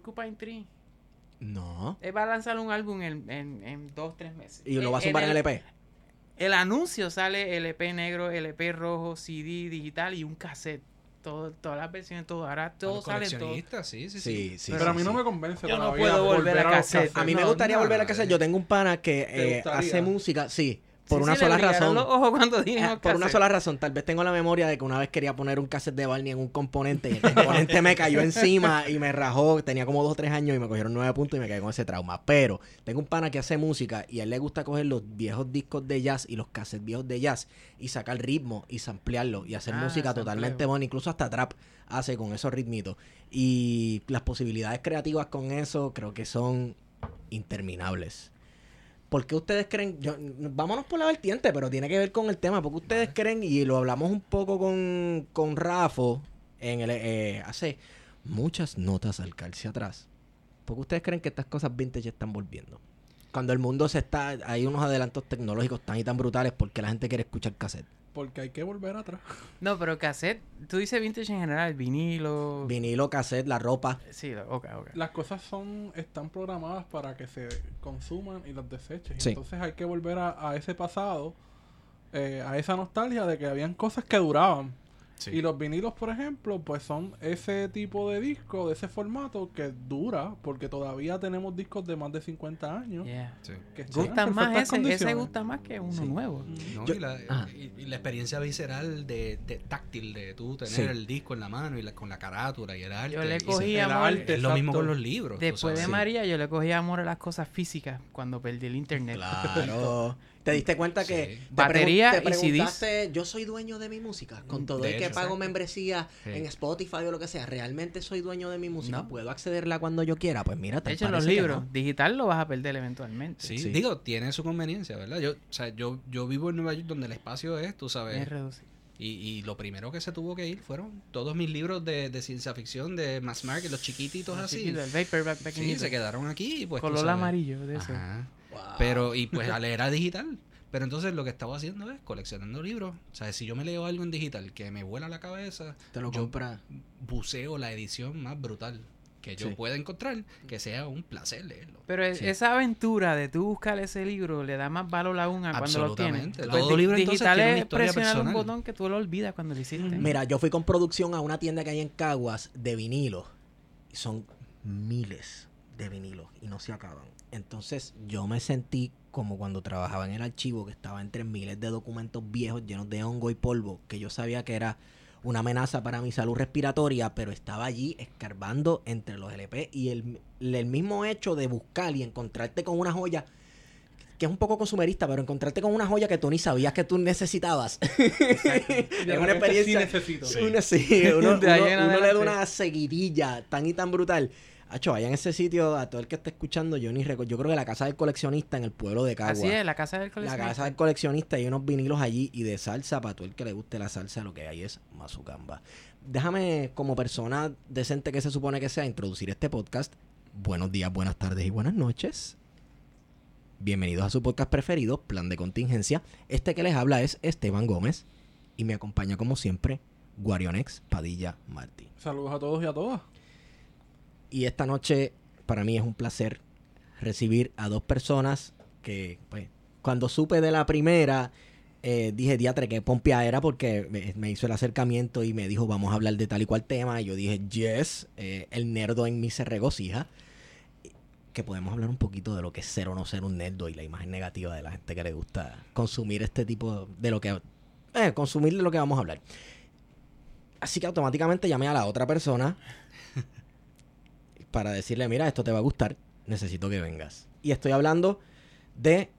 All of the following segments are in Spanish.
Porcupine Tree. No. Él va a lanzar un álbum en, en, en dos, tres meses. Y lo Eh, va a zumbar en el, LP. el anuncio sale LP negro, LP rojo, CD digital y un cassette. Todo, todas las versiones, todo. Ahora todo sale todo. sí, sí, sí. Sí, sí. Pero a mí sí, no sí. me convence Yo no puedo volver a los cassette. A mí me No, gustaría no, volver a eh. Yo tengo un pana que ¿Te eh, hace música, sí, por Sí, una sí, sola razón. los ojos cuando Eh, por una sola razón, tal vez tengo la memoria de que una vez quería poner un cassette de Barney en un componente y el componente me cayó encima y me rajó. Tenía como dos o tres años y me cogieron nueve puntos y me quedé con ese trauma. Pero tengo un pana que hace música y a él le gusta coger los viejos discos de jazz y los cassettes viejos de jazz y sacar ritmo y samplearlo y hacer Ah, música totalmente buena. Incluso hasta trap hace con esos ritmitos. Y las posibilidades creativas con eso creo que son interminables. ¿Por qué ustedes creen? Yo, vámonos por la vertiente, pero tiene que ver con el tema. ¿Por qué ustedes creen? Y lo hablamos un poco con, con Rafo en el, eh, hace muchas notas al calce atrás. ¿Por qué ustedes creen que estas cosas vintage están volviendo? Cuando el mundo se está, hay unos adelantos tecnológicos tan y tan brutales porque la gente quiere escuchar cassette. Porque hay que volver atrás. No, pero cassette, tú dices vintage en general, vinilo. Vinilo, cassette, la ropa. sí, ok, ok. Las cosas son están programadas para que se consuman y las deseches. Y Sí. Entonces hay que volver a, a ese pasado, eh, a esa nostalgia de que habían cosas que duraban. Sí. Y los vinilos, por ejemplo, pues son ese tipo de disco, de ese formato que dura, porque todavía tenemos discos de más de 50 años. Yeah. Sí. Que están en Gustan más ese, ese gusta más que uno Sí. nuevo. No, Yo- y, la, Ajá. y- y la experiencia visceral de, de táctil de tú tener Sí. el disco en la mano y la- con la carátula y el arte. Yo le cogí se- amor. arte. es lo mismo con los libros. Después de. María, yo le cogí amor a las cosas físicas cuando perdí el internet. Claro. ¿Te diste cuenta que Sí. te Batería te y CDs. yo soy dueño de mi música? Con todo De el que hecho, pago exacto. membresía Sí. en Spotify o lo que sea, ¿realmente soy dueño de mi música? No. ¿Puedo accederla cuando yo quiera? Pues mira, De te hecho, en los libros, no. digital lo vas a perder eventualmente. Sí, Sí. digo, tiene su conveniencia, ¿verdad? Yo, o sea, yo, yo vivo en Nueva York donde el espacio es, tú sabes, Es reducido. y, y lo primero que se tuvo que ir fueron todos mis libros de, de ciencia ficción, de Mass Market, los chiquititos Así así. que el paperback Sí, se quedaron aquí pues color amarillo de eso. Ajá. Wow. Pero, y pues a leer a digital. Pero entonces lo que estaba haciendo es coleccionando libros. O sea, si yo me leo algo en digital que me vuela la cabeza, te lo yo compras. buceo la edición más brutal que yo Sí. pueda encontrar, que sea un placer leerlo. Pero es- Sí. esa aventura de tú buscar ese libro le da más valor aún a cuando lo tienes. Absolutamente. Pues Todo di- libro, entonces, digital es presionar un personal. botón que tú lo olvidas cuando lo hiciste. Mira, yo fui con producción a una tienda que hay en Caguas de vinilos. Y son miles de vinilos y no se acaban. Entonces yo me sentí como cuando trabajaba en el archivo, que estaba entre miles de documentos viejos llenos de hongo y polvo, que yo sabía que era una amenaza para mi salud respiratoria, pero estaba allí escarbando entre los LP y el, el mismo hecho de buscar y encontrarte con una joya que es un poco consumerista, pero encontrarte con una joya que tú ni sabías que tú necesitas. Y es una sí experiencia. necesito. Una, sí, uno, le da una seguidilla tan y tan brutal. Hacho, vayan a ese sitio, a todo el que esté escuchando, yo ni recuerdo. Yo creo que la casa del coleccionista en el pueblo de Cagua. Así es, la casa del La coleccionista. casa del coleccionista, hay unos vinilos allí y de salsa, para todo el que le guste la salsa, lo que hay es mazucamba. Déjame, como persona decente que se supone que sea, introducir este podcast. Buenos días, buenas tardes y buenas noches. Bienvenidos a su podcast preferido, Plan de Contingencia. Este que les habla es Esteban Gómez y me acompaña como siempre Guarionex Padilla Martí. Saludos a todos y a todas. Y esta noche para mí es un placer recibir a dos personas que, pues, cuando supe de la primera, eh, dije, diatre, que pompia era porque me, hizo el acercamiento y me dijo, vamos a hablar de tal y cual tema. Y yo dije, yes, eh, el nerdo en mí se regocija. Que podemos hablar un poquito de lo que es ser o no ser un nerdo y la imagen negativa de la gente que le gusta consumir este tipo de lo que... Eh, consumir de lo que vamos a hablar. Así que automáticamente llamé a la otra persona para decirle, mira, esto te va a gustar, necesito que vengas. Y estoy hablando de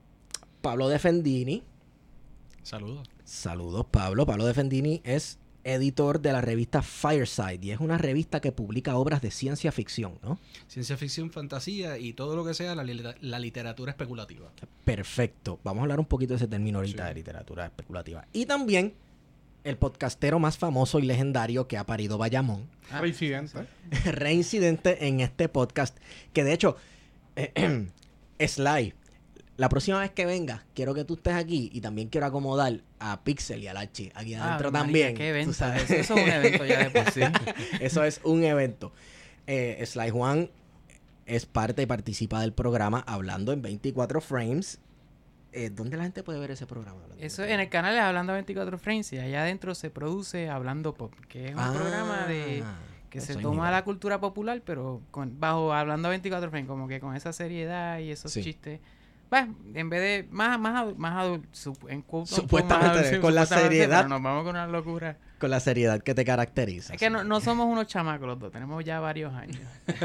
Pablo Defendini. Saludos. Saludos, Pablo. Pablo Defendini es editor de la revista Fireside y es una revista que publica obras de ciencia ficción, ¿no? Ciencia ficción, fantasía y todo lo que sea la, li- la literatura especulativa. Perfecto. Vamos a hablar un poquito de ese término ahorita Sí. de literatura especulativa. Y también el podcastero más famoso y legendario que ha parido Bayamón, Ah, Reincidente. reincidente en este podcast, que de hecho, Sly, la próxima vez que venga, quiero que tú estés aquí y también quiero acomodar a Pixel y a Lachi aquí Ave adentro María, también. Qué tú evento. sabes. Eso, eso es un evento ya de por sí. Eso es un evento. Eh, Sly Juan es parte y participa del programa Hablando en 24 Frames. Eh, ¿Dónde la gente puede ver ese programa? Hablando Eso en el canal es Hablando 24 Frames y allá adentro se produce Hablando Pop, que es un Ah, programa de que eso se toma la cultura popular, pero con, bajo Hablando 24 Frames, como que con esa seriedad y esos Sí. chistes. Bueno, en vez de más más más adulto, en Supuestamente, más adulto, con la seriedad. pero nos vamos con una locura. Con la seriedad que te caracteriza. Es que no, no somos unos chamacos los dos, tenemos ya varios años.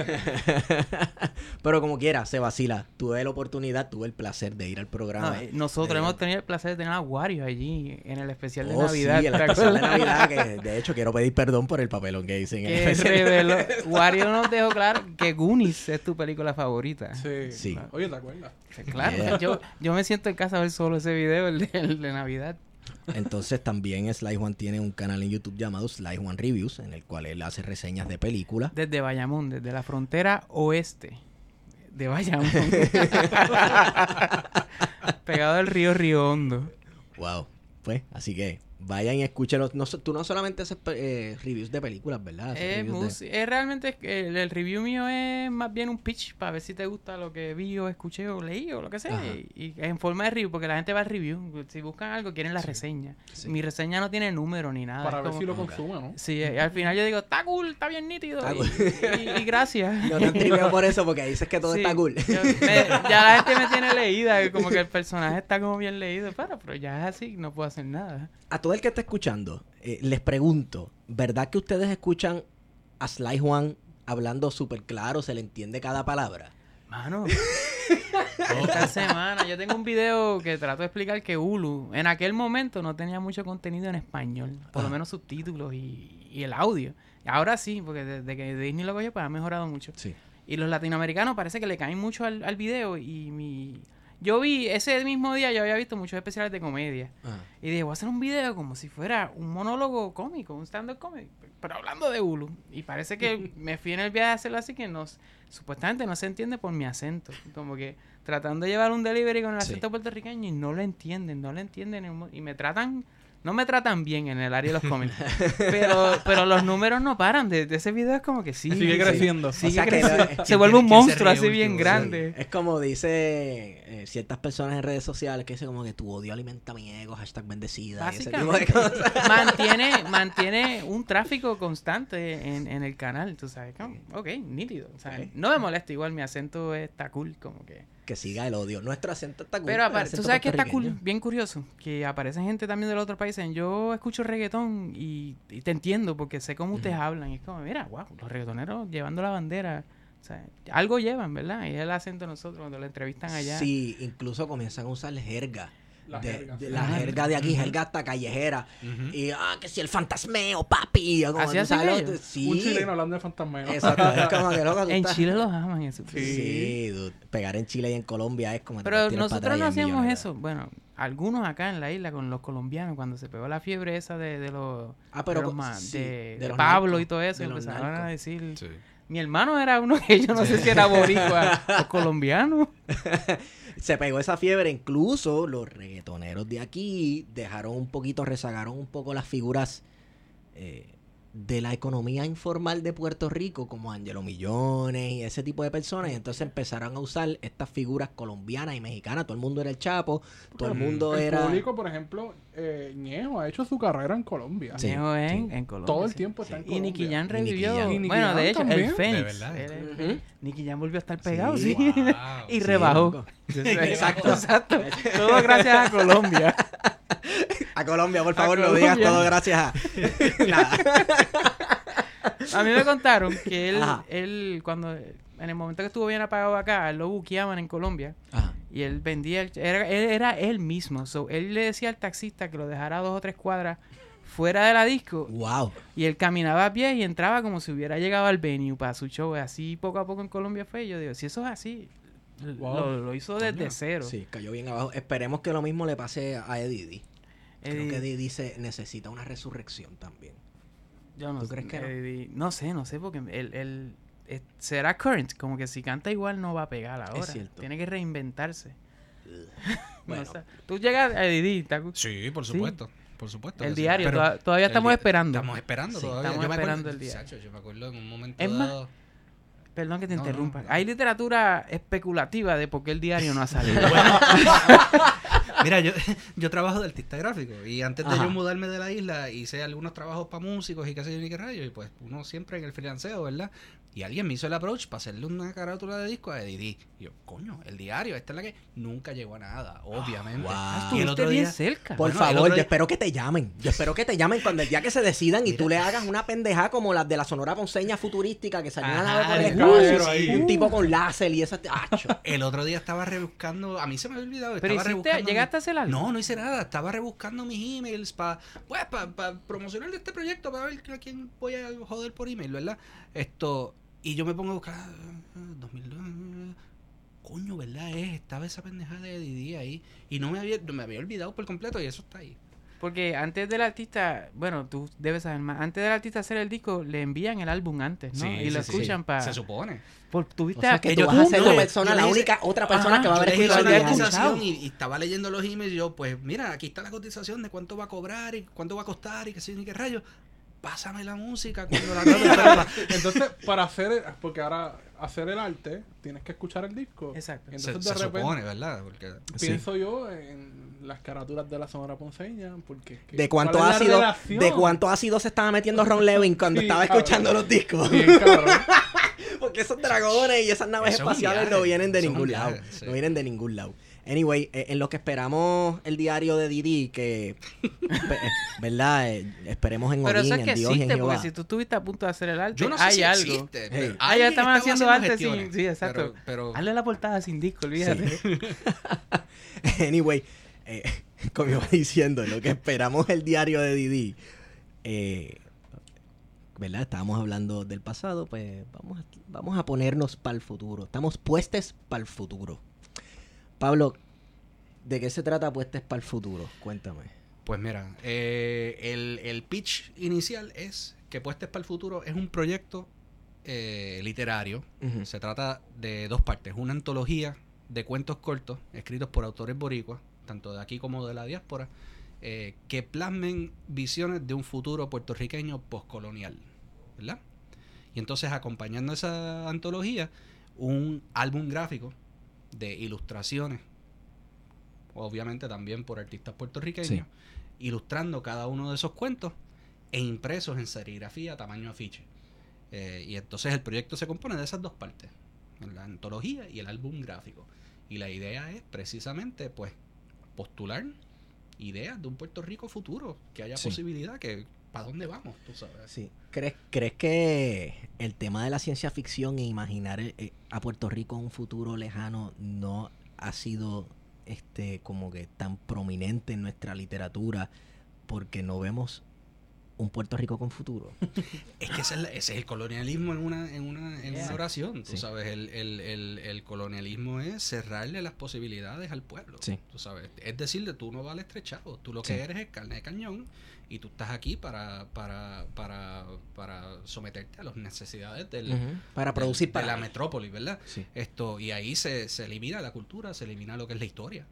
Pero como quiera, se vacila. Tuve la oportunidad, tuve el placer de ir al programa. eh, nosotros de- hemos tenido el placer de tener a Wario allí en el especial de Oh, Navidad. sí, el ¿te especial de acuerdas? Navidad, que de hecho quiero pedir perdón por el papelón que hice en el especial. reveló. Wario nos dejó claro que Goonies es tu película favorita. Sí. Sí. Oye, ¿te acuerdas? Claro, Yeah. yo, yo me siento en casa a ver solo ese video, el de, el de Navidad. Entonces también Sly Juan tiene un canal en YouTube llamado Sly Juan Reviews, en el cual él hace reseñas de películas. Desde Bayamón, desde la frontera oeste de Bayamón. Pegado al río Río Hondo. Wow. Pues, así que vayan y escúchenlos. No, tú no solamente haces eh, reviews de películas, ¿verdad? Es, de- es realmente el, el review mío es más bien un pitch para ver si te gusta lo que vi o escuché o leí o lo que sea. Y, y en forma de review, porque la gente va al review. Si buscan algo, quieren la reseña. Sí. Mi reseña no tiene número ni nada. Para es ver como- si lo Ok. consume, ¿no? Sí, y al final yo digo, está cool, está bien nítido. Está y, cool. y- y gracias. No te por eso, porque dices que todo Sí, está cool. yo- me- ya la gente me tiene leída, como que el personaje está como bien leído. Pero, pero ya es así, no puedo hacer nada. A todo el que está escuchando, eh, les pregunto, ¿verdad que ustedes escuchan a Sly Juan hablando súper claro, se le entiende cada palabra? Mano, esta semana yo tengo un video que trato de explicar que Hulu en aquel momento no tenía mucho contenido en español, por lo Ajá. menos subtítulos y, y el audio. Ahora sí, porque desde que Disney lo cogió, pues ha mejorado mucho. Sí. Y los latinoamericanos parece que le caen mucho al, al video y mi... Yo vi, ese mismo día yo había visto muchos especiales de comedia. Y dije, voy a hacer un video como si fuera un monólogo cómico, un stand-up comedy, pero hablando de Hulu. Y parece que me fui en el viaje a hacerlo así que nos, supuestamente no se entiende por mi acento. Como que tratando de llevar un delivery con el Sí. acento puertorriqueño y no lo entienden, no lo entienden. Y me tratan, no me tratan bien en el área de los cómics. pero, pero los números no paran. De, de ese video es como que sí. Sigue sí, creciendo. sigue O sea que creciendo. se vuelve un ¿quién se monstruo así bien último? grande. Es como dice eh, ciertas personas en redes sociales que dice como que tu odio alimenta mi ego, hashtag bendecida. y ese tipo de cosas. mantiene, mantiene un tráfico constante en, en el canal, tú sabes. como, Ok, nítido. o sea, Ok. No me molesta, igual mi acento está cool, como que. Que siga el odio. Nuestro acento está cool. Pero aparte, tú sabes que está cool, bien curioso, que aparece gente también de los otros países. Yo escucho reggaetón y, y te entiendo porque sé cómo ustedes hablan. Y es como, mira, wow, los reggaetoneros llevando la bandera. O sea, algo llevan, ¿verdad? Y es el acento de nosotros cuando lo entrevistan allá. Sí, incluso comienzan a usar jerga. La de, jerga, de sí. la Ah, jerga de aquí, jerga hasta callejera. Y, ah, que si el fantasmeo, papi. Como, ¿Así hacen? Sí. Un chileno hablando de fantasmeo. Exacto. Es como que loco, En estás- Chile los aman eso. Sí, dude. Pegar en Chile y en Colombia es como... Pero nosotros no hacíamos eso. Bueno, algunos acá en la isla con los colombianos, cuando se pegó la fiebre esa de, de los, Ah, pero de, los sí, de- de de los Pablo narcos, y todo eso, empezaron a decir... Sí. Mi hermano era uno que yo no sé si era boricua o colombiano. Se pegó esa fiebre, incluso los reggaetoneros de aquí dejaron un poquito, rezagaron un poco las figuras eh, de la economía informal de Puerto Rico, como Angelo Millones y ese tipo de personas, y entonces empezaron a usar estas figuras colombianas y mexicanas, todo el mundo era el Chapo, todo el Mm. mundo El era... público, por ejemplo, eh, Ñejo ha hecho su carrera en Colombia. Sí, Ñejo en, sí. en Colombia. Todo el sí. tiempo está en Y Colombia. Y Nicky revivió. Y Nicky bueno, de hecho, también. el Fénix. Nicky Jam volvió a estar pegado, sí. Wow. y Sí, rebajó. Exacto, exacto. Todo gracias a Colombia. A Colombia, por favor, no digas todo gracias a... Nada. A mí me contaron que él, Ajá. él cuando en el momento que estuvo bien apagado acá, lo buqueaban en Colombia. Ajá. Y él vendía, el- era, él era él mismo. So, él le decía al taxista que lo dejara dos o tres cuadras fuera de la disco. Wow. Y él caminaba a pie y entraba como si hubiera llegado al venue para su show. Así poco a poco en Colombia fue. Y yo digo, si eso es así, Wow. lo, lo hizo desde Coño. cero. Sí, cayó bien abajo. Esperemos que lo mismo le pase a Eddie. Creo que Eddie se necesita una resurrección también. yo no ¿tú sé, crees que no? Eddie- no sé, no sé, porque él, él- eh, será current. Como que si canta igual no va a pegar ahora. cierto. Tiene que reinventarse. Bueno. No. Tú llegas a Eddie, ¿te acu- Sí, por Sí. supuesto. Por supuesto. El sí. diario, Pero toda- todavía el estamos di- esperando. Estamos esperando Sí, todavía. estamos yo me acuerdo, esperando el diario. Yo me acuerdo en un momento Es más, dado- Perdón que te No, interrumpa. no. Hay literatura especulativa de por qué el diario no ha salido. Mira, yo, yo trabajo de artista gráfico y antes de Ajá. yo mudarme de la isla hice algunos trabajos para músicos y qué sé yo ni qué rayo y pues uno siempre en el freelanceo, ¿verdad? Y alguien me hizo el approach para hacerle una carátula de disco a Eddie. Y yo, coño, el diario, esta es la que nunca llegó a nada, obviamente. wow. Ah, Y el otro bien día, cerca. Por Bueno, favor, yo espero que te llamen. Yo espero que te llamen cuando el día que se decidan y tú le hagas una pendeja como las de la Sonora Ponceña futurística que salió una Ajá, nave por el el un tipo con láser y esa... ¡Acho! el otro día estaba rebuscando, a mí se me había olvidado, Pero estaba hiciste, rebuscando llegaste a hacer algo. No, no hice nada. Estaba rebuscando mis emails para pues, pa, promocionar este proyecto, para ver a quién voy a joder por email, ¿verdad? Esto. Y yo me pongo a buscar. ah, 2002. Coño, ¿verdad? Es, estaba esa pendejada de Didi ahí. Y no me había, me había olvidado por completo y eso está ahí. Porque antes del artista, bueno, tú debes saber más. Antes del artista hacer el disco, le envían el álbum antes, ¿no? y lo escuchan para. Se supone. O Tuviste sea, que que tú yo- vas a ser no, la persona, la única otra persona Ajá, que va a haber escuchado diario. cotización y, y estaba leyendo los emails y yo, pues mira, aquí está la cotización de cuánto va a cobrar y cuánto va a costar y qué sé yo ni qué rayo. Pásame la música cuando la. Entonces, para hacer, el- porque ahora hacer el arte, tienes que escuchar el disco. Exacto. se, Entonces, se de repente, supone, ¿verdad? Porque pienso yo en las carátulas de la Sonora Ponceña, porque... es que- De cuánto ¿cuál es la ácido, de cuánto ácido se estaba metiendo Ron Levin cuando Sí, estaba cabrón. escuchando los discos. Bien, cabrón. Porque esos dragones y esas naves Eso espaciales viaje, no vienen de ningún viaje, lado. sí. No vienen de ningún lado. Anyway, eh, en lo que esperamos el diario de Didi, que, eh, ¿verdad? Eh, esperemos en Pero Odín, eso es en Dios y en existe, porque Jehová. si tú estuviste a punto de hacer el arte, Yo no sé hay si algo. existe. Hey. pero Ah, ya alguien estaban estaba haciendo arte sin- gestiones, sí, exacto. Pero, pero Hazle la portada sin disco, olvídate. Anyway, eh, como iba diciendo, en lo que esperamos el diario de Didi, eh, ¿verdad? Estábamos hablando del pasado, pues vamos a, vamos a ponernos para el futuro. Estamos puestos para el futuro. Pablo, ¿de qué se trata puestos para el futuro? Cuéntame. Pues mira, eh, el, el pitch inicial es que Puestes para el Futuro es un proyecto eh, literario. Se trata de dos partes. Una antología de cuentos cortos escritos por autores boricuas, tanto de aquí como de la diáspora, eh, que plasmen visiones de un futuro puertorriqueño postcolonial. ¿Verdad? Y entonces acompañando esa antología, un álbum gráfico de ilustraciones, obviamente también por artistas puertorriqueños, ilustrando cada uno de esos cuentos e impresos en serigrafía tamaño afiche. Eh, y entonces el proyecto se compone de esas dos partes, la antología y el álbum gráfico. Y la idea es precisamente pues postular ideas de un Puerto Rico futuro, que haya Sí. posibilidad, que para dónde vamos, tú sabes. Sí. ¿Crees, ¿Crees que el tema de la ciencia ficción e imaginar eh, a Puerto Rico un futuro lejano no ha sido este como que tan prominente en nuestra literatura porque no vemos un Puerto Rico con futuro? Es que ese es, la- ese es el colonialismo en una, en una, en Yeah. una oración, tú Sí. sabes, el, el, el, el colonialismo es cerrarle las posibilidades al pueblo, Sí. tú sabes, es decirle, tú no vales estrechado, tú lo Sí. que eres es carne de cañón y tú estás aquí para, para, para, para someterte a las necesidades del, Para producir de para la metrópoli, ¿verdad? Sí. Esto, y ahí se, se elimina la cultura, se elimina lo que es la historia,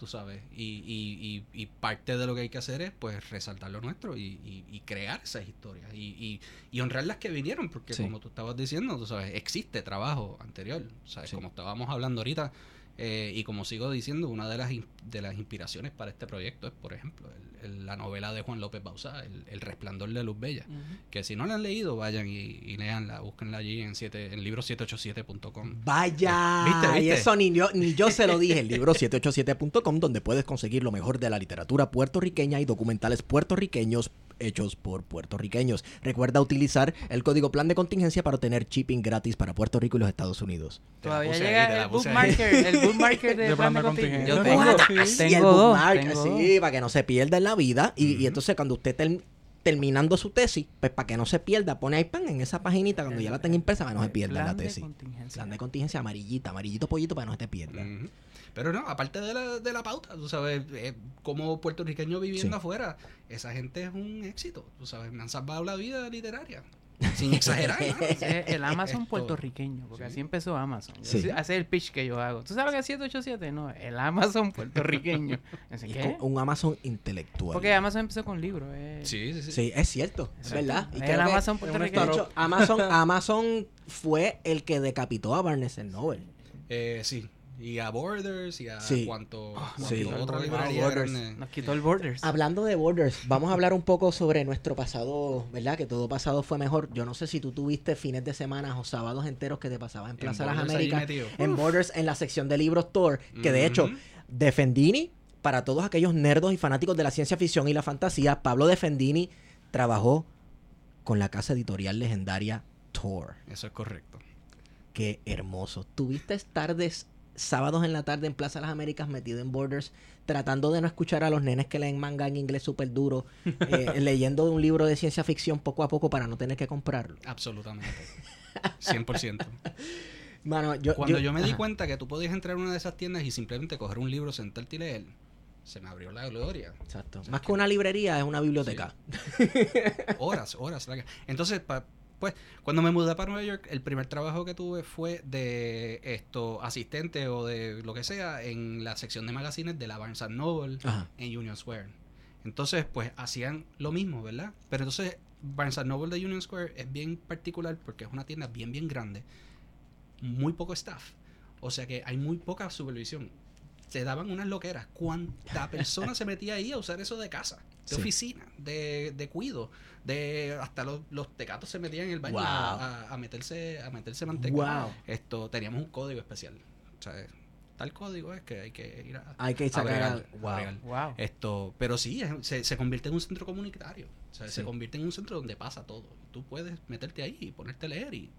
tú sabes. Y, y, y, y parte de lo que hay que hacer es pues resaltar lo nuestro y, y, y crear esas historias y, y, y honrar las que vinieron, porque Sí. como tú estabas diciendo, tú sabes, existe trabajo anterior, ¿sabes? Sí. Como estábamos hablando ahorita, eh, y como sigo diciendo, una de las, de las inspiraciones para este proyecto es, por ejemplo, el- el- la novela de Juan López Bauzá, el, el Resplandor de Luz Bella. Que si no la han leído, vayan y, y leanla, búsquenla allí en, siete, en libro787.com. Vaya, ¿Viste, y viste? eso ni yo, ni yo se lo dije. El libro 787.com, donde puedes conseguir lo mejor de la literatura puertorriqueña y documentales puertorriqueños hechos por puertorriqueños. Recuerda utilizar el código plan de contingencia para obtener shipping gratis para Puerto Rico y los Estados Unidos. Todavía ahí, llega la el ahí. bookmarker, el bookmarker de, De plan de plan de contingencia. Yo tengo, Sí. El tengo dos, bookmark, tengo sí, dos. para que no se pierda en la vida. Y, y entonces cuando usted terminando su tesis, pues para que no se pierda, pone ahí pan en esa paginita cuando ya la tenga impresa para que no se pierda Plan la de tesis. contingencia. Plan de contingencia amarillita, amarillito pollito para que no se te pierda. Pero no, aparte de la, de la pauta, tú sabes, eh, como puertorriqueño viviendo Sí. afuera, esa gente es un éxito, tú sabes, me han salvado la vida literaria, sin exagerar. es el Amazon puertorriqueño, porque Sí. así empezó Amazon. Sí. Hace el pitch que yo hago. ¿Tú sabes lo que es 787? No, el Amazon puertorriqueño. Así, Y ¿qué? con un Amazon intelectual. Porque Amazon empezó con libros. eh. Sí, sí, sí. Sí, es cierto, es verdad. Y el que- Amazon de puertorriqueño. hecho, Amazon, Amazon fue el que decapitó a Barnes Noble. Eh, sí. Y a Borders y a Sí. cuanto, sí. cuanto otra Borders. librería grande. Nos quitó el Borders. Hablando de Borders, vamos a hablar un poco sobre nuestro pasado, ¿verdad? Que todo pasado fue mejor. Yo no sé si tú tuviste fines de semana o sábados enteros que te pasabas en Plaza de las Américas, en Borders, en la sección de libros Tour, que de hecho. Defendini, para todos aquellos nerdos y fanáticos de la ciencia ficción y la fantasía, Pablo Defendini trabajó con la casa editorial legendaria Tor. Eso es correcto. Qué hermoso. ¿Tuviste tardes, sábados en la tarde en Plaza de las Américas metido en Borders, tratando de no escuchar a los nenes que leen manga en inglés súper duro, eh, leyendo un libro de ciencia ficción poco a poco para no tener que comprarlo? Absolutamente. 100%. Mano, yo, Cuando yo, me di cuenta que tú podías entrar a una de esas tiendas y simplemente coger un libro, sentarte y leer, se me abrió la gloria. Exacto. Más que una librería, es una biblioteca. Horas, horas. Entonces, pa- pues, cuando me mudé para Nueva York, el primer trabajo que tuve fue de esto, asistente o de lo que sea, en la sección de magazines de la Barnes Noble Ajá. en Union Square. Entonces, pues, hacían lo mismo, ¿verdad? Pero entonces, Barnes Noble de Union Square es bien particular porque es una tienda bien, bien grande. Muy poco staff. O sea que hay muy poca supervisión. Se daban unas loqueras. ¿Cuánta persona se metía ahí a usar eso de casa? De Sí. oficina, de, de cuido, de hasta los, los tecatos se metían en el baño Wow. a, meterse a meterse manteca. Wow. Esto teníamos un código especial. O sea, tal código es que hay que ir a, Hay que a bregar, wow. Esto, pero sí, es- se, se convierte en un centro comunitario. O sea, Sí. se convierte en un centro donde pasa todo. Tú puedes meterte ahí y ponerte a leer y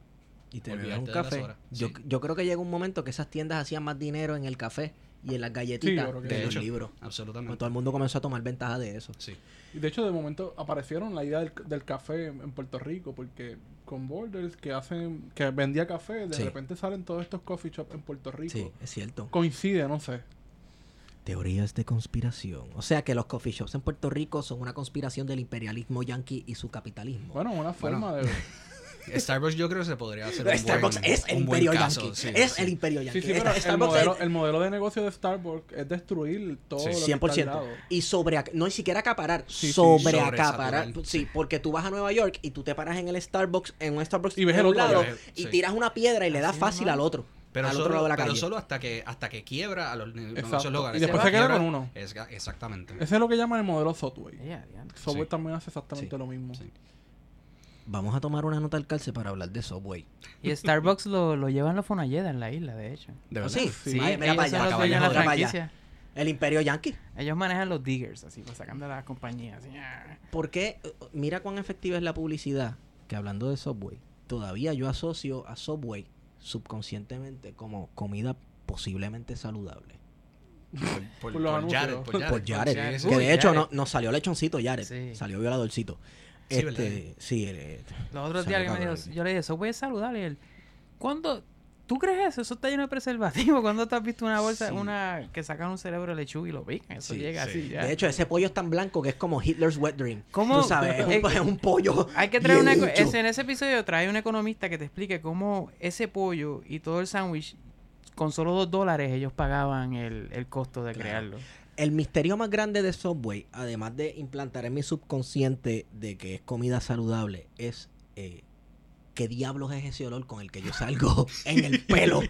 Y te un de las café. horas. Yo, Sí. yo creo que llega un momento que esas tiendas hacían más dinero en el café y en las galletitas de los libros. Pues absolutamente. todo el mundo comenzó a tomar ventaja de eso. Sí. Y de hecho, de momento aparecieron la idea del, del café en, Puerto Rico, porque con Borders que hacen, que vendía café, de Sí. repente salen todos estos coffee shops en Puerto Rico. Sí, es cierto. Coincide, no sé. Teorías de conspiración. O sea que los coffee shops en Puerto Rico son una conspiración del imperialismo yanqui y su capitalismo. Bueno, una forma de. Starbucks yo creo que se podría hacer un Starbucks buen, es el un buen imperio caso, yankee. sí, es sí. el imperio yankee. sí, pero Esta- el modelo, es el modelo de negocio de Starbucks es destruir todo Sí. lo que está al 100%. lado. Y sobre, no ni siquiera acaparar, Sí, sí. sobreacaparar. Sobresaturar. Sí, porque tú vas a Nueva York y tú te paras en el Starbucks, en un Starbucks Y ves el un otro lado y Sí. tiras una piedra y le das fácil al otro. Pero, al solo, otro lado de la pero calle. solo hasta que hasta que quiebra a los negocios locales. Y después se queda con uno. es exactamente. Ese es lo que llaman el modelo. Subway Sí. también hace exactamente Sí. lo mismo. Sí. Vamos a tomar una nota al calce para hablar de Subway. Y Starbucks lo, lo llevan los Fonalleda en la isla, de hecho. ¿De ¿Oh, verdad? sí? Sí. Ay, mira para allá, de para. El imperio yankee. Ellos manejan los diggers, así, pues sacando las compañías. Así, ah. ¿Por qué? Mira cuán efectiva es la publicidad. Que hablando de Subway, todavía yo asocio a Subway subconscientemente como comida posiblemente saludable. Por, Por los por Jared, por Jared. Por Jared. Jared. Que de hecho no, nos salió lechoncito Jared. Sí. Salió violadorcito. Sí, Este, sí, el- Los otros días que me dijo, yo le dije, eso es saludable. Y él, ¿cuándo? ¿Tú crees eso? Eso está lleno de preservativo. ¿Cuándo te has visto una bolsa, Sí. una que sacan un cerebro de lechuga y lo pican? Eso Sí, llega sí. así ya. De hecho, ese pollo es tan blanco que es como Hitler's Wet Dream. ¿Cómo? Tú sabes, es un, es un pollo. Hay que traer una... ese- en ese episodio trae un economista que te explique cómo ese pollo y todo el sándwich, con solo dos dólares, ellos pagaban el, el costo de Claro. crearlo. El misterio más grande de Subway, además de implantar en mi subconsciente de que es comida saludable, es eh, qué diablos es ese olor con el que yo salgo en el pelo,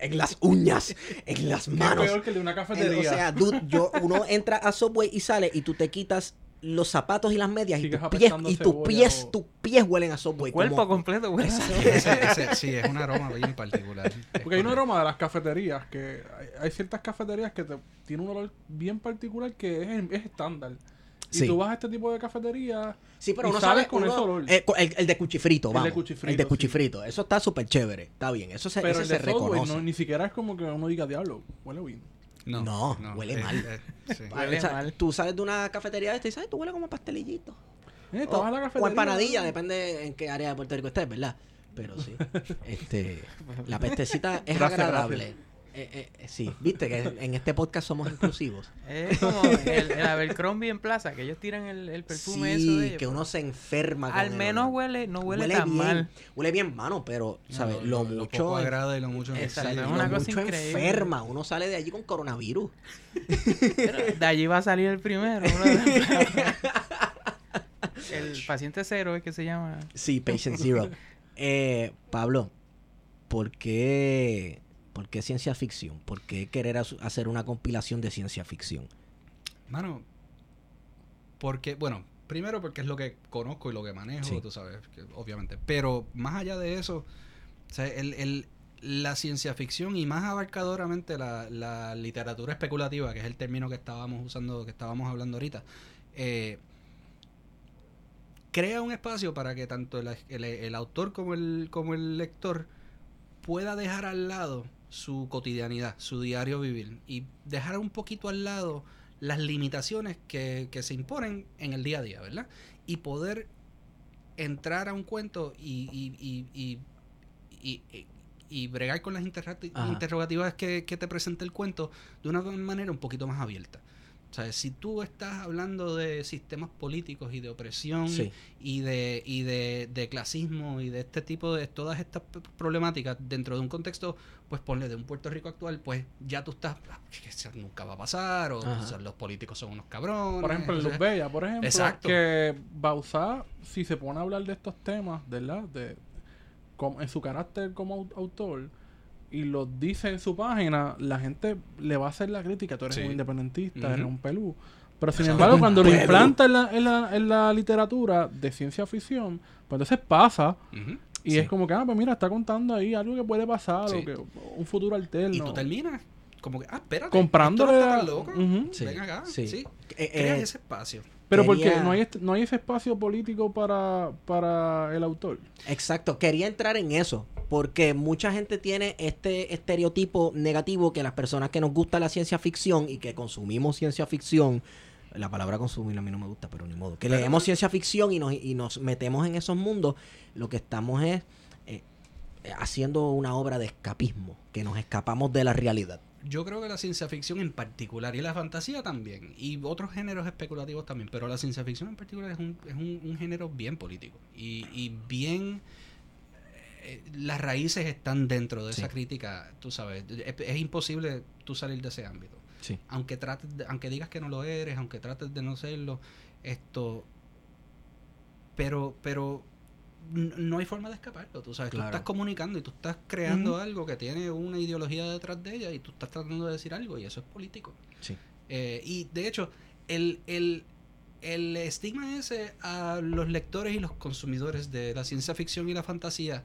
en las uñas, en las manos. peor que el de una En- cafetería. o sea, dude, yo, uno entra a Subway y sale y tú te quitas los zapatos y las medias y tus pies, y tus pies, o- tus pies huelen a Subway. Cuerpo como- completo, güey. Ese- ese- sí, es un aroma bien particular. Porque hay un aroma de las cafeterías que hay, hay ciertas cafeterías que te, tienen un olor bien particular que es, es estándar. Y Sí. tú vas a este tipo de cafetería. Sí, pero y uno sales sabe con uno- ese olor. eh, el, el de cuchifrito, El de vamos. cuchifrito, El de sí. cuchifrito. Eso está súper chévere. Está bien. Eso se, pero ese el se de Subway reconoce. no, ni siquiera es como que uno diga, diablo, huele bien. No, huele eh, mal. eh, sí. Huele o sea, mal. Tú sales de una cafetería de esta y sabes, tú huele como a pastelillito. Eh, O, en la o empanadilla, depende en qué área de Puerto Rico estés, ¿verdad? Pero sí. este, la pestecita es Gracias, agradable. gracias. Eh, eh, eh, sí, viste que en este podcast somos inclusivos. Es como el, el Abercrombie en plaza, que ellos tiran el, el perfume sí, eso de ellos, que uno se enferma. con Al menos huele, no huele, huele tan bien. mal. Huele bien, mano, pero, ¿sabes? lo, Lo mucho. poco agrada y lo mucho. Exacto, es lo una cosa mucho increíble. enferma. Uno sale de allí con coronavirus. Pero de allí va a salir el primero. el paciente cero es que se llama. Sí, Patient Zero. Eh, Pablo, ¿por qué, ¿por qué ciencia ficción? ¿Por qué querer hacer una compilación de ciencia ficción? Mano, porque, bueno, primero porque es lo que conozco y lo que manejo, Sí. tú sabes, que obviamente. Pero más allá de eso, o sea, el, el- la ciencia ficción y más abarcadoramente la, la literatura especulativa, que es el término que estábamos usando, que estábamos hablando ahorita, eh, crea un espacio para que tanto el, el- el autor como el, como el lector pueda dejar al lado su cotidianidad, su diario vivir y dejar un poquito al lado las limitaciones que, que se imponen en el día a día, ¿verdad? Y poder entrar a un cuento y, y, y, y, y- bregar con las interrogativas que, que te presenta el cuento de una manera un poquito más abierta. O sea, si tú estás hablando de sistemas políticos y de opresión Sí. y de y de, de clasismo y de este tipo de todas estas problemáticas dentro de un contexto pues ponle de un Puerto Rico actual pues ya tú estás "Ah, que eso nunca va a pasar o, Ajá. o sea, los políticos son unos cabrones Por ejemplo, en Luz Bella, por ejemplo, Exacto. que Bausá, si se pone a hablar de estos temas, ¿verdad? De, com- en su carácter como au- autor, y lo dice en su página, la gente le va a hacer la crítica. Tú eres Sí. un independentista, eres un pelú. Pero sin embargo, cuando lo implanta en la, en, la, en la literatura de ciencia ficción, pues entonces pasa ujú. Y Sí. es como que, ah, pues mira, está contando ahí algo que puede pasar, Sí. o que, un futuro alterno. y tú terminas como que ah espérate Comprándole esto no está tan loco. Sí, ven acá sí. sí, Eh, creas eh, ese espacio Pero porque no hay, no hay ese espacio político para, para el autor. Exacto, quería entrar en eso, porque mucha gente tiene este estereotipo negativo que las personas que nos gusta la ciencia ficción y que consumimos ciencia ficción, la palabra consumir a mí no me gusta, pero ni modo, que leemos ciencia ficción y nos, y nos metemos en esos mundos, lo que estamos es eh, haciendo una obra de escapismo, que nos escapamos de la realidad. Yo creo que la ciencia ficción en particular y la fantasía también, y otros géneros especulativos también, pero la ciencia ficción en particular es un, es un, un género bien político y, y bien... eh, las raíces están dentro de Sí. esa crítica, tú sabes, es, es imposible tú salir de ese ámbito. Sí. Aunque trates de- aunque digas que no lo eres, aunque trates de no serlo, esto pero pero no hay forma de escaparlo, tú sabes, Claro. tú estás comunicando y tú estás creando algo que tiene una ideología detrás de ella y tú estás tratando de decir algo y eso es político. Sí. Eh, y de hecho, el, el, el estigma ese a los lectores y los consumidores de la ciencia ficción y la fantasía,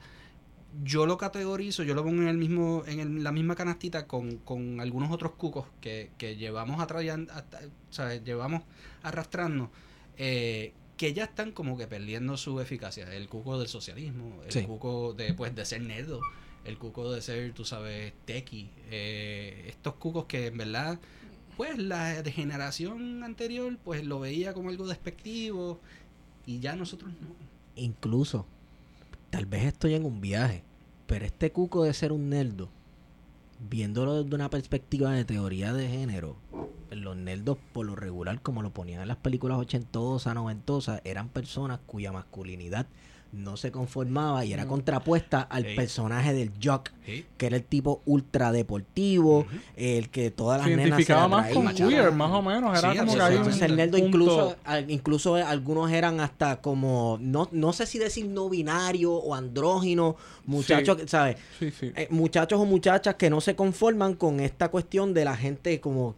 yo lo categorizo, yo lo pongo en el mismo, en el- la misma canastita con, con algunos otros cucos que, que llevamos atrayan- hasta- o sea, llevamos arrastrando, eh, que ya están como que perdiendo su eficacia. El cuco del socialismo, el Sí. cuco de pues de ser nerdo, el cuco de ser, tú sabes, tequi, eh, estos cucos que en verdad pues la de generación anterior pues lo veía como algo despectivo y ya nosotros no. Incluso, tal vez estoy en un viaje, pero este cuco de ser un nerdo, viéndolo desde una perspectiva de teoría de género, los nerdos por lo regular, como lo ponían en las películas ochentosas, noventosas, eran personas cuya masculinidad no se conformaba y era contrapuesta al personaje del jock, Sí. que era el tipo ultra deportivo, el que todas las Se nenas se identificaba más con queer, más o menos. Era Sí, como que hay un Entonces el nerdo punto- incluso, al- incluso incluso algunos eran hasta como, no, no sé si decir no binario o andrógino, muchachos, que, ¿sabes? Sí, sí. Eh, muchachos o muchachas que no se conforman con esta cuestión de la gente como...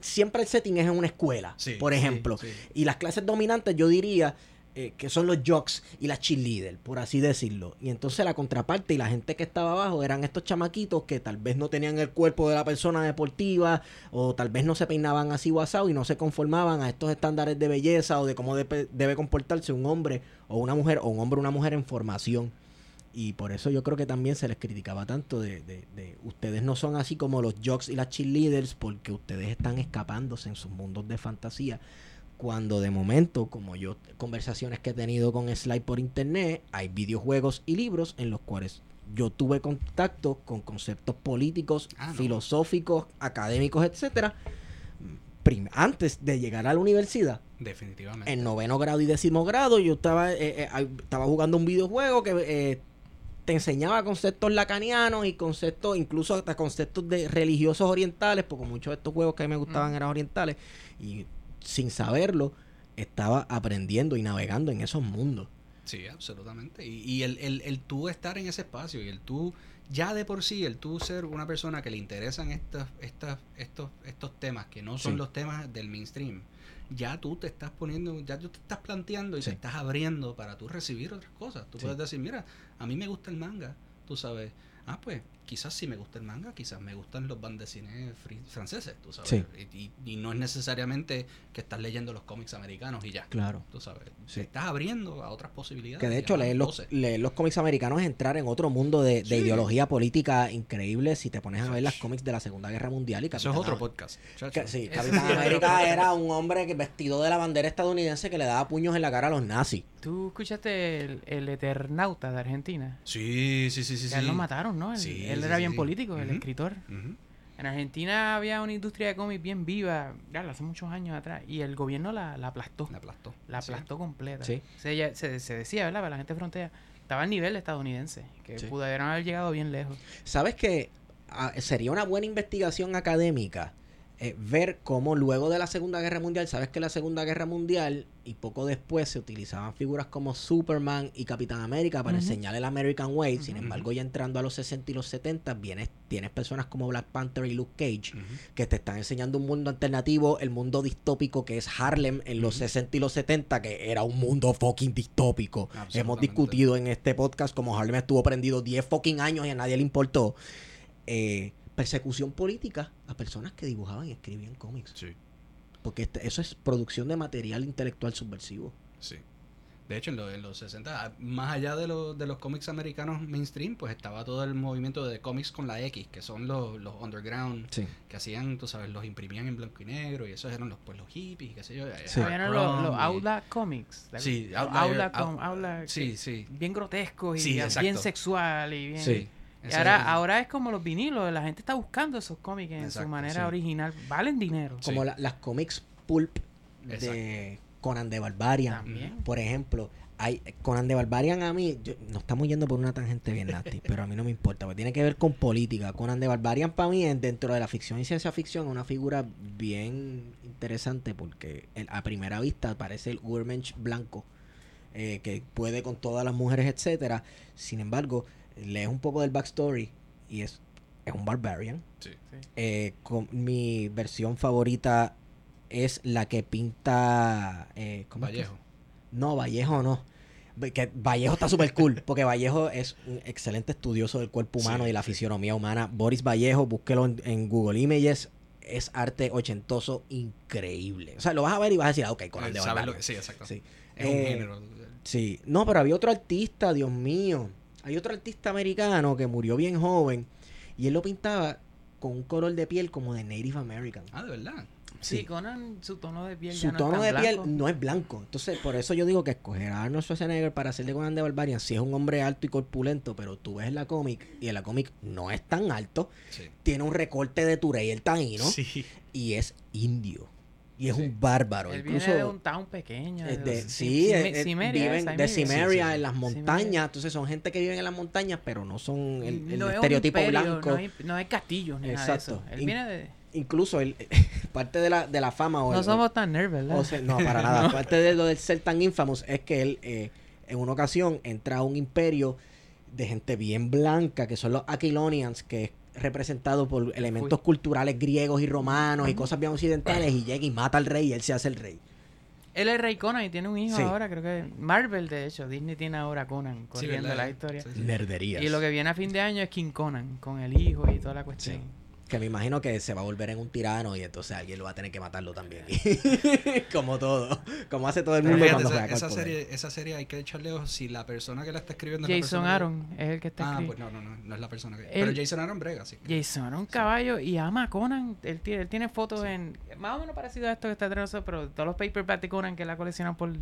Siempre el setting es en una escuela, Sí, por sí, ejemplo. sí. Y las clases dominantes, yo diría, eh, que son los jocks y las cheerleaders, por así decirlo. Y entonces la contraparte y la gente que estaba abajo eran estos chamaquitos que tal vez no tenían el cuerpo de la persona deportiva o tal vez no se peinaban así guasado y no se conformaban a estos estándares de belleza o de cómo debe, comportarse un hombre o una mujer o un hombre o una mujer en formación. Y por eso yo creo que también se les criticaba tanto de, de, de ustedes no son así como los jocks y las cheerleaders porque ustedes están escapándose en sus mundos de fantasía cuando de momento, como yo, conversaciones que he tenido con Slide por internet, hay videojuegos y libros en los cuales yo tuve contacto con conceptos políticos, Ah, no. filosóficos, académicos, etcétera, antes de llegar a la universidad. Definitivamente. En noveno grado y décimo grado, yo estaba, eh, eh, estaba jugando un videojuego que eh, te enseñaba conceptos lacanianos y conceptos, incluso hasta conceptos de religiosos orientales, porque muchos de estos juegos que a mí me gustaban Mm. eran orientales, y sin saberlo, estaba aprendiendo y navegando en esos mundos. Sí, absolutamente. Y, y el, el, el tú estar en ese espacio y el tú, ya de por sí, el tú ser una persona que le interesan estas, estas, estos, estos temas que no son Sí. los temas del mainstream, ya tú te estás poniendo, ya tú te estás planteando y Sí. te estás abriendo para tú recibir otras cosas. Tú Sí. puedes decir, mira, a mí me gusta el manga, tú sabes. Ah, pues quizás sí me gusta el manga, quizás me gustan los bandes de cine fri- franceses, tú sabes. Sí. Y, y- y no es necesariamente que estás leyendo los cómics americanos y ya. Claro. Tú sabes, Sí. te estás abriendo a otras posibilidades. Que de hecho leer los, 12. leer los cómics americanos es entrar en otro mundo de, de Sí. ideología política increíble si te pones a ver las cómics de la Segunda Guerra Mundial y Eso es Capitán otro podcast. Que- sí, Capitán América era un hombre que vestido de la bandera estadounidense que le daba puños en la cara a los nazis. ¿Tú escuchaste el, el Eternauta de Argentina? Sí, sí, sí, sí. Que a él sí. lo mataron, ¿no? Sí, él era bien político, el escritor. En Argentina había una industria de cómics bien viva, ya, hace muchos años atrás, y el gobierno la, la aplastó. La aplastó. La Sí. aplastó completa. Sí. Se, ya- se, se decía, ¿verdad? Para la gente de frontera. Estaba al nivel estadounidense, que Sí. pudieron haber llegado bien lejos. ¿Sabes que ah, sería una buena investigación académica eh, ver cómo luego de la Segunda Guerra Mundial, sabes que la Segunda Guerra Mundial y poco después se utilizaban figuras como Superman y Capitán América para enseñar el American Way, sin embargo ya entrando a los 60 y los 70 vienes, tienes personas como Black Panther y Luke Cage que te están enseñando un mundo alternativo, el mundo distópico que es Harlem en los Ujú. 60 y los 70, que era un mundo fucking distópico. Hemos discutido en este podcast como Harlem estuvo prendido 10 fucking años y a nadie le importó. Eh, persecución política a personas que dibujaban y escribían cómics. Sí, Porque este- eso es producción de material intelectual subversivo. sí. De hecho, en, lo- en los 60, ah, más allá de, lo- de los cómics americanos mainstream, pues estaba todo el movimiento de cómics con la X, que son los, los underground, Sí. que hacían, tú sabes, los imprimían en blanco y negro, y esos eran los, pues, los hippies, qué sé yo. eh, Sí. Habían los, los Aula Comics. Sí, Los Outlier, Aula, Out- com- Aula Sí, sí. bien grotescos y Sí, bien sexual y bien... Sí. Y ahora, es- ahora es como los vinilos, la gente está buscando esos cómics en Exacto, su manera sí. original. Valen dinero. Sí. Como la- las comics pulp de Conan de Barbarian. También. Por ejemplo, hay Conan de Barbarian a mí, yo- nos estamos yendo por una tangente bien nasty, pero a mí no me importa, porque tiene que ver con política. Conan de Barbarian para mí, es dentro de la ficción y ciencia ficción, es una figura bien interesante porque el- a primera vista parece el Urmensch blanco, eh, que puede con todas las mujeres, etcétera. Sin embargo, lees un poco del backstory y es, es un barbarian. Sí. Eh, con- mi versión favorita es la que pinta... Eh, ¿cómo es que Vallejo. no, Vallejo no. Que Vallejo está súper cool, porque Vallejo es un excelente estudioso del cuerpo humano Sí, y la sí. fisionomía humana. Boris Vallejo, búsquelo en, en Google Images. Es arte ochentoso increíble. O sea, lo vas a ver y vas a decir, ah, ok, Conan de ¿sabes Barbarian. lo que- sí, exacto. Sí. Es un Eh, género. Sí. No, pero había otro artista, Dios mío. Hay otro artista americano que murió bien joven y él lo pintaba con un color de piel como de Native American. Ah, de verdad. Sí, Sí. Conan, su tono de piel Su ya no tono es de piel blanco. no es blanco. Entonces, por eso yo digo que escoger a Arnold Schwarzenegger para hacer de Conan de Barbarian, si es un hombre alto y corpulento, pero tú ves en la cómic y en la cómic no es tan alto, Sí. tiene un recorte de Turey el taíno Sí. y es indio. Y es Sí. un bárbaro. Él Incluso viene de un town pequeño. eh, de sí, eh, eh, Cimeria, viven esa, de Cimeria. Cimeria Sí, sí, en las Cimeria. montañas. Entonces son gente que viven en las montañas, pero no son el, el No es un estereotipo imperio, blanco. No hay, no hay castillos ni nada de Exacto. eso. Él In- viene de... Incluso el, parte de la, de la fama o No el- somos tan nerds, ¿verdad? O sea, no, para nada. Parte de lo del ser tan infamous es que él, eh, en una ocasión, entra a un imperio de gente bien blanca, que son los Aquilonians, que es representado por elementos culturales griegos y romanos y cosas bien occidentales, y llega y mata al rey y él se hace el rey. Él es Rey Conan y tiene un hijo Sí. ahora, creo que Marvel, de hecho. Disney tiene ahora Conan corriendo la historia. Sí, sí. Nerderías. Y lo que viene a fin de año es King Conan, con el hijo y toda la cuestión. Que me imagino que se va a volver en un tirano y entonces alguien lo va a tener que matarlo también. como todo. Como hace todo el mundo fíjate, cuando esa, esa serie, esa serie hay que echarle ojos si la persona que la está escribiendo es la Jason que- Aaron es el que está Ah, escribiendo. pues no, no, no, no es la persona que... Pero Jason Aaron brega, sí. Jason era un caballo y ama a Conan. Él tiene, él tiene fotos en. Más o menos parecido a esto que está atrás, pero todos los paperbacks de Conan que él ha coleccionado por,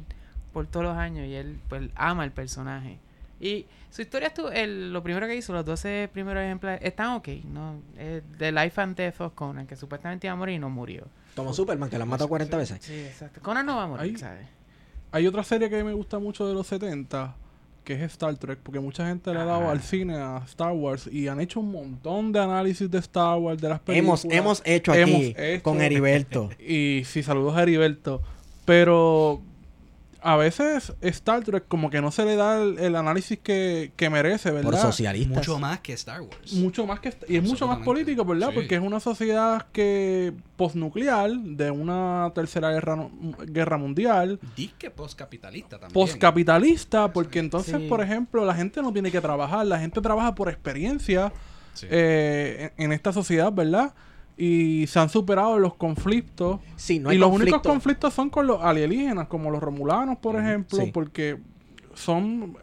por todos los años. Y él pues ama el personaje. Y su historia estuvo. El, lo primero que hizo, los 12 primeros ejemplares, están ok. ¿no? Es The Life and Death of Conan, que supuestamente iba a morir y no murió. Como Superman, que lo han matado 40 veces. Sí, exacto. Conan no va a morir, Ahí- ¿sabes? Hay otra serie que me gusta mucho de los 70, que es Star Trek, porque mucha gente le ha dado al cine a Star Wars y han hecho un montón de análisis de Star Wars, de las películas. Hemos, hemos hecho aquí Hemos hecho- con Heriberto. Y sí, saludos a Heriberto. Pero a veces Star Trek como que no se le da el, el análisis que, que merece, ¿verdad? por socialistas. Mucho más que Star Wars. Mucho más que... Y es mucho más político, ¿verdad? Sí. Porque es una sociedad que postnuclear de una tercera guerra, guerra mundial. Disque postcapitalista también. Postcapitalista, porque entonces, Sí. por ejemplo, la gente no tiene que trabajar, la gente trabaja por experiencia Sí. eh, en, en esta sociedad, ¿verdad? Y se han superado los conflictos. Sí, no hay y los conflicto. únicos conflictos son con los alienígenas, como los romulanos, por ejemplo, sí. porque son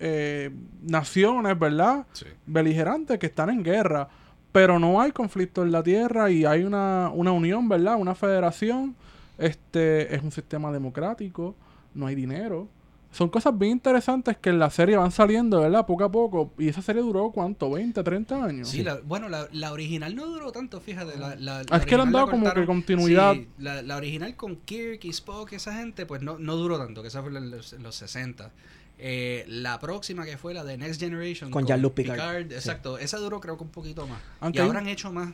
eh, naciones, ¿verdad? Sí. Beligerantes que están en guerra. Pero no hay conflicto en la Tierra y hay una, una unión, ¿verdad? Una federación. Este es un sistema democrático, no hay dinero. Son cosas bien interesantes que en la serie van saliendo, ¿verdad? Poco a poco. Y esa serie duró, ¿cuánto? ¿20, 30 años? Sí, la- bueno, la, la original no duró tanto, fíjate. La, la, Ah, es que le han dado como que continuidad. Sí, la, la original con Kirk y Spock, esa gente, pues no, no duró tanto, que esa fue en los, en los 60. Eh, la próxima que fue la de Next Generation Con Jean-Luc Picard. Sí. exacto. Esa duró creo que un poquito más. Aunque y ahora han hecho más.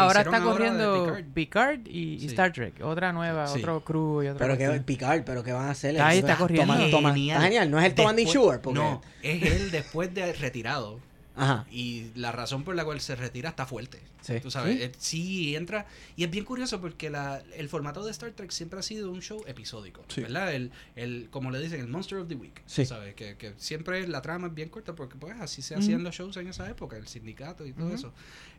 Ahora está corriendo Picard. Picard, y, y Sí. Star Trek. Otra nueva, Sí. otro crew y otra Pero que cuestión. picar, pero que van a hacer. Ahí está es corriendo. Toma, toma- Genial. está genial. No es el Tommy Shure. Porque... No, es él después de retirado. Ajá. Y la razón por la cual se retira está fuerte. Sí. Tú sabes, Sí. eh, sí, entra. Y es bien curioso porque la, el formato de Star Trek siempre ha sido un show episódico. Sí. ¿Verdad? El, el, como le dicen, el Monster of the Week. Sí. ¿Sabes? Que, que siempre la trama es bien corta porque, pues, así se hacían los shows en esa época, el sindicato y todo eso.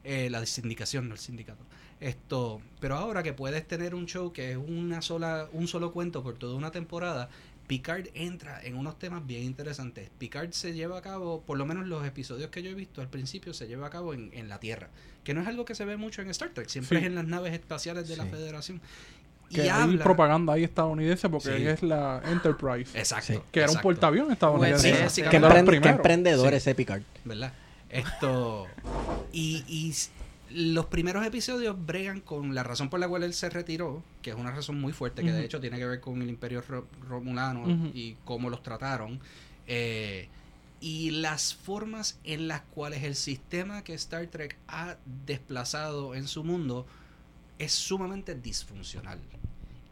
Eh, la sindicación, no el sindicato. Esto, pero ahora que puedes tener un show que es una sola, un solo cuento por toda una temporada, Picard entra en unos temas bien interesantes. Picard se lleva a cabo, por lo menos los episodios que yo he visto al principio, se lleva a cabo en, en la Tierra. Que no es algo que se ve mucho en Star Trek, siempre Sí. es en las naves espaciales de la Sí. Federación. Que y hay habla. propaganda ahí estadounidense porque Sí. es la Enterprise. Exacto. Que era un portaavión estadounidense. Pues, sí, sí, Qué, que emprendedor ese Picard. ¿verdad? Esto. Y, y los primeros episodios bregan con la razón por la cual él se retiró, que es una razón muy fuerte, que de hecho tiene que ver con el Imperio Ro- Romulano y cómo los trataron. eh, y las formas en las cuales el sistema que Star Trek ha desplazado en su mundo es sumamente disfuncional.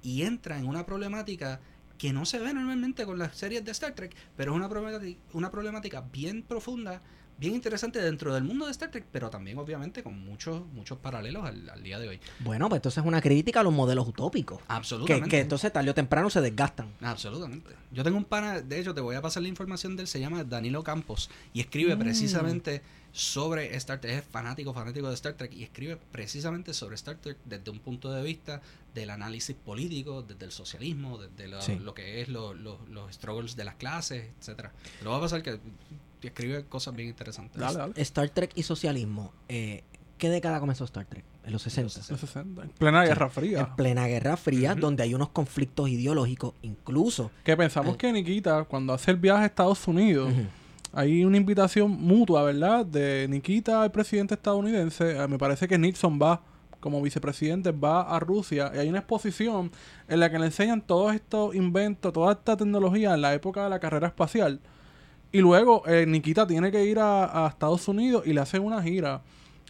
Y entra en una problemática que no se ve normalmente con las series de Star Trek, pero es una problemática, una problemática bien profunda, bien interesante dentro del mundo de Star Trek, pero también obviamente con muchos muchos paralelos al, al día de hoy. Bueno, pues entonces es una crítica a los modelos utópicos. Que, Absolutamente. que entonces tarde o temprano se desgastan. Absolutamente. Yo tengo un pana, de hecho te voy a pasar la información de él, se llama Danilo Campos y escribe Mm. precisamente sobre Star Trek, es fanático, fanático de Star Trek y escribe precisamente sobre Star Trek desde un punto de vista del análisis político, desde el socialismo, desde lo, Sí. lo que es lo- lo- los struggles de las clases, etcétera. Lo va a pasar que escribe cosas bien interesantes. Dale, dale. Star Trek y socialismo. Eh, ¿Qué década comenzó Star Trek? En los 60. Los 60. En plena Guerra En Fría. plena Guerra Fría, donde hay unos conflictos ideológicos, incluso. Que pensamos Eh. que Nikita, cuando hace el viaje a Estados Unidos, hay una invitación mutua, ¿verdad? De Nikita, el presidente estadounidense. eh, me parece que Nixon va como vicepresidente, va a Rusia. Y hay una exposición en la que le enseñan todos estos inventos, toda esta tecnología en la época de la carrera espacial. Y luego eh, Nikita tiene que ir a, a Estados Unidos y le hacen una gira.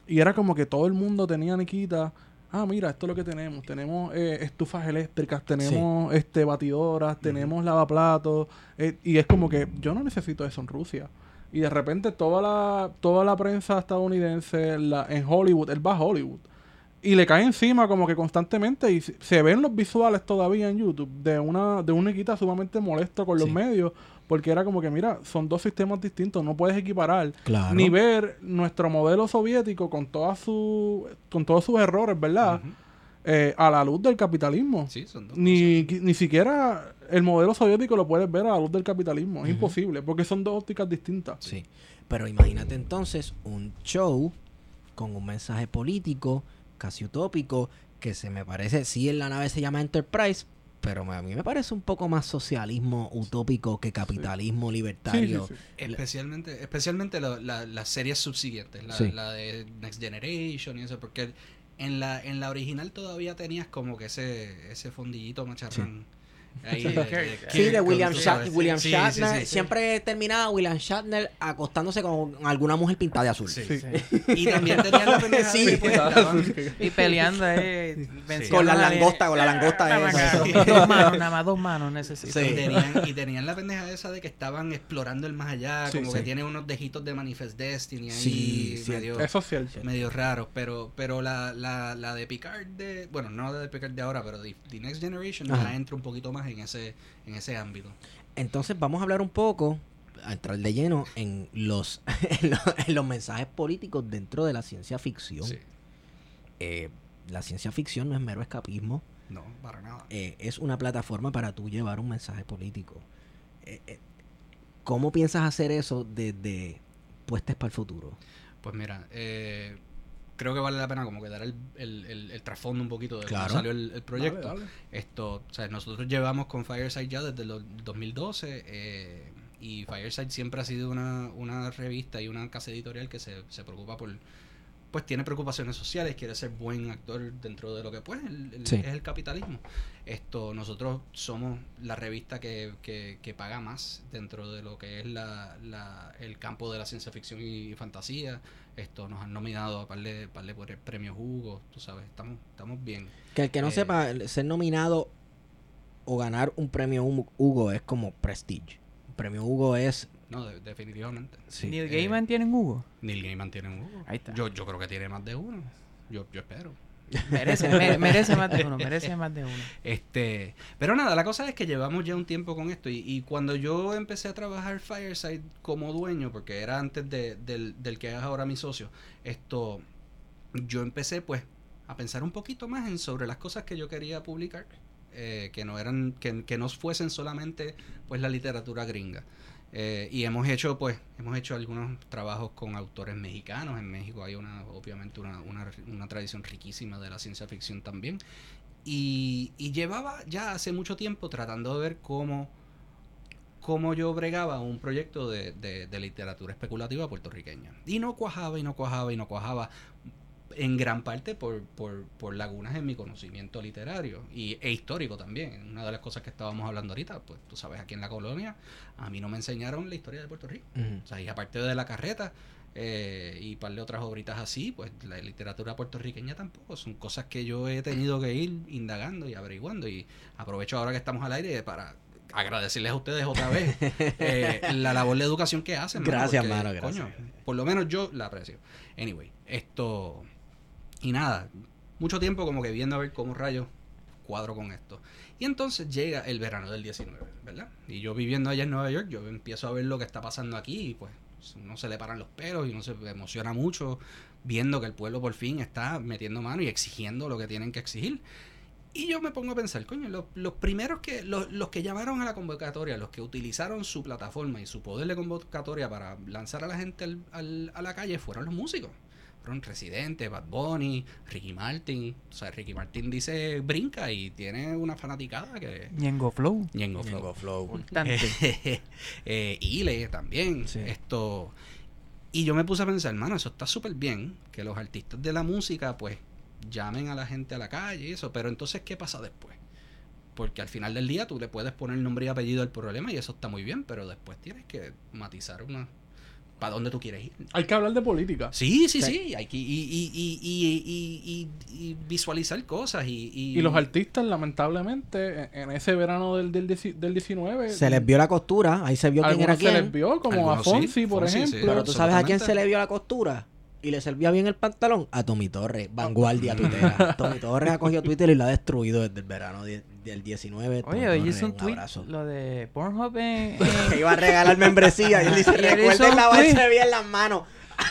Y era como que todo el mundo tenía a Nikita. Ah, mira, esto es lo que tenemos. Tenemos eh, estufas eléctricas, tenemos este batidoras, tenemos lavaplatos. eh, y es como que yo no necesito eso en Rusia. Y de repente toda la, toda la prensa estadounidense la, en Hollywood, él va a Hollywood. y le cae encima como que constantemente y se- se ven los visuales todavía en YouTube de una de un Nikita sumamente molesto con los Sí. medios porque era como que mira son dos sistemas distintos no puedes equiparar Claro. ni ver nuestro modelo soviético con todas su con todos sus errores verdad. Eh, a la luz del capitalismo Sí, son dos ni, ni siquiera el modelo soviético lo puedes ver a la luz del capitalismo es imposible porque son dos ópticas distintas Sí. Pero imagínate entonces un show con un mensaje político casi utópico que se me parece, sí en la nave se llama Enterprise, pero a mí me parece un poco más socialismo utópico que capitalismo Sí, sí, libertario. sí. Especialmente, especialmente la- la- las series subsiguientes, la, Sí. la de Next Generation y eso, porque en la, en la original todavía tenías como que ese, ese fondillito macharrán. Ahí, Sí, de- Kirk. de- Sí, de Kirk, William, Shat- Sí, Shatner. sí, sí. Siempre terminaba William Shatner acostándose con alguna mujer pintada de azul. Sí. Sí. Y también tenías la pues, Y peleando Con la langosta, con la langosta Nada esa. más, Dos manos, nada más dos manos necesito. Sí. Y tenían, y tenían la pendeja esa de que estaban explorando el más allá, Sí, como sí. que tiene unos dejitos de Manifest Destiny ahí, medio, eso medio raros, pero, pero la, la, la de Picard de, bueno, no la de Picard de ahora, pero de The Next Generation ya entra un poquito más en ese, en ese ámbito. Entonces vamos a hablar un poco, a entrar de lleno en los, en los, en los mensajes políticos dentro de la ciencia ficción. Sí. Eh, la ciencia ficción no es mero escapismo, No, para nada. eh, es una plataforma para tú llevar un mensaje político. Eh, ¿Cómo piensas hacer eso desde puestas para el futuro? Pues mira, eh, creo que vale la pena como que dar el, el, el- el trasfondo un poquito de Claro. cómo salió el, el proyecto. Dale, dale. Esto, o sea, nosotros llevamos con Fireside ya desde el 2012 eh, y Fireside siempre ha sido una, una revista y una casa editorial que se, se preocupa por, pues tiene preocupaciones sociales, quiere ser buen actor dentro de lo que el- el- Sí. es el capitalismo. Esto, nosotros somos la revista que, que, que paga más dentro de lo que es la, la- el campo de la ciencia ficción y fantasía. Esto nos han nominado a par de, par de pre- premios Hugo, tú sabes, estamos, estamos bien. Que el que no Eh, sepa, el ser nominado o ganar un premio Hugo- Hugo es como prestige. Un premio Hugo es... No, de- definitivamente. Sí. Neil Eh, Gaiman tiene un Hugo. Neil Gaiman tiene un Hugo. Ahí está. Yo, yo creo que tiene más de uno. Yo, yo espero. Merece, mere- merece más de uno, merece más de uno. Este, pero nada, la cosa es que llevamos ya un tiempo con esto y, y cuando yo empecé a trabajar Fireside como dueño, porque era antes de- del, del que es ahora mi socio, esto, yo empecé pues a pensar un poquito más en sobre las cosas que yo quería publicar, eh, que no eran, que, que no fuesen solamente pues la literatura gringa. Eh, y hemos hecho, pues, hemos hecho algunos trabajos con autores mexicanos. En México hay una, obviamente, una, una, una tradición riquísima de la ciencia ficción también. Y, y llevaba ya hace mucho tiempo tratando de ver cómo, cómo yo bregaba un proyecto de, de- de literatura especulativa puertorriqueña. Y no cuajaba y no cuajaba y no cuajaba en gran parte por, por, por lagunas en mi conocimiento literario y, e histórico también. Una de las cosas que estábamos hablando ahorita, pues tú sabes, aquí en la colonia, a mí no me enseñaron la historia de Puerto Rico. O sea, y aparte de la carreta eh, y par de otras obritas así, pues la literatura puertorriqueña tampoco. Son cosas que yo he tenido que ir indagando y averiguando. Y aprovecho ahora que estamos al aire para agradecerles a ustedes otra vez eh, la labor de educación que hacen. mano, Gracias, porque, mano, gracias. coño, por lo menos yo la aprecio. Anyway, esto... Y nada, mucho tiempo como que viendo a ver cómo rayos cuadro con esto. Y entonces llega el verano del 19, ¿verdad? Y yo viviendo allá en Nueva York, yo empiezo a ver lo que está pasando aquí y pues uno se le paran los pelos y uno se emociona mucho viendo que el pueblo por fin está metiendo mano y exigiendo lo que tienen que exigir. Y yo me pongo a pensar, coño, los, los primeros que, los, los que llamaron a la convocatoria, los que utilizaron su plataforma y su poder de convocatoria para lanzar a la gente al- al- a la calle fueron los músicos. Fueron Residente, Bad Bunny, Ricky Martin. O sea, Ricky Martin dice brinca y tiene una fanaticada que... Ñengo Flow. Ñengo Flow. Ñengo Flow. Importante. eh, Ile también. Sí. Esto. Y yo me puse a pensar, hermano, eso está súper bien. Que los artistas de la música, pues, llamen a la gente a la calle y eso. Pero entonces, ¿qué pasa después? Porque al final del día tú le puedes poner nombre y apellido al problema y eso está muy bien, pero después tienes que matizar una. ¿Para dónde tú quieres ir? Hay que hablar de política. Sí, sí, Sí. sí. Hay que y, y, y, y, y- y- y visualizar cosas y, y, Y los artistas, lamentablemente, en- en ese verano del, del, del 19... Se les vio la costura, ahí se vio quién era algunos se les quién. vio, como Algunos a sí, Fonsi, por Fonsi, sí. ejemplo. Pero tú sabes a quién se le vio la costura. y le servía bien el pantalón a Tommy Torres, vanguardia tuitera. Tommy Torres ha cogido Twitter y lo ha destruido desde el verano del 19. Tommy Oye, hoy Torres, hizo un tweet, abrazo. lo de Pornhub en... Que iba a regalar membresía y él dice, recuerden un lavarse bien las manos.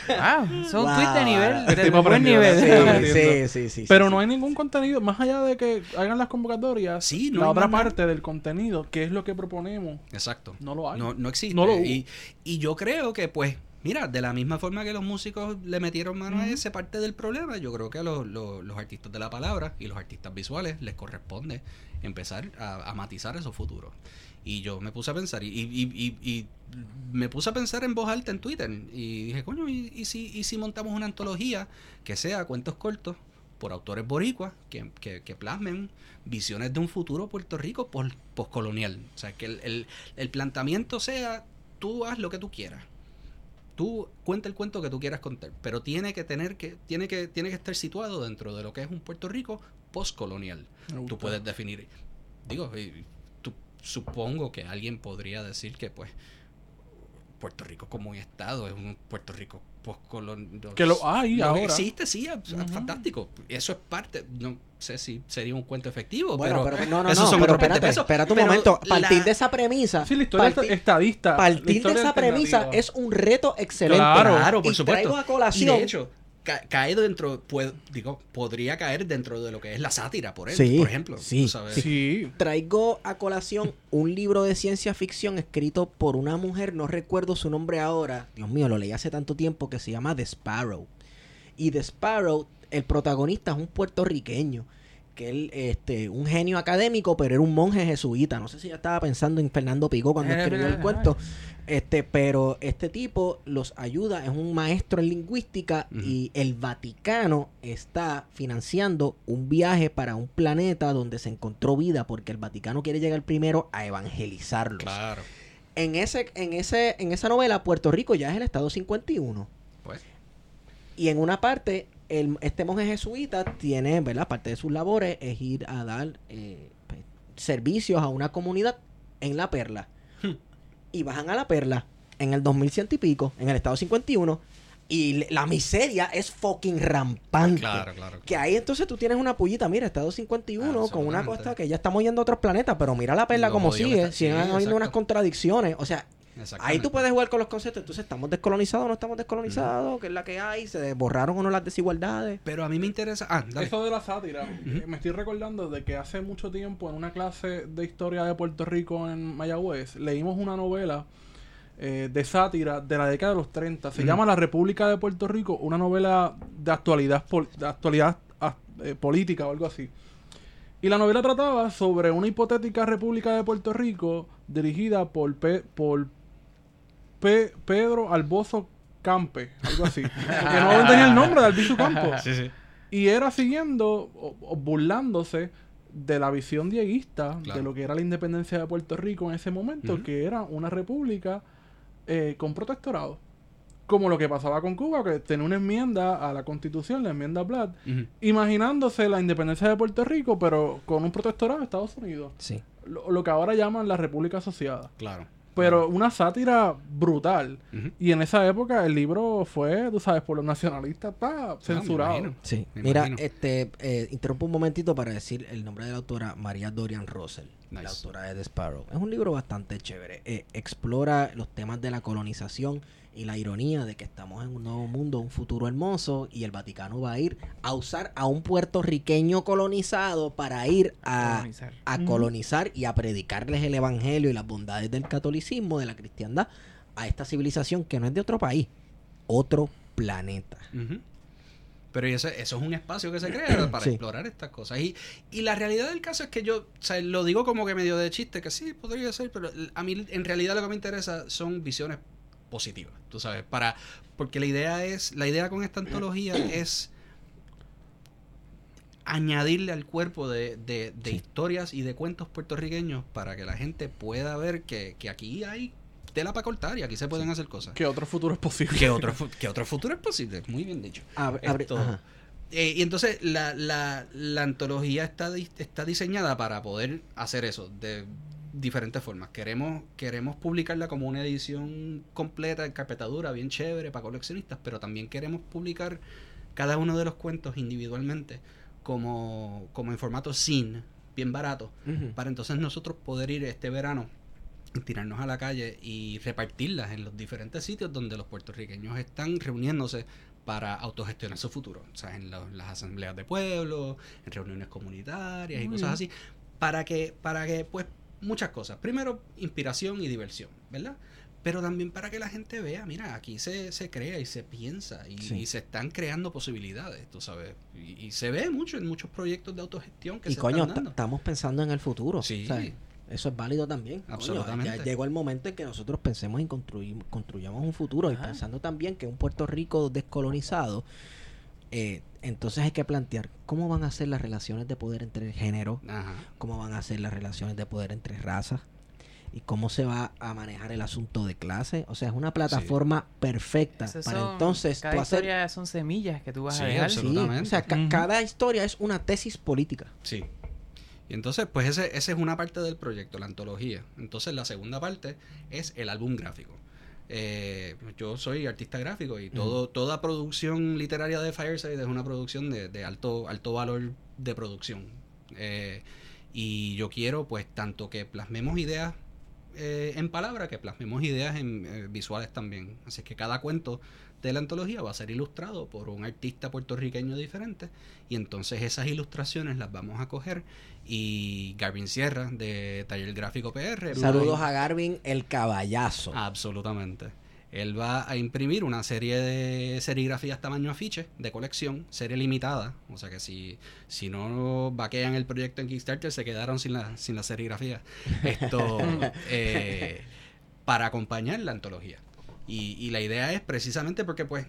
Wow, son Wow. tweets de nivel, El de tipo buen nivel. sí. Sí, sí. Pero sí, no sí. hay ningún contenido, más allá de que hagan las convocatorias, Sí, no la otra nada. parte del contenido, que es lo que proponemos, Exacto. no lo hay. No, no existe. No lo hubo. y, y yo creo que, pues, mira, de la misma forma que los músicos le metieron mano a ese parte del problema, yo creo que a los, los- los artistas de la palabra y los artistas visuales les corresponde empezar a, a matizar esos futuros. Y yo me puse a pensar, y, y- y- y- me puse a pensar en voz alta en Twitter, y dije, coño, ¿y, si, y si montamos una antología que sea cuentos cortos por autores boricuas que, que- que plasmen visiones de un futuro Puerto Rico pos- poscolonial? O sea, que el, el- el planteamiento sea, tú haz lo que tú quieras. Tú cuenta el cuento que tú quieras contar, pero tiene que tener que tiene que tiene que estar situado dentro de lo que es un Puerto Rico postcolonial. Tú puedes definir, digo, y tú, supongo que alguien podría decir que pues Puerto Rico como un estado es un Puerto Rico postcolonial. Que lo hay Lo ahora. Existe, sí, es Ujú. fantástico. Eso es parte, no sé si sería un cuento efectivo, Bueno, pero, pero, no, no, esos no, son pero otros 20 espérate, espérate un Pero momento. la- Partir de esa premisa. Sí, la historia partir- estadista. Partir de esa premisa es un reto excelente. Claro. Claro, por y supuesto. traigo a Y colación. de hecho, ca- cae dentro, puede- digo, podría caer dentro de lo que es la sátira, por, él, Sí, por ejemplo. sí, tú sabes. Sí. traigo a colación un libro de ciencia ficción escrito por una mujer, no recuerdo su nombre ahora, Dios mío, lo leí hace tanto tiempo, que se llama The Sparrow. Y The Sparrow, el protagonista es un puertorriqueño, que él, este, un genio académico, pero era un monje jesuita. No sé si ya estaba pensando en Fernando Pico cuando Eh, escribió eh, el cuento. Este, pero este tipo los ayuda, es un maestro en lingüística y el Vaticano está financiando un viaje para un planeta donde se encontró vida porque el Vaticano quiere llegar primero a evangelizarlos. Claro. En ese en ese en esa novela Puerto Rico ya es el estado 51 Pues, y en una parte el, este monje jesuita tiene, ¿verdad? Parte de sus labores es ir a dar eh, pues, servicios a una comunidad en La Perla. Y bajan a La Perla en el 2100 y pico, en el estado 51, y la miseria es fucking rampante. claro, claro. Que ahí entonces tú tienes una pullita, mira, estado 51 con una costa que ya estamos yendo a otros planetas, pero mira la perla Lo como sigue, siguen habiendo unas contradicciones, o sea, ahí tú puedes jugar con los conceptos, entonces estamos descolonizados o no estamos descolonizados, que es la que hay, se borraron o no las desigualdades. Pero a mí me interesa. Ah, dale. Eso de la sátira, eh, me estoy recordando de que hace mucho tiempo en una clase de historia de Puerto Rico en Mayagüez leímos una novela eh, de sátira de la década de los 30. Se llama La República de Puerto Rico, una novela de actualidad, pol- de actualidad ah, eh, política o algo así. Y la novela trataba sobre una hipotética República de Puerto Rico dirigida por, Pe- por Pe- Pedro Albozo Campe, algo así. Porque no tenía el nombre de Albizu Campos. Sí, sí. Y era siguiendo o, o burlándose de la visión dieguista Claro. de lo que era la independencia de Puerto Rico en ese momento, que era una república eh, con protectorado. Como lo que pasaba con Cuba, que tenía una enmienda a la constitución, la enmienda Blatt, imaginándose la independencia de Puerto Rico, pero con un protectorado de Estados Unidos. Sí. Lo, lo que ahora llaman la República Asociada. Claro. Pero una sátira brutal. Y en esa época el libro fue, tú sabes, por los nacionalistas, pa, censurado. imagino. Sí. Me Mira, imagino. este, eh, interrumpo un momentito para decir el nombre de la autora, María Dorian Russell, la autora de The Sparrow. Es un libro bastante chévere. Eh, explora los temas de la colonización y la ironía de que estamos en un nuevo mundo, un futuro hermoso, y el Vaticano va a ir a usar a un puertorriqueño colonizado para ir a, Colonizar. a Ujú. colonizar y a predicarles el evangelio y las bondades del catolicismo, de la cristiandad, a esta civilización que no es de otro país, otro planeta. Pero eso, eso es un espacio que se crea para Sí. explorar estas cosas. Y, y la realidad del caso es que yo, o sea, lo digo como que medio de chiste, que sí, podría ser, pero a mí en realidad lo que me interesa son visiones positivas, tú sabes, para, porque la idea es, la idea con esta antología es añadirle al cuerpo de, de- de Sí. historias y de cuentos puertorriqueños para que la gente pueda ver que, que aquí hay tela para cortar y aquí se pueden hacer cosas. Que otro futuro es posible. Que otro, fu- que otro futuro es posible, muy bien dicho. Abre- abre- Esto-. Eh, y entonces la, la, la antología está, está diseñada para poder hacer eso, de diferentes formas. Queremos, queremos publicarla como una edición completa en carpetadura, bien chévere para coleccionistas, pero también queremos publicar cada uno de los cuentos individualmente como, como en formato sin, bien barato, para entonces nosotros poder ir este verano tirarnos a la calle y repartirlas en los diferentes sitios donde los puertorriqueños están reuniéndose para autogestionar su futuro, o sea, en lo- las asambleas de pueblo, en reuniones comunitarias y cosas así, para que, para que, pues, muchas cosas. Primero, inspiración y diversión, ¿verdad? Pero también para que la gente vea, mira, aquí se, se crea y se piensa y, Sí. y se están creando posibilidades, tú sabes. Y, y se ve mucho en muchos proyectos de autogestión que Y se coño, están dando. estamos pensando en el futuro. Sí. ¿sabes? Eso es válido también. Coño, Absolutamente. ya llegó el momento en que nosotros pensemos en construir, construyamos un futuro y pensando también que un Puerto Rico descolonizado, eh, entonces hay que plantear cómo van a ser las relaciones de poder entre género, Ajá. cómo van a ser las relaciones de poder entre razas y cómo se va a manejar el asunto de clase. O sea, es una plataforma perfecta Esos para son- entonces cada tú hacer... historia son semillas que tú vas Sí, a dejar. Sí, absolutamente. o sea, ca- cada historia es una tesis política. Sí. Y entonces, pues ese, ese es una parte del proyecto, la antología. Entonces, la segunda parte es el álbum gráfico. Eh, yo soy artista gráfico y todo, toda producción literaria de Fireside es una producción de, de alto, alto valor de producción. Eh, y yo quiero, pues, tanto que plasmemos ideas eh, en palabra, que plasmemos ideas en eh, visuales también. Así que cada cuento de la antología va a ser ilustrado por un artista puertorriqueño diferente y entonces esas ilustraciones las vamos a coger y Garvin Sierra de Taller Gráfico PR Saludos a- a Garvin, el caballazo. absolutamente él va a imprimir una serie de serigrafías tamaño afiche de colección, serie limitada. O sea que si, si no vaquean el proyecto en Kickstarter, se quedaron sin la, sin la serigrafía. Esto eh, para acompañar la antología. Y, y la idea es precisamente porque, pues,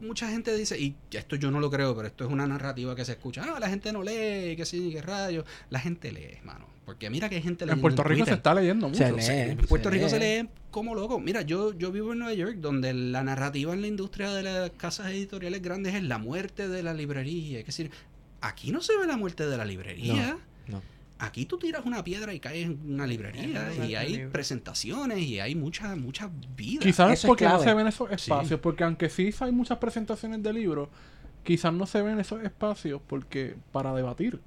mucha gente dice, y esto yo no lo creo, pero esto es una narrativa que se escucha. Ah, la gente no lee, que sí, que rayos. La gente lee, mano. Porque mira que hay gente En leyendo Puerto Rico se está leyendo mucho. Se lee. Sí, en Puerto se Rico se lee. lee como loco. Mira, yo, yo vivo en Nueva York, donde la narrativa en la industria de las casas editoriales grandes es la muerte de la librería. Es decir, aquí no se ve la muerte de la librería. No. Aquí tú tiras una piedra y caes en una librería y hay libro. presentaciones y hay mucha, mucha vida. Quizás Eso es porque no se ven esos espacios, porque aunque sí hay muchas presentaciones de libros, quizás no se ven esos espacios porque para debatir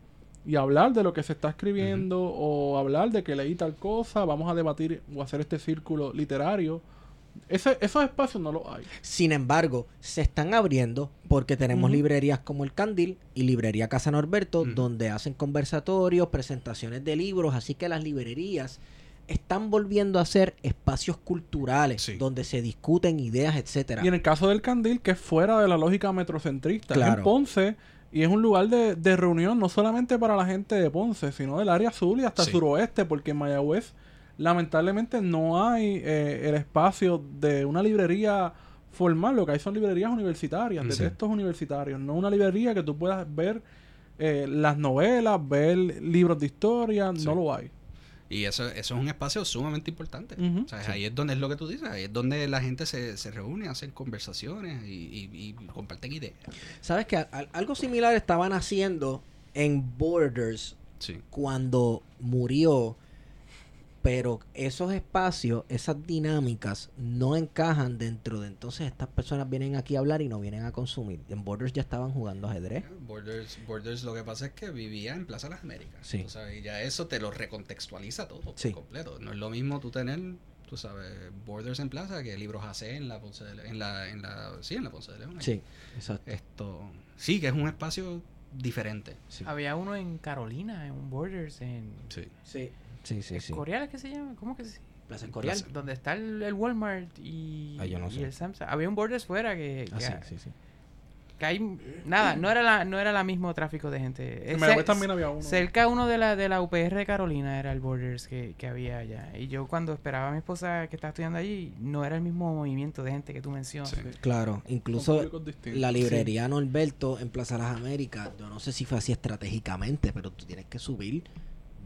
y hablar de lo que se está escribiendo o hablar de que leí tal cosa, vamos a debatir o hacer este círculo literario. Ese, esos espacios no los hay. Sin embargo, se están abriendo porque tenemos librerías como el Candil y librería Casa Norberto, Ujú. donde hacen conversatorios, presentaciones de libros, así que las librerías están volviendo a ser espacios culturales Sí. donde se discuten ideas, etcétera. Y en el caso del Candil, que es fuera de la lógica metrocentrista, es Claro. en Ponce y es un lugar de, de reunión no solamente para la gente de Ponce, sino del área azul y hasta Sí. suroeste, porque en Mayagüez lamentablemente no hay eh, el espacio de una librería formal, lo que hay son librerías universitarias, de Sí. textos universitarios, no una librería que tú puedas ver eh, las novelas, ver libros de historia, Sí. no lo hay. Y eso, eso es un espacio sumamente importante. O sea, ahí es donde es lo que tú dices, ahí es donde la gente se, se reúne, hacen conversaciones y, y- y comparten ideas. ¿Sabes que algo similar estaban haciendo en Borders Sí. cuando murió, pero esos espacios, esas dinámicas no encajan dentro de entonces estas personas vienen aquí a hablar y no vienen a consumir. En Borders ya estaban jugando ajedrez. Borders, Borders lo que pasa es que vivía en Plaza Las Américas. Sí. tú sabes, y ya eso te lo recontextualiza todo por Sí. completo. No es lo mismo tú tener, tú sabes, Borders en Plaza que libros AC en la Ponce de Le- en la, en la, sí, en la Ponce de León. ahí. Sí, exacto. Esto, sí, que es un espacio diferente. Sí, Había uno en Carolina, en un Borders, en Sí. sí, sí, sí. sí. Escorial, ¿qué se llama? ¿Cómo que se Plaza Escorial. Plaza. Donde está el, el Walmart y, Ah, yo no y sé. el Samsung. Había un Borders fuera que, Ah, que, sí, sí, sí. que hay... Nada, no era la, no era la mismo tráfico de gente. En Mayagüez también había uno. Cerca uno de la, de la UPR de Carolina era el Borders que, que había allá. Y yo cuando esperaba a mi esposa que estaba estudiando allí, no era el mismo movimiento de gente que tú mencionas. Sí. Claro, incluso la librería Norberto en Plaza Las Américas, yo no sé si fue así estratégicamente, pero tú tienes que subir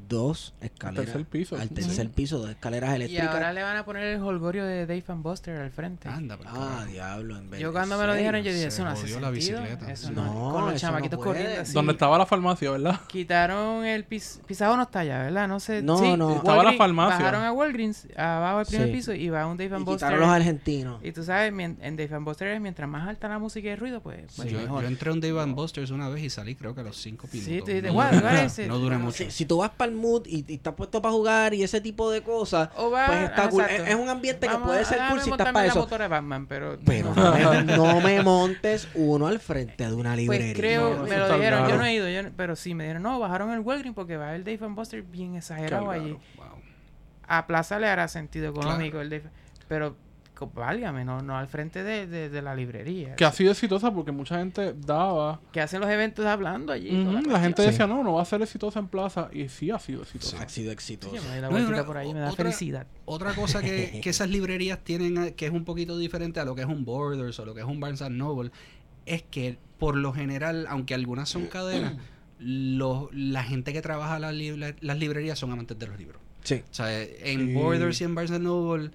dos escaleras. tercer piso. Al Sí. tercer piso, dos escaleras Y eléctricas. ahora le van a poner el holgorio de Dave and Buster al frente. Anda, por Ah, carajo. diablo, en vez Yo cuando me lo dijeron, yo dije, eso no hace la sentido. bicicleta. Eso Sí. no, No, con los no chamaquitos corriendo así. Donde estaba la farmacia, ¿verdad? Quitaron el pis pisado no está allá, ¿verdad? No sé. No, sí, no. Estaba la farmacia. Bajaron a Walgreens, abajo del primer Sí. piso, y va un Dave Y and Buster. quitaron los argentinos. Y tú sabes, en Dave and Buster, mientras más alta la música y el ruido, pues, pues yo, mejor. yo entré a un Dave and Buster's una vez y salí creo que a los 5 Sí, minutos. tú dices, no, No, mucho. Si, si tú vas para el mood y, y estás puesto para jugar y ese tipo de cosas, va- pues está cool. Es, es un ambiente que puede ser cool si estás para eso. motora de Batman, pero... Pero no. me, no me montes uno al frente de una librería. Pues creo, No, me lo dijeron, yo no he ido, yo pero sí me dijeron, no, bajaron el Walgreens porque va el Dave and Buster bien exagerado allí. Wow. A Plaza le hará sentido económico el Dave, pero válgame, no, no al frente de, de- de la librería. Que ha sido exitosa porque mucha gente daba. Que hacen los eventos hablando allí. La gente Sí. decía, no, no va a ser exitosa en plaza. Y sí ha sido exitosa. Ha sido. Sí, me No, una- por ahí, me da otra- felicidad. Otra cosa que, que esas librerías tienen, eh, que es un poquito diferente a lo que es un Borders o lo que es un Barnes and Noble, es que por lo general, aunque algunas son cadenas, los, la gente que trabaja las, libra- las librerías son amantes de los libros. Sí. O sea, en Sí. Borders y en Barnes and Noble,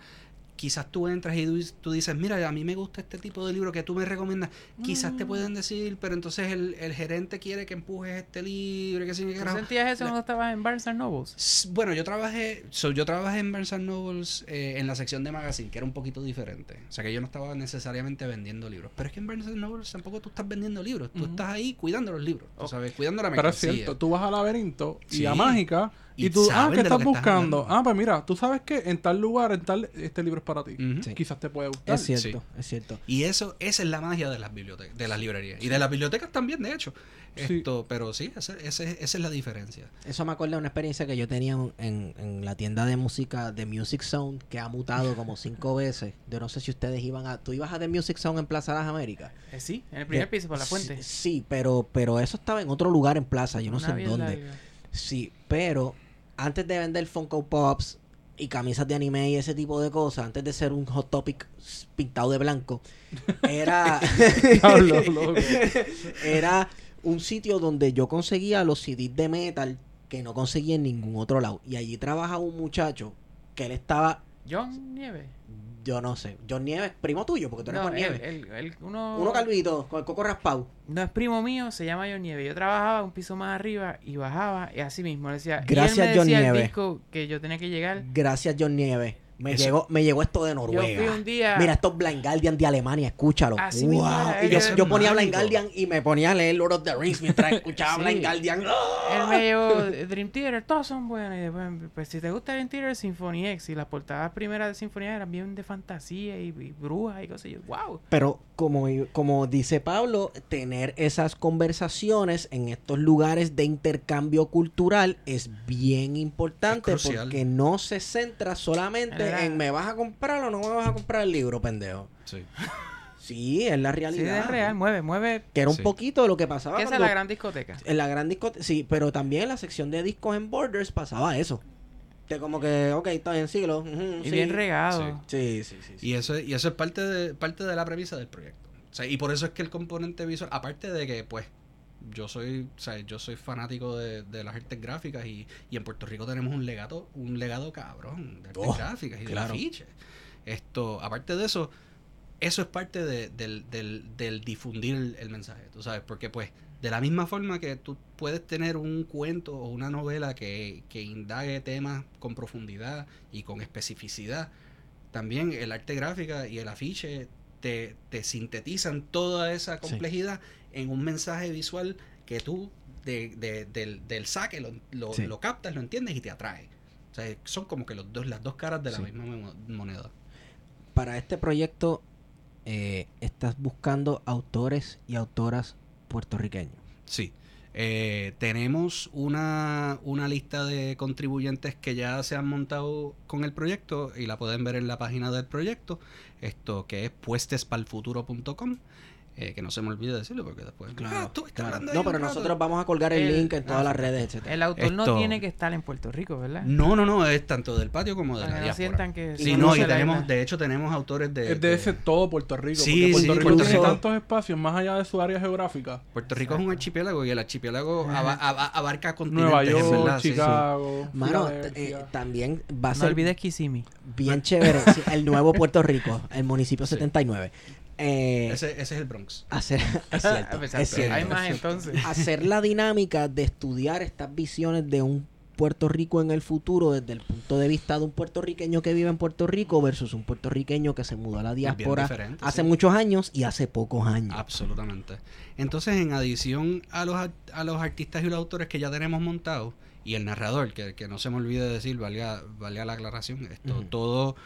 quizás tú entras y tú, dices, mira, a mí me gusta este tipo de libro que tú me recomiendas. Quizás Mm. te pueden decir, pero entonces el, el gerente quiere que empujes este libro, que ¿Tú carajo. sentías eso La- cuando estabas en Barnes Nobles? Bueno, yo trabajé, so, yo trabajé en Barnes and Nobles eh, en la sección de magazine, que era un poquito diferente. O sea, que yo no estaba necesariamente vendiendo libros. Pero es que en Barnes Nobles tampoco tú estás vendiendo libros. Tú estás ahí cuidando los libros. Tú Oh. sabes, cuidando la Pero es mercancía. cierto, tú vas al laberinto y Sí. a Mágica y, tú, ah, ¿qué de lo estás que buscando? Ah, pues mira, tú sabes que en tal lugar, en tal, este libro es para ti. Sí. Quizás te puede gustar. Es cierto, es cierto. Y eso, esa es la magia de las bibliotecas, de las librerías. Y de las bibliotecas también, de hecho. Sí. Esto, pero sí, esa, esa es- esa es la diferencia. Eso me acuerda de una experiencia que yo tenía en, en la tienda de música de Music Zone, que ha mutado como cinco veces. Yo no sé si ustedes iban a... ¿Tú ibas a The Music Zone en Plaza Las Américas? Eh, sí, en el primer De- piso, por la fuente. Sí, sí, pero, pero eso estaba en otro lugar en Plaza, yo no Una sé en dónde. larga. Sí, pero antes de vender Funko Pops y camisas de anime y ese tipo de cosas, antes de ser un Hot Topic pintado de blanco, era... Era un sitio donde yo conseguía los CDs de metal que no conseguía en ningún otro lado. Y allí trabajaba un muchacho que él estaba, John Nieves. Yo no sé, John Nieves, primo tuyo, porque tú eres No, Juan Nieves. uno, Uno calvito, con el coco raspado. no es primo mío, se llama John Nieves. Yo trabajaba un piso más arriba y bajaba y así mismo le decía. y Gracias, él me John decía el Nieves. disco que yo tenía que llegar. Gracias, John Nieves. Me Eso- llegó, me llegó esto de Yo Noruega. fui un día. Mira, estos Blind Guardian de Alemania, escúchalo. Así wow. Y yo, yo ponía Blind. Guardian y me ponía a leer Lord of the Rings mientras escuchaba Sí. Blind Guardian. Él me llevó Dream Theater, todos son buenos. Y después, pues si te gusta Dream Theater, Symphony X. Y las portadas primeras de Symphony X eran bien de fantasía y, y brujas y cosas. Y yo, wow. Pero como, como dice Pablo, tener esas conversaciones en estos lugares de intercambio cultural es bien importante Es porque no se centra solamente En me vas a comprar o no me vas a comprar el libro, pendejo. Sí. Sí, es la Sí, realidad. es real, mueve, mueve. Que era un Sí. poquito de lo que pasaba Que esa es la gran discoteca. en la gran discoteca. Sí, pero también en la sección de discos en Borders pasaba eso. Que como que, ok, está bien, siglo. Y sí. bien regado. Sí, sí, sí. sí. Y eso, y eso es parte de, parte de la premisa del proyecto. O sea, y por eso es que el componente visual, aparte de que, pues, yo soy, o sea, yo soy fanático de, de las artes gráficas y, y en Puerto Rico tenemos un legado, un legado cabrón de artes Oh, gráficas y de claro. afiches. Esto, aparte de eso, eso es parte de- del, del, del difundir el, el mensaje, tú sabes, porque pues de la misma forma que tú puedes tener un cuento o una novela que, que indague temas con profundidad y con especificidad, también el arte gráfica y el afiche te, te sintetizan toda esa Sí. En un mensaje visual que tú de- de- del, del saque lo, lo, Sí. lo captas, lo entiendes y te atrae. O sea, son como que los dos, las dos caras de la Sí. misma mo- moneda. Para este proyecto, eh, estás buscando autores y autoras puertorriqueños. Sí. Eh, tenemos una, una lista de contribuyentes que ya se han montado con el proyecto y la pueden ver en la página del proyecto, esto que es puestespalfuturo.com. Eh, que no se me olvide decirlo porque después. Claro, "Ah, tú estás claro. No, pero un rato". nosotros vamos a colgar el, El- link en todas las redes, etcétera. El autor no tiene que estar en Puerto Rico, ¿verdad? No, no, no, es tanto del patio como de Para la que no sientan que... Sí, Y no, y tenemos, de hecho, tenemos autores de. Es de ese todo Puerto Rico. Sí, porque Puerto sí, Rico Puerto tiene Rico. tantos espacios más allá de su área geográfica. Puerto Rico es un archipiélago y el archipiélago aba- aba- abarca continentes, Nueva en York, verdad, sí, sí. Chicago, Mano, eh, también va a No ser olvides Kissimmee. bien chévere el nuevo Puerto Rico, el municipio 79. Eh, Ese, ese es el Bronx. hacer, es cierto, Exacto. es cierto. Hay más entonces. hacer la dinámica de estudiar estas visiones de un Puerto Rico en el futuro desde el punto de vista de un puertorriqueño que vive en Puerto Rico versus un puertorriqueño que se mudó a la diáspora hace sí. muchos años y hace pocos años. Absolutamente. Entonces, en adición a los, a los artistas y los autores que ya tenemos montados, y el narrador, que, que no se me olvide decir, valga, valga la aclaración, esto, todo,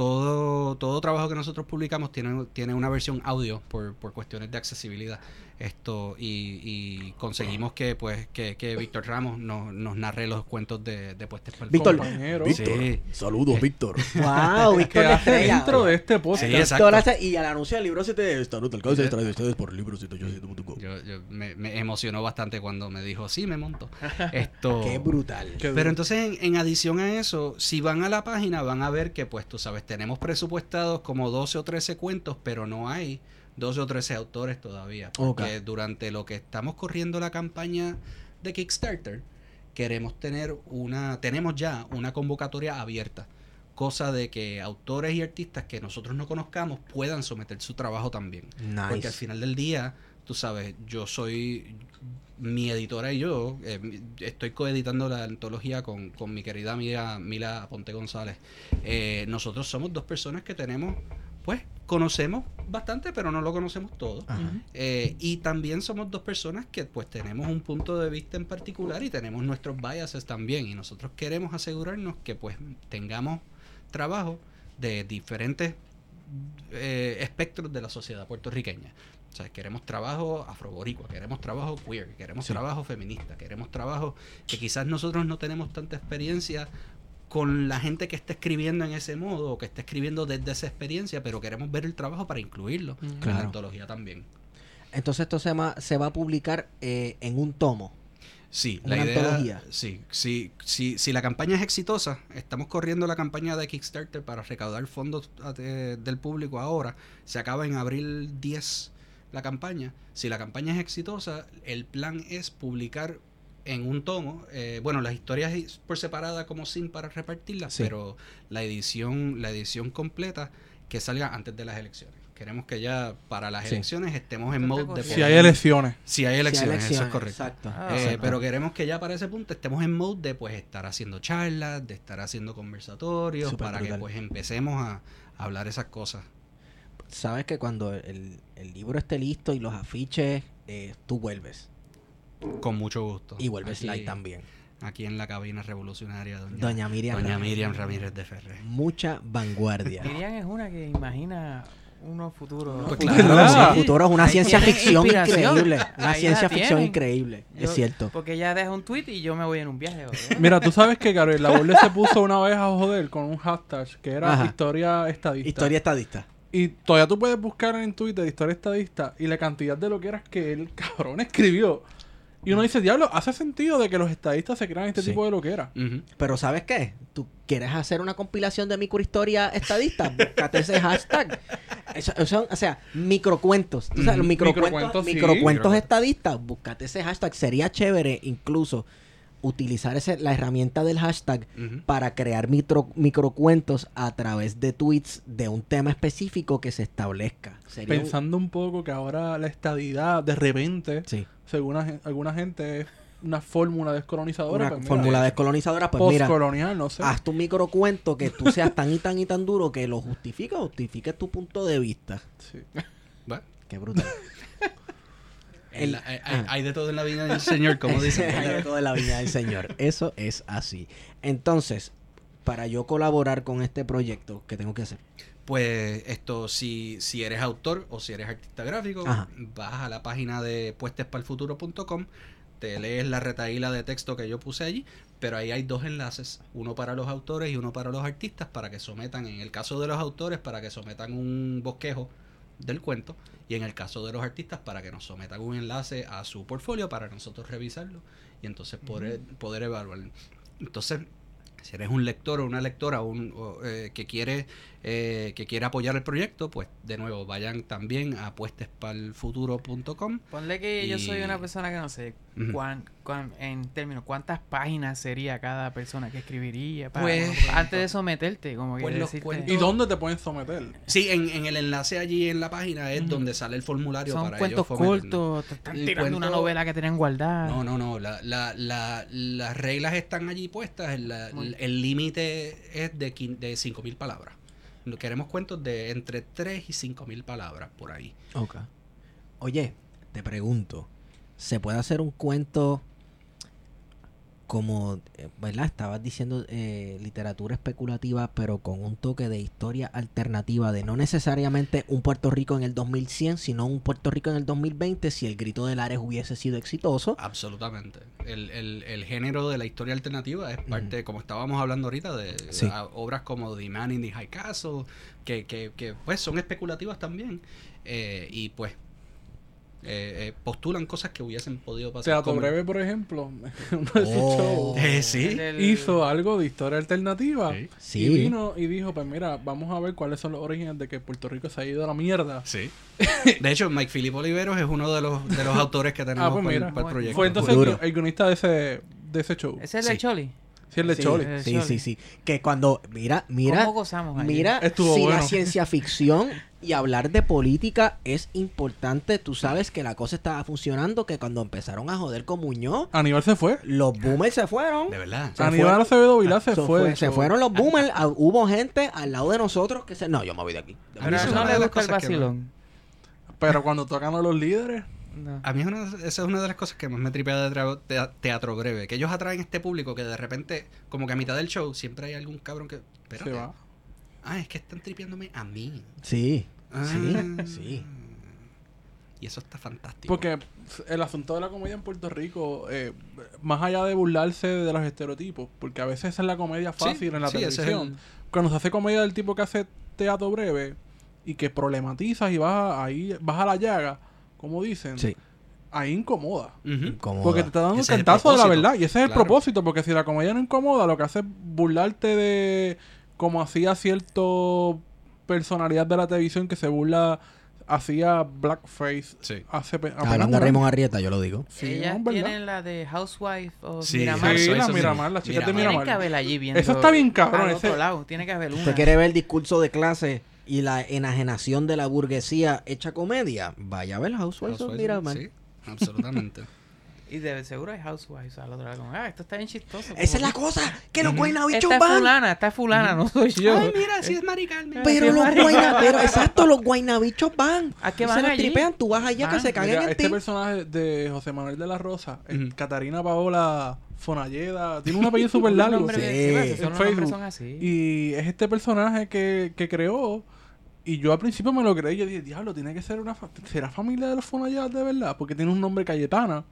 todo, todo trabajo que nosotros publicamos tiene, tiene una versión audio por, por cuestiones de accesibilidad. Esto, y, y conseguimos que pues, que, que Víctor Ramos nos, nos narre los cuentos de, de el Víctor, Compañero. Sí. saludos, Víctor. Wow, Víctor la estrella. intro de este podcast. Sí, Víctor y al anuncio del libro 7 esta nota alcance traído a ustedes por el libro 787.com. Yo, yo me, me emocionó bastante cuando me dijo, sí, me monto. Esto, Qué brutal. Pero entonces, en, en adición a eso, si van a la página, van a ver que, pues, tú sabes, tenemos presupuestados como 12 o 13 cuentos, pero no hay 12 o 13 autores todavía. Porque durante lo que estamos corriendo la campaña de Kickstarter, queremos tener una, tenemos ya una convocatoria abierta. Cosa de que autores y artistas que nosotros no conozcamos puedan someter su trabajo también. Porque al Nice. final del día, tú sabes, yo soy mi editora y yo eh, estoy coeditando la antología con, con mi querida amiga Mila Ponte González. Eh, nosotros somos dos personas que tenemos, pues, conocemos bastante, pero no lo conocemos todo. Eh, y también somos dos personas que pues tenemos un punto de vista en particular y tenemos nuestros biases también. Y nosotros queremos asegurarnos que pues tengamos trabajo de diferentes eh, espectros de la sociedad puertorriqueña. O sea, queremos trabajo afroboricua, queremos trabajo queer, queremos Sí. trabajo feminista, queremos trabajo que quizás nosotros no tenemos tanta experiencia con la gente que está escribiendo en ese modo o que está escribiendo desde esa experiencia, pero queremos ver el trabajo para incluirlo en la antología también. Entonces esto se, ma- se va a publicar eh, en un tomo. Sí, Una la idea, antología. sí, sí, sí, si la campaña es exitosa, estamos corriendo la campaña de Kickstarter para recaudar fondos de- del público ahora, se acaba en abril 10 la campaña. Si la campaña es exitosa, el plan es publicar en un tomo, eh, bueno, las historias por separada como sin para repartirlas, Sí. pero la edición, la edición completa que salga antes de las elecciones. Queremos que ya para las Sí. elecciones estemos en mode de corriendo. Si hay elecciones. Si hay elecciones, eso es correcto. Exacto. Ah, Eh, exacto. pero queremos que ya para ese punto estemos en mode de pues estar haciendo charlas, de estar haciendo conversatorios, para brutal. que pues empecemos a, a hablar esas cosas. Sabes que cuando el, el libro esté listo y los afiches, eh, tú vuelves. Con mucho gusto. Y vuelves Aquí- light también. Aquí en la cabina revolucionaria, doña, Doña Miriam. doña Ramírez. Miriam Ramírez de Ferrer. Mucha vanguardia. Miriam es una que imagina unos futuros. Pues Claro, claro. futuro es una Ahí ciencia tienen ficción inspiración. increíble. Una Ahí ciencia ficción tienen. increíble. Yo- es cierto. Porque ella deja un tweet y yo me voy en un viaje. ¿verdad? Mira, tú sabes que Gabriel Laborde se puso una vez a joder con un hashtag que era Ajá. historia estadista. Historia estadista. Y todavía tú puedes buscar en Twitter historia estadista y la cantidad de lo que era que el cabrón escribió. Y uno dice, diablo, hace sentido de que los estadistas se crean este Sí. tipo de lo que era. Ujú. Pero ¿sabes qué? ¿Tú quieres hacer una compilación de microhistoria estadista? Búscate ese hashtag. Eso, eso- o sea, microcuentos. ¿Tú sabes? Los microcuentos, Microcuentos, sí. microcuentos Microcuentos. estadistas. Búscate ese hashtag. Sería chévere incluso utilizar ese, la herramienta del hashtag para crear micro, microcuentos a través de tweets de un tema específico que se establezca. Sería Pensando un poco que ahora la estadidad, de repente, Sí. según a alguna gente, es una fórmula descolonizadora. Una pues mira, fórmula descolonizadora, pues mira, postcolonial, no sé. haz tu microcuento que tú seas tan y tan y tan duro que lo justifique, justifique tu punto de vista. Sí. Qué brutal. El- hay, hay- ah. hay de todo en la vida del Señor, como dicen. Hay de todo en la viña del Señor. Eso es así. Entonces, para yo colaborar con este proyecto, ¿qué tengo que hacer? Pues esto, si, si eres autor o si eres artista gráfico, Ajá. vas a la página de puestespalfuturo.com, te lees la retaíla de texto que yo puse allí, pero ahí hay dos enlaces, uno para los autores y uno para los artistas, para que sometan, en el caso de los autores, para que sometan un bosquejo del cuento y en el caso de los artistas para que nos sometan un enlace a su portfolio para nosotros revisarlo y entonces poder, poder evaluarlo. Entonces, si eres un lector o una lectora un, o, eh, que quiere eh, que quiere apoyar el proyecto, pues de nuevo vayan también a apuestespalfuturo.com. Ponle que yo soy una persona que no sé cuán- en términos, cuántas páginas sería cada persona que escribiría para, Pues- antes de someterte, como Pues los decirte- cuentos- ¿Y dónde te pueden someter? Sí, en, en el enlace allí en la página es donde sale el formulario son para cuentos ellos cortos, te están El tirando una novela que tenían guardada. No, no, no. La, la, la- las reglas están allí puestas. El, la- Muy- el límite es de, quin- de 5.000 palabras. Queremos cuentos de entre 3 y 5.000 palabras por ahí. Ok. Oye, te pregunto, ¿se puede hacer un cuento como, eh, ¿verdad? Estabas diciendo eh, literatura especulativa, pero con un toque de historia alternativa, de no necesariamente un Puerto Rico en el 2100, sino un Puerto Rico en el 2020, si el grito de Lares hubiese sido exitoso. Absolutamente. El, el- el género de la historia alternativa es parte, como estábamos hablando ahorita, de Sí. obras como The Man in the High Castle, que, que, que, pues son especulativas también. Eh, y pues eh, eh, postulan cosas que hubiesen podido pasar. Teatro como- Breve, por ejemplo, uno de sus Oh. shows, Eh, sí. Hizo algo de historia alternativa. Sí. Sí. Y vino y dijo, pues mira, vamos a ver cuáles son los orígenes de que Puerto Rico se ha ido a la mierda. Sí. De hecho, Mike Philip Oliveros es uno de los, de los autores que tenemos Ah, pues para, el- mira. para el proyecto. Fue entonces Duro. el, el guionista de ese, de ese show. ¿Ese es el de Sí. Choli? Sí, el de Sí, Choli. Sí, sí, sí. Que cuando, mira, mira, ¿Cómo gozamos ayer? mira, Estuvo si la bueno. ciencia ficción y hablar de política es importante, tú sabes que la cosa estaba funcionando, que cuando empezaron a joder con Muñoz, Aníbal se fue. los boomers se fueron. De verdad. Se Aníbal fueron. Acevedo Vilá se So, fue. fue- se fueron los boomers, ah, hubo gente al lado de nosotros que se... No, yo me voy de aquí. A mí Pero eso es no una le de las gusta el me-. Pero cuando tocan a los líderes, No. A mí es una, esa es una de las cosas que más me tripea de tra- teatro breve. Que ellos atraen este público que de repente, como que a mitad del show, siempre hay algún cabrón que. Espérate. se va. Ah, es que están tripeándome a mí. Sí, Ah. sí, sí. Y eso está fantástico. Porque el asunto de la comedia en Puerto Rico, eh, más allá de burlarse de los estereotipos, porque a veces esa es la comedia Sí, fácil en la sí, es televisión. el- Cuando se hace comedia del tipo que hace teatro breve y que problematizas y vas a, ahí vas a la llaga, como dicen, Sí. ahí incomoda. Porque te está dando un cantazo de la verdad. Y ese es el propósito. Porque si la comedia no incomoda, lo que hace es burlarte de como hacía cierto personalidad de la televisión que se burla, hacía blackface. Sí. Hace Hablando de. Raymond Arrieta, yo lo digo. Sí, Ellas no, tienen la de Housewife o Sí, Miramar. Sí, Eso, la. Miramar, las chicas de Miramar. Tienen que haber allí viendo. Eso está bien cabrón, Al ese- otro lado, tiene que haber una. ¿Usted quiere ver el discurso de clase y la enajenación de la burguesía hecha comedia? Vaya a ver Housewives of Housewives, Miramar. Sí, absolutamente. Y de seguro hay Housewives al otro lado. Como, ah, esto está bien chistoso. Esa es la cosa, que los guaynabichos Esta es van. fulana, esta es fulana, no soy yo. Ay, mira, sí es Mari Carmen. Pero los guaynabichos, exacto, los guaynabichos van. ¿A qué van se los allí? tripean, tú vas allá que se caguen Mira, en este ti. personaje de José Manuel de la Rosa, Ujú. Catarina Paola Fonalleda, tiene un apellido súper largo. Sí. sí, son Facebook. son así. Y es este personaje que, que creó. Y yo al principio me lo creí. Yo dije, diablo, tiene que ser una. fa- ¿Será familia de los Fonalledas de verdad? Porque tiene un nombre Cayetana.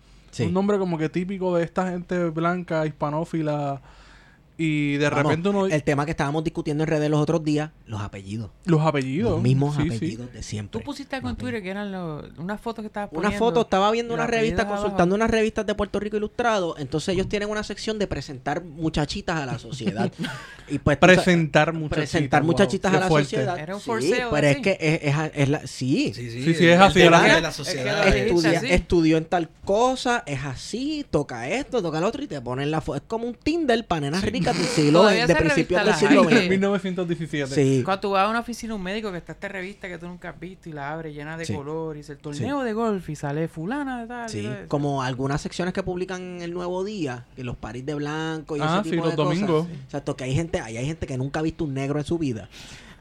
Un nombre como que típico de esta gente blanca, hispanófila. Y de Vamos, repente uno. El tema que estábamos discutiendo en redes los otros días, los apellidos. los apellidos. Los mismos Sí, sí. apellidos de siempre. Tú pusiste algo en Twitter que eran los, unas fotos que estabas Una poniendo. foto, estaba viendo una revista, consultando unas revistas de Puerto Rico Ilustrado. Entonces ellos tienen una sección de presentar muchachitas a la sociedad. y pues Presentar muchachitas. presentar wow, muchachitas a la fuerte. sociedad. Era un sí, forceo pero es que es, es- es la sí. Sí, Sí, sí, es así, la Es sociedad. Estudia- estudió en tal cosa, es así, toca esto, toca lo otro y te ponen la foto. Es como un Tinder para nenas ricas del siglo Todavía de esa principios del siglo XX. 1917. Sí. Cuando tú vas a una oficina de un médico que está esta revista que tú nunca has visto y la abres llena de Sí. color y dice el torneo de golf y sale fulana de tal. Sí, como algunas secciones que publican en el Nuevo Día, que los paris de blanco y Ah, ese sí, los de cosas. domingos. Exacto, que hay gente, ahí hay gente que nunca ha visto un negro en su vida.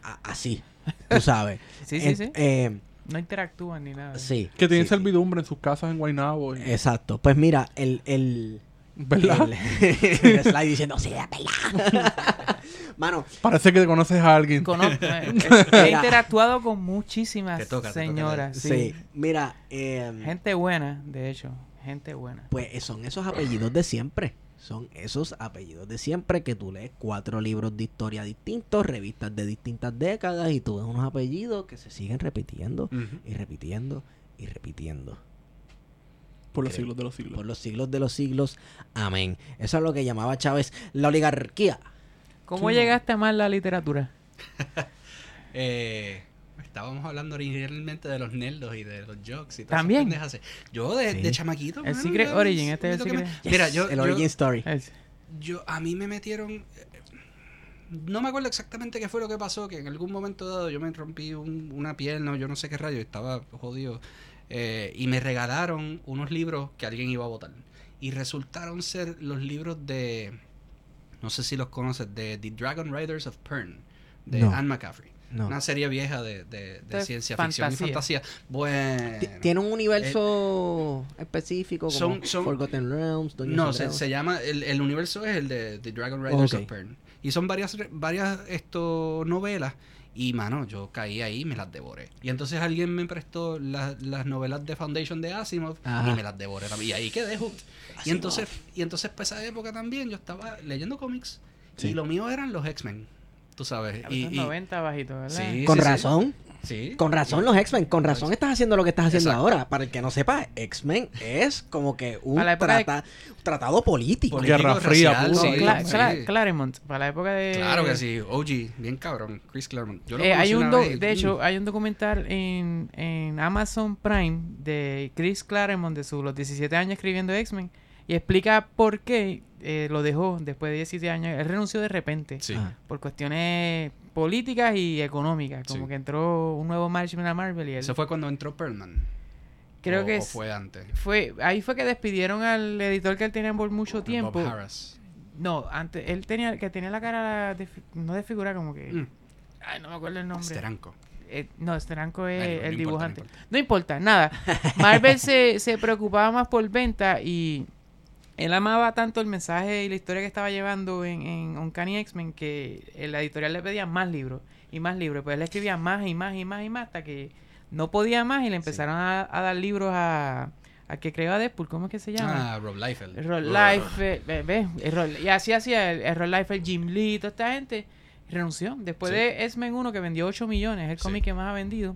A- así, tú sabes. Sí, sí, En- sí. eh, No interactúan ni nada. sí. Que tienen sí, servidumbre en sus casas en Guaynabo. y- Exacto. Pues mira, el, el, ¿Verdad? el, el slide diciendo, sí, verdad. Mano, Parece que conoces a alguien. Conozco, eh, he interactuado con muchísimas Te toca, te toca. señoras. sí. sí. mira, eh, Gente buena, de hecho. Gente buena. pues son esos apellidos de siempre. son esos apellidos de siempre que tú lees cuatro libros de historia distintos, revistas de distintas décadas y tú ves unos apellidos que se siguen repitiendo y repitiendo y repitiendo Por los siglos de los siglos. por los siglos de los siglos. Amén. Eso es lo que llamaba Chávez la oligarquía. ¿Cómo Sí, llegaste a amar la literatura? Eh, estábamos hablando originalmente de los nerdos y de los jokes y esas También. Yo de, Sí. de chamaquito. El Secret Origin, este es el lo que me- Secret- Mira, yo, el yo- origin story. Es- yo- a mí me metieron eh, no me acuerdo exactamente qué fue lo que pasó que en algún momento dado yo me rompí un- una pierna o yo no sé qué rayo estaba jodido eh, y me regalaron unos libros que alguien iba a votar y resultaron ser los libros de no sé si los conoces de The Dragon Riders of Pern de No. Anne McCaffrey No. una serie vieja de, de- de De ciencia ficción y fantasía. bueno Ti- ¿Tiene un universo específico como son- son- Forgotten Realms? No, se, se llama, el, el universo es el de The Dragon Riders of Pern. Y son varias, re- varias esto, novelas. Y, mano, yo caí ahí y me las devoré. Y entonces alguien me prestó las- las novelas de Foundation de Asimov Ajá. y me las devoré también. Y ahí quedé hooked. Y entonces, y entonces, para esa época también, yo estaba leyendo cómics. Sí. Y lo mío eran los X-Men. Tú sabes. Y, los y- 90 bajito, ¿verdad? Sí, Con sí, sí. razón. Sí. Con razón los X-Men, con razón estás haciendo lo que estás haciendo Exacto. ahora. Para el que no sepa, X-Men es como que un Para la época de- trata- tratado político. Guerra Fría, sí, Cla- sí. Cla- Claremont, para la época de... Claro que sí. OG, bien cabrón. Chris Claremont. Yo lo Eh, hay un vez de mm. hecho, hay un documental en, en Amazon Prime de Chris Claremont de sus los 17 años escribiendo X-Men y explica por qué eh, lo dejó después de 17 años. Él renunció de repente Sí. Por cuestiones políticas y económicas. Como Sí. que entró un nuevo management a Marvel y él Eso fue cuando entró Perlman. creo o, que o fue antes. fue ahí fue que despidieron al editor que él tenía por mucho tiempo. Bob Harris. No, antes él tenía que tenía la cara de, no de figura como que Mm. ay, no me acuerdo el nombre. Steranko. Eh, no, Steranko es no el dibujante. no importa. No importa, nada. Marvel se, se preocupaba más por venta y él amaba tanto el mensaje y la historia que estaba llevando en, en Uncanny X-Men que la editorial le pedía más libros y más libros. Pues él escribía más y más y más y más hasta que no podía más y le empezaron a, a dar libros a, a que creó a Deadpool. ¿Cómo es que se llama? Ah, Rob Liefeld. El Rod- y así hacía Life, el Jim Lee, toda esta gente. renunció. Después Sí. de X-Men 1, que vendió 8 millones, el Sí. cómic que más ha vendido.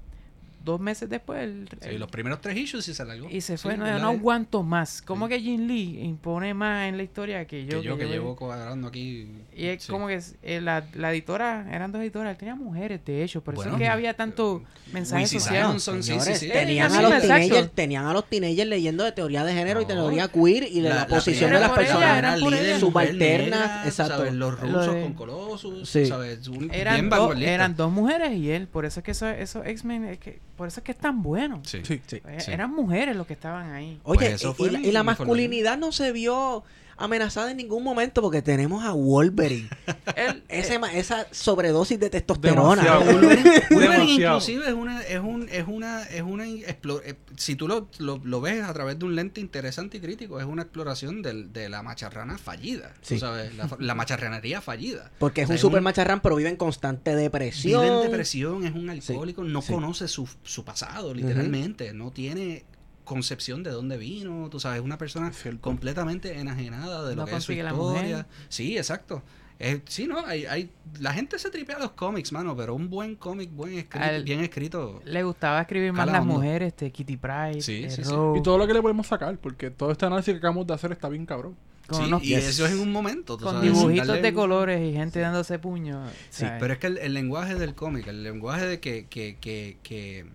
Dos meses después, el- Sí, el- los primeros tres issues y se largó. y se fue. Sí, no, ¿verdad? no aguanto más. ¿Cómo Sí. que Jim Lee impone más en la historia que yo? que yo que, yo- llevo cuadrando aquí. Y es sí. como que eh, la, la editora, eran dos editoras, él tenía mujeres, de hecho. Por eso Bueno, es que había tanto mensaje social. Simonson, sí, Señores, sí, sí. Tenían, a los teenagers, tenían a los teenagers leyendo de teoría de género y teoría queer y de la, La- la posición de las personas eran ella. subalternas. exacto. ¿sabes? Los Lo rusos con Colossus. ¿sabes? Eran, dos, vanguardista. eran dos mujeres y él. Por eso es que esos eso X-Men, es que, por eso es que es tan bueno. Sí. Sí. Sí. Eh. Eran mujeres los que estaban ahí. Oye, Pues eso y- fue y, la- y la masculinidad no se vio amenazada en ningún momento porque tenemos a Wolverine. Él, Ese eh, ma- esa sobredosis de testosterona. Demasiado. Wolverine inclusive es una es un es una es una eh, si tú lo, lo, lo ves a través de un lente interesante y crítico es una exploración del- de la macharrana fallida Sí. tú sabes la, la macharranería fallida Porque es O sea, un super macharrán, pero vive en constante depresión. vive en depresión es un alcohólico no sí. conoce su, su pasado literalmente no tiene concepción de dónde vino tú sabes es una persona completamente enajenada de lo que es su historia sí exacto Eh, sí, no, hay, hay, la gente se tripea los cómics, mano, pero un buen cómic, buen escrito, Al- bien escrito, le gustaba escribir más las mujeres, este, Kitty Pride, Sí, eh, sí, sí. Y todo lo que le podemos sacar, porque todo este análisis que acabamos de hacer está bien cabrón. Sí, unos- y eso es en un momento, tú con sabes, dibujitos darle de colores y gente dándose puños. Sí, ¿sabes? pero es que el, el lenguaje del cómic, el lenguaje de que, que, que, que,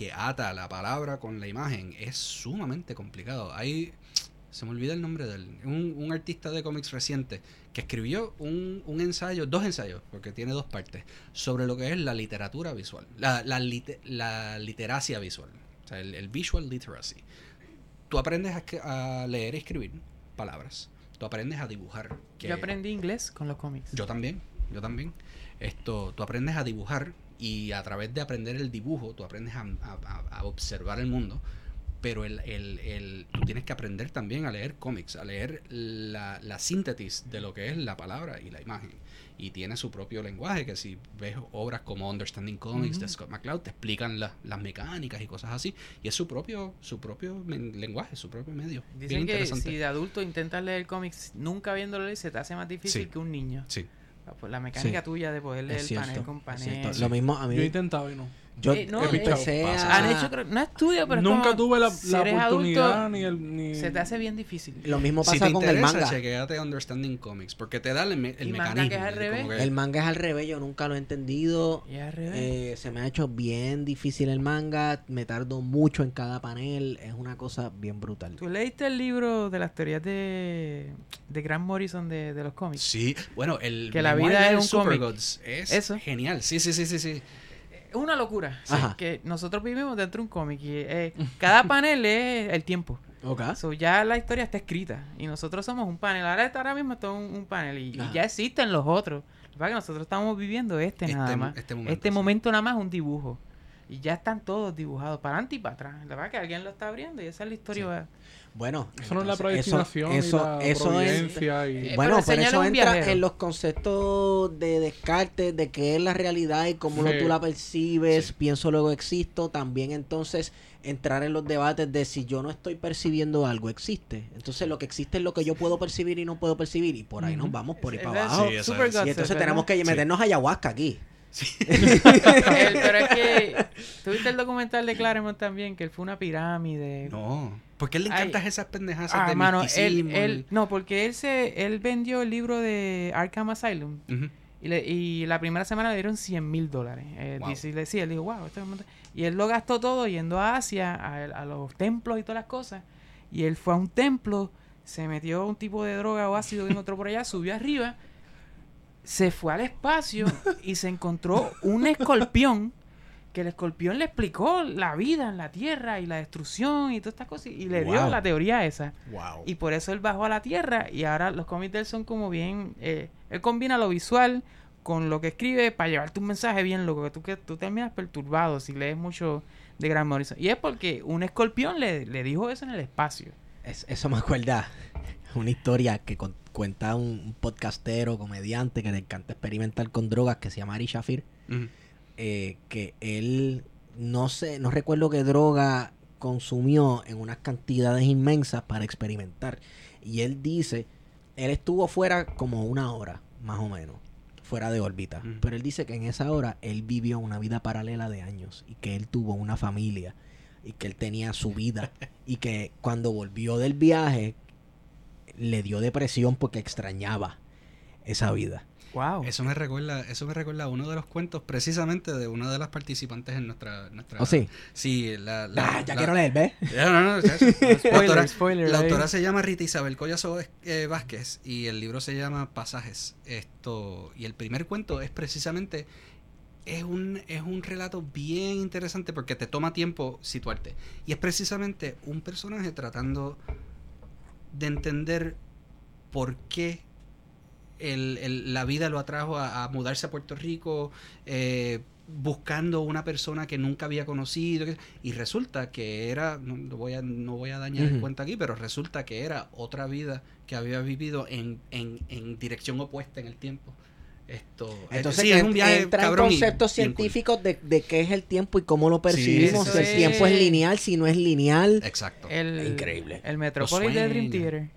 que ata la palabra con la imagen es sumamente complicado. Hay, se me olvida el nombre de él, un, un artista de cómics reciente que escribió un, un ensayo, dos ensayos, porque tiene dos partes, sobre lo que es la literatura visual, la, la, la literacia visual, o sea, el, el visual literacy. Tú aprendes a, leer y escribir palabras, tú aprendes a dibujar. que- Yo aprendí inglés con los cómics. yo también, yo también. Esto, tú aprendes a dibujar y a través de aprender el dibujo, tú aprendes a, a- a- observar el mundo. pero el, el, el- tú tienes que aprender también a leer cómics, a leer la, la síntesis de lo que es la palabra y la imagen. Y tiene su propio lenguaje, que si ves obras como Understanding Comics de Scott McCloud, te explican la- las mecánicas y cosas así. Y es su propio, su propio lenguaje, su propio medio. Bien Dicen que interesante. si de adulto intentas leer cómics, nunca viéndolo se te hace más difícil Sí. que un niño. Sí. La mecánica Sí. tuya de poder leer Es panel con panel. Lo mismo a mí. Yo he intentado y no. Yo Eh, no, empecé eh, a... Han hecho, creo- no estudio, pero es Nunca como, tuve la, si la oportunidad adulto, ni el... Ni... Se te hace bien difícil. Lo mismo Si pasa te con interesa, el manga. chequéate Understanding Comics, porque te da el, me- el manga mecanismo. que es al revés. que- El manga es al revés, yo nunca lo he entendido. Y al revés. Eh, se me ha hecho bien difícil el manga, me tardo mucho en cada panel, es una cosa bien brutal. ¿Tú leíste el libro de las teorías de, de Grant Morrison de, de los cómics? Sí, bueno, el Que la vida es un cómic. Es Eso. genial. Sí, sí, sí, sí, sí. Es una locura. sí, que nosotros vivimos dentro de un cómic y eh, cada panel es el tiempo. Ok. So, ya la historia está escrita y nosotros somos un panel. Ahora, está- ahora mismo está un, un panel y, ya existen los otros. Lo que es nosotros estamos viviendo este, Este nada más. este Este momento, nada más es un dibujo. Y ya están todos dibujados para adelante y para atrás. La verdad es que alguien lo está abriendo y esa es la historia. Bueno, Eso no es la predestinación eso, y la eso es, providencia y... Eh, bueno, pero eso entra viajero. en los conceptos de Descartes, de qué es la realidad y cómo Sí. tú la percibes, Sí. pienso luego existo, también entonces entrar en los debates de si yo no estoy percibiendo algo, existe. Entonces lo que existe es lo que yo puedo percibir y no puedo percibir y por ahí nos vamos por ahí Es- para es abajo. Sí, Y entonces tenemos que Sí. meternos ayahuasca aquí. El- pero es que tuviste el documental de Claremont también, que él fue una pirámide. No. ¿Por qué le Ay. encantan esas pendejas Ah, de mano, él, él- no, porque él se, él vendió el libro de Arkham Asylum y, le- y la primera semana le dieron 100 mil dólares. Eh, Wow. dice- le decía, él dijo, wow, esto es un montón". Y él lo gastó todo yendo a Asia, a, a los templos y todas las cosas. Y él fue a un templo, se metió un tipo de droga o ácido en otro por allá, subió arriba, se fue al espacio y se encontró un escorpión que el escorpión le explicó la vida en la tierra y la destrucción y todas estas cosas y le dio la teoría esa. Wow. Y por eso él bajó a la tierra y ahora los cómics de él son como bien... eh, él combina lo visual con lo que escribe para llevarte un mensaje bien loco, que tú, que tú terminas perturbado si lees mucho de Grant Morrison. Y es porque un escorpión le, le dijo eso en el espacio. Es- eso me acuerda una historia que con- cuenta un, un podcastero, comediante que le encanta experimentar con drogas que se llama Ari Shafir. Eh, que él no sé, no recuerdo qué droga consumió en unas cantidades inmensas para experimentar. Y él dice, él estuvo fuera como una hora, más o menos, fuera de órbita. Pero él dice que en esa hora él vivió una vida paralela de años y que él tuvo una familia y que él tenía su vida y que cuando volvió del viaje le dio depresión porque extrañaba esa vida. Wow. Eso me recuerda, eso me recuerda a uno de los cuentos precisamente de una de las participantes en nuestra, nuestra ¿O sí? Sí, la, la- Ah, ya la- quiero leer, ¿ves? No, no. La Spoiler, autora, spoiler, la ahí. autora se llama Rita Isabel Collazo eh, Vázquez y el libro se llama Pasajes. Esto y el primer cuento es precisamente es un es un relato bien interesante porque te toma tiempo situarte y es precisamente un personaje tratando de entender por qué el- el- la vida lo atrajo a, a mudarse a Puerto Rico, eh, buscando una persona que nunca había conocido. Y resulta que era, no, no voy, a, no voy a dañar el Ujú. cuento aquí, pero resulta que era otra vida que había vivido en, en, en dirección opuesta en el tiempo. Esto, Entonces sí, es un viaje entra en y conceptos científicos de, de qué es el tiempo y cómo lo percibimos. si el tiempo es lineal, si no es lineal. Exacto. El, Increíble. El Metropolis de Dream. Theater.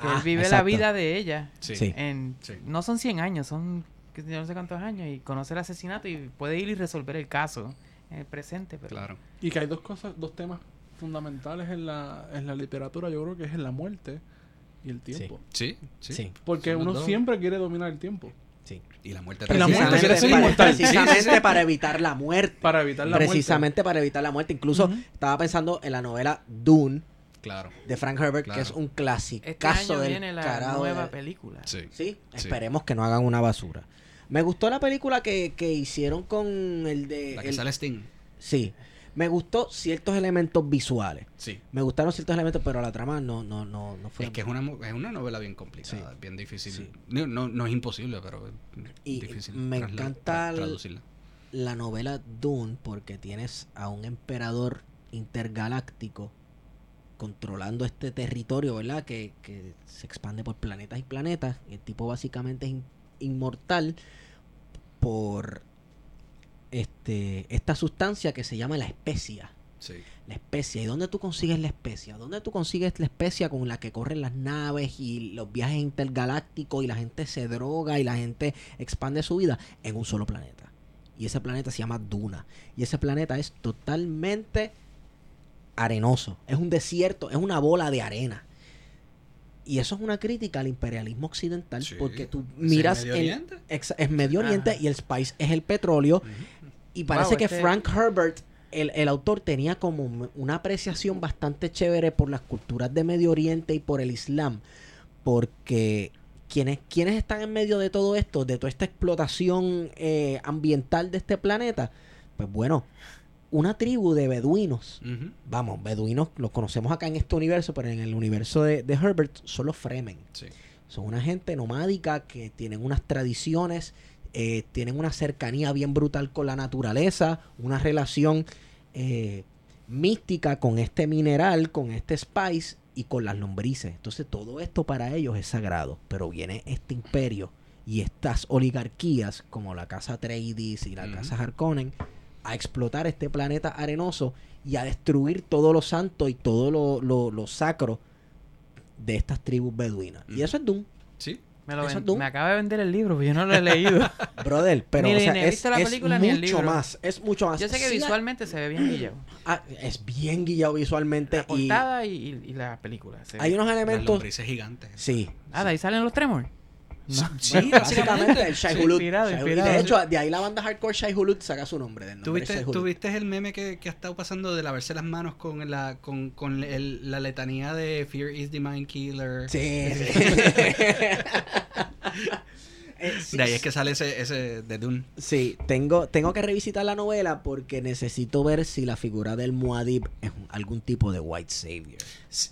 Que Ah, él vive la vida de ella. Sí. En, Sí. No son 100 años, son yo no sé cuántos años. Y conoce el asesinato y puede ir y resolver el caso en el presente. Pero Claro. Y que hay dos cosas, dos temas fundamentales en la, en la literatura, yo creo que es la muerte y el tiempo. Sí, sí. Sí. Porque Son uno siempre quiere dominar el tiempo. Sí. Y la muerte la muerte Precisamente quiere ser para- inmortal. Precisamente Sí, sí, sí. para evitar la muerte. Para evitar la precisamente para evitar la muerte. Incluso estaba pensando en la novela Dune Claro. de Frank Herbert, Claro. que es un clásico. este año del viene la nueva de- película. Sí. Sí, Sí. esperemos que no hagan una basura. Me gustó la película que, que hicieron con el de... La que el- sale Sting. Sí, me gustó ciertos elementos visuales. Sí. Me gustaron ciertos elementos, pero la trama no, no, no, no fue... Es que es una, es una novela bien complicada, Sí. bien difícil. Sí. No, no, no es imposible, pero es Y difícil. me encanta traducirla. la novela Dune porque tienes a un emperador intergaláctico controlando este territorio, ¿verdad? Que, que se expande por planetas y planetas. Y el tipo básicamente es in- inmortal por este esta sustancia que se llama la especia. Sí. La especia. ¿Y dónde tú consigues la especia? ¿Dónde tú consigues la especia con la que corren las naves y los viajes intergalácticos y la gente se droga y la gente expande su vida? En un solo planeta. Y ese planeta se llama Duna. Y ese planeta es totalmente arenoso. Es un desierto, es una bola de arena. Y eso es una crítica al imperialismo occidental Sí. porque tú ¿Es miras Medio el- Oriente? exa- es Medio Oriente Ajá. y el Spice es el petróleo. Y parece Wow, que este- Frank Herbert, el, el autor, tenía como una apreciación bastante chévere por las culturas de Medio Oriente y por el Islam. Porque quienes, quienes están en medio de todo esto, de toda esta explotación eh, ambiental de este planeta, pues bueno, una tribu de beduinos. Vamos, beduinos los conocemos acá en este universo, pero en el universo de, de Herbert son los Fremen. Sí. Son una gente nomádica que tienen unas tradiciones, eh, tienen una cercanía bien brutal con la naturaleza, una relación eh, mística con este mineral, con este spice y con las lombrices. Entonces todo esto para ellos es sagrado, pero viene este imperio y estas oligarquías como la casa Atreides y la casa Harkonnen a explotar este planeta arenoso y a destruir todo lo santo y todo lo, lo- lo sacro de estas tribus beduinas. Y eso es Doom, Sí. Me, lo ven- me acaba de vender el libro, pero yo no lo he leído. brother. Pero Ni- o sea, ni he es, visto la es película ni el mucho libro. más. Es mucho más. Yo sé que Sí, visualmente se ve bien guillado. ah, es bien guillado visualmente. La y portada y, y- y la película. hay unos Las elementos. lombrices gigantes. Sí. Ah, de ahí salen los Tremors. Sí, Básicamente el Shai Hulud. inspirado, Shai Hulud. inspirado. De hecho, de ahí la banda hardcore Shai Hulud saca su nombre. Del nombre Shai ¿Tuviste, Hulud. ¿Tuviste el meme que, que ha estado pasando de lavarse las manos con la con, con el- la letanía de Fear is the Mind Killer? Sí, De ahí es que sale ese, ese de Dune. Sí, tengo, tengo que revisitar la novela porque necesito ver si la figura del Muad'Dib es algún tipo de white savior. Sí,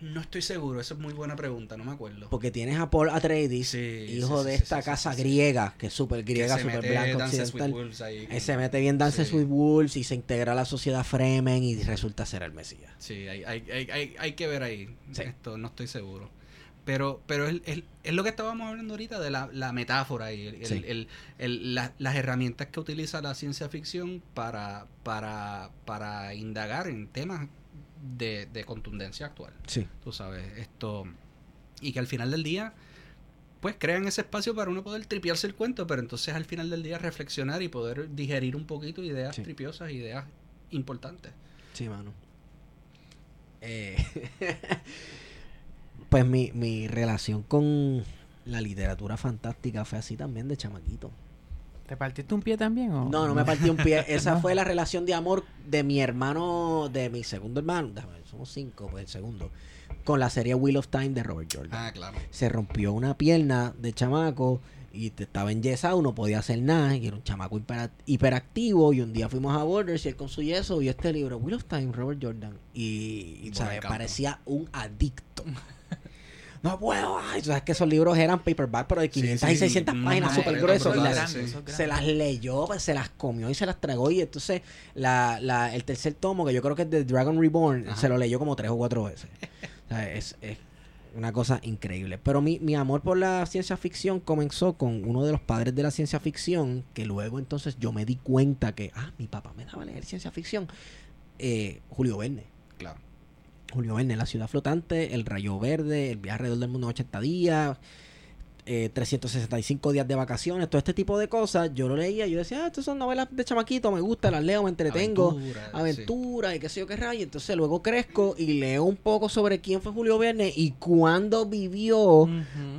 No estoy seguro, esa es muy buena pregunta, no me acuerdo. Porque tienes a Paul Atreides, Sí, hijo sí, de sí, esta casa griega, que es súper griega, súper blanca, occidental. Ahí. Se mete bien Dances with Wolves y se integra a la sociedad Fremen y resulta ser el Mesías. Sí, hay, hay, hay, hay, hay que ver ahí. Esto no estoy seguro. Pero, pero es, es- es lo que estábamos hablando ahorita de la, la metáfora y el- el- el- el- la- las herramientas que utiliza la ciencia ficción para, para, para indagar en temas de, de contundencia actual. Sí. Tú sabes, esto. Y que al final del día, pues crean ese espacio para uno poder tripearse el cuento, pero entonces al final del día reflexionar y poder digerir un poquito ideas Sí. tripiosas, ideas importantes. Sí, mano. Eh, pues mi, mi relación con la literatura fantástica fue así también de chamaquito. ¿Te partiste un pie también? O? No, no me partí un pie. Esa fue la relación de amor de mi hermano, de mi segundo hermano. déjame ver, somos cinco, pues el segundo. Con la serie Wheel of Time de Robert Jordan. Ah, claro. Se rompió una pierna de chamaco y te- estaba enyesado, no podía hacer nada. Y era un chamaco hipera- hiperactivo. Y un día fuimos a Borders y él con su yeso vio este libro, Wheel of Time, Robert Jordan. Y, y, parecía un adicto. No puedo, ay, tú sabes que esos libros eran paperback, pero de 500 sí, y 600 unos páginas, súper esos gruesos. se las leyó, pues, se las comió y se las tragó. Y entonces la, la, el tercer tomo, que yo creo que es de Dragon Reborn, Ajá. se lo leyó como tres o cuatro veces. O sea, es, es una cosa increíble. Pero mi, mi amor por la ciencia ficción comenzó con uno de los padres de la ciencia ficción, que luego entonces yo me di cuenta que, ah, mi papá me daba a leer ciencia ficción. Eh, Julio Verne. Claro. Julio Verne, La ciudad flotante, El rayo verde, El viaje alrededor del mundo en 80 días, eh, 365 días de vacaciones, todo este tipo de cosas. Yo lo leía yo decía, ah, estas son novelas de chamaquito, me gusta, las leo, me entretengo. Aventura, Aventura y qué sé yo qué rayo. Entonces luego crezco y leo un poco sobre quién fue Julio Verne y cuándo vivió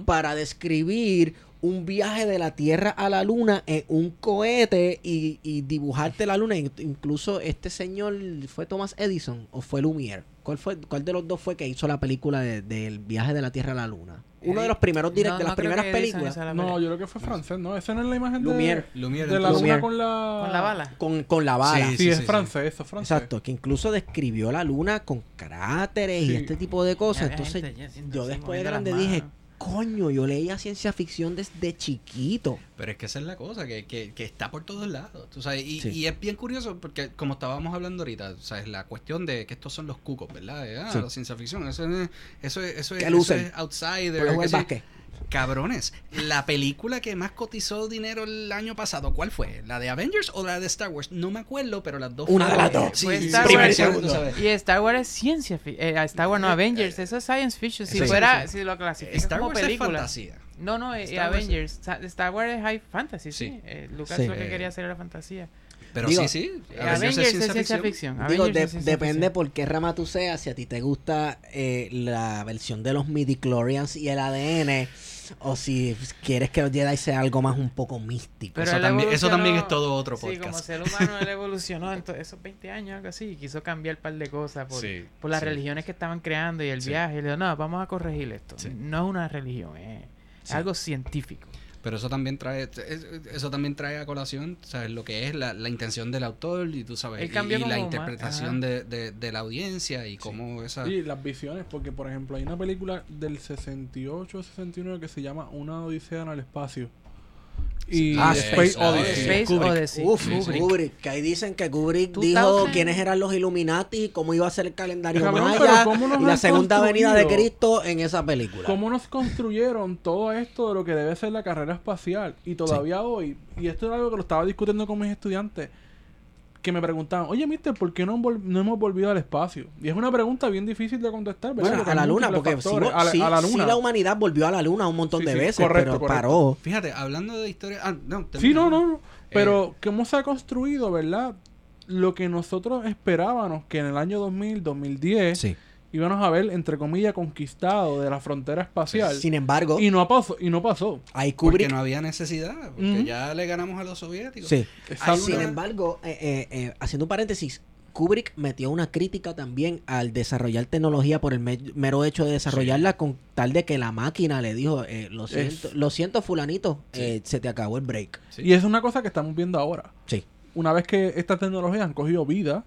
para describir un viaje de la Tierra a la Luna en un cohete y, y dibujarte la Luna. In- Incluso este señor fue Thomas Edison o fue Lumière. ¿Cuál fue cuál de los dos fue que hizo la película de- del viaje de la Tierra a la Luna? Uno de los primeros direct, No, de las primeras películas. la No, yo creo que fue francés, ¿no? Esa no es la imagen Lumière. de, Lumière, de la luna con la... Con la bala. Con, con la bala. Sí, Sí, es sí, francés, eso es francés. Exacto, que incluso describió la luna con cráteres y este tipo de cosas. Entonces, gente yo así, después de grande dije. Coño, yo leía ciencia ficción desde chiquito. Pero es que esa es la cosa, que, que, que está por todos lados. ¿tú sabes? Y, Sí. y es bien curioso porque, como estábamos hablando ahorita, ¿sabes? la cuestión de que estos son los cucos, ¿verdad? De, ah, Sí. la ciencia ficción, eso es, eso es, eso es, eso es outsider. Cabrones, la película que más cotizó dinero el año pasado, ¿cuál fue? ¿La de Avengers o la de Star Wars? No me acuerdo, pero las dos Una de las dos. Sí, Star sí, Wars. Y Star Wars es ciencia ficción. Star Wars no Avengers, eso es science fiction. Si Sí. fuera, si lo clasificas Star como Wars película. es fantasía. No, no, eh, Star Wars- Avengers. Star Wars es high fantasy, sí. Sí. Eh, Lucas Sí. lo que Eh, quería hacer era fantasía. Pero Digo, sí, sí. Eh, Avengers, es ciencia ficción. Digo, Avengers de- es ciencia depende ficción. por qué rama tú seas. Si a ti te gusta eh, la versión de los midi-chlorians y el ADN, o si quieres que los Jedi sea algo más un poco místico. Pero Eso también- eso también es todo otro Sí, como podcast. ser humano él evolucionó en esos 20 años, algo así, y quiso cambiar un par de cosas por, Sí, por las sí. religiones que estaban creando y el Sí. viaje. Y le dijo, no, vamos a corregir esto. Sí. No es una religión, es, es Sí. algo científico. Pero eso también trae es- eso también trae a colación sabes lo que es la, la intención del autor y tú sabes y, la interpretación de, de- de la audiencia y cómo esa Y las visiones, porque por ejemplo hay una película del 68 69 que se llama Una Odisea en el Espacio. Y Ah, Space Space Odyssey. Space Kubrick. Odyssey. Uf, Kubrick. Kubrick. Que ahí dicen que Kubrick dijo quiénes eran los Illuminati, cómo iba a ser el calendario Cabrón, maya pero ¿cómo nos y la segunda venida de? Cristo en esa película. ¿Cómo nos construyeron todo esto de lo que debe ser la carrera espacial? Y todavía hoy, y esto era algo que lo estaba discutiendo con mis estudiantes, que me preguntaban, oye, mister, ¿por qué no, no hemos volvido al espacio? Y es una pregunta bien difícil de contestar, ¿verdad? Bueno, Porque a la luna, porque sí, a, la, sí- a la sí luna. la humanidad volvió a la luna un montón Sí, de sí, veces, correcto, pero correcto. paró. fíjate hablando de historia ah, no, Sí, no, no, no. Pero Eh, cómo se ha construido, ¿verdad? Lo que nosotros esperábamos que en el año 2000, 2010 Sí. Íbamos a ver, entre comillas, conquistado de la frontera espacial. Sin embargo, Y no pasó. Y no pasó. hay porque Kubrick. no había necesidad porque ya le ganamos a los soviéticos Sí. Sin embargo, eh, eh, eh, haciendo un paréntesis, Kubrick metió una crítica también al desarrollar tecnología por el me- mero hecho de desarrollarla con tal de que la máquina le dijo, eh, lo siento, lo siento fulanito, Sí. eh, se te acabó el break. Sí. Y es una cosa que estamos viendo ahora. Sí. Una vez que estas tecnologías han cogido vida,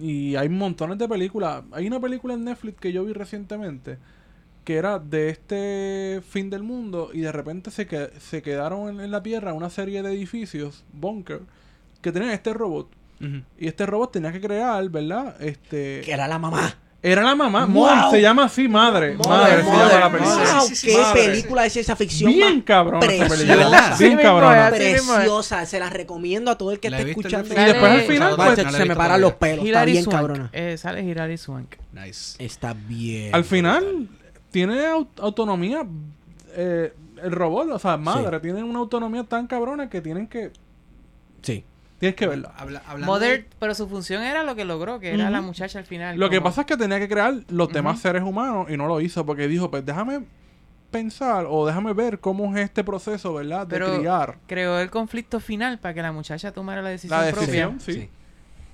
Y hay montones de películas. Hay una película en Netflix que yo vi recientemente que era de este fin del mundo y de repente se, que- se quedaron en, en la Tierra una serie de edificios, bunker, que tenían este robot. Y este robot tenía que crear, ¿verdad? Este... Que era la mamá. Era la mamá. Wow. Mom, se llama así, madre. Madre, se llama la película. Wow, Sí, sí, sí, qué. Madre. película de ciencia ficción Bien cabrón preciosa. Bien es. Preciosa, se la recomiendo a todo el que esté escuchando. Y después al final, pues, se me paran los pelos, está Hilary bien Swank. cabrona. Eh, sale Hilary Swank. nice Está bien. Al final, tiene au- autonomía. eh, el robot, o sea, madre, tienen una autonomía tan cabrona que tienen que. Sí. Tienes que verla. Habla- hablando Mother, de- pero su función era lo que logró, que era la muchacha al final. Lo que pasa es que tenía que crear los demás seres humanos y no lo hizo porque dijo, pues déjame pensar o déjame ver cómo es este proceso, ¿verdad? De Pero criar creó el conflicto final para que la muchacha tomara la decisión, la decisión, propia. sí. Sí.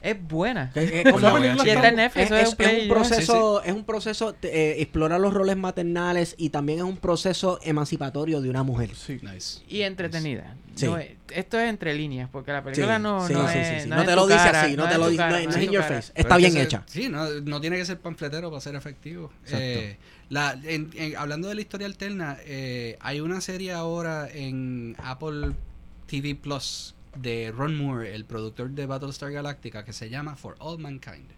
Es buena. Es, es un proceso, es un proceso, eh, explora los roles maternales y también es un proceso emancipatorio de una mujer. Sí. nice Y entretenida. Sí. No es- esto es entre líneas, porque la película Sí, no, sí, no sí, es. sí, sí. No, te lo dice cara, así, no te lo dice, no es- no no es es en in tu your cara. face. Pero Está es que bien hecha. Sí, no, no tiene que ser panfletero para ser efectivo. Exacto. Eh, la, en- en- hablando de la historia alterna, eh, hay una serie ahora en Apple TV Plus de Ron Moore, el productor de Battlestar Galactica, que se llama For All Mankind.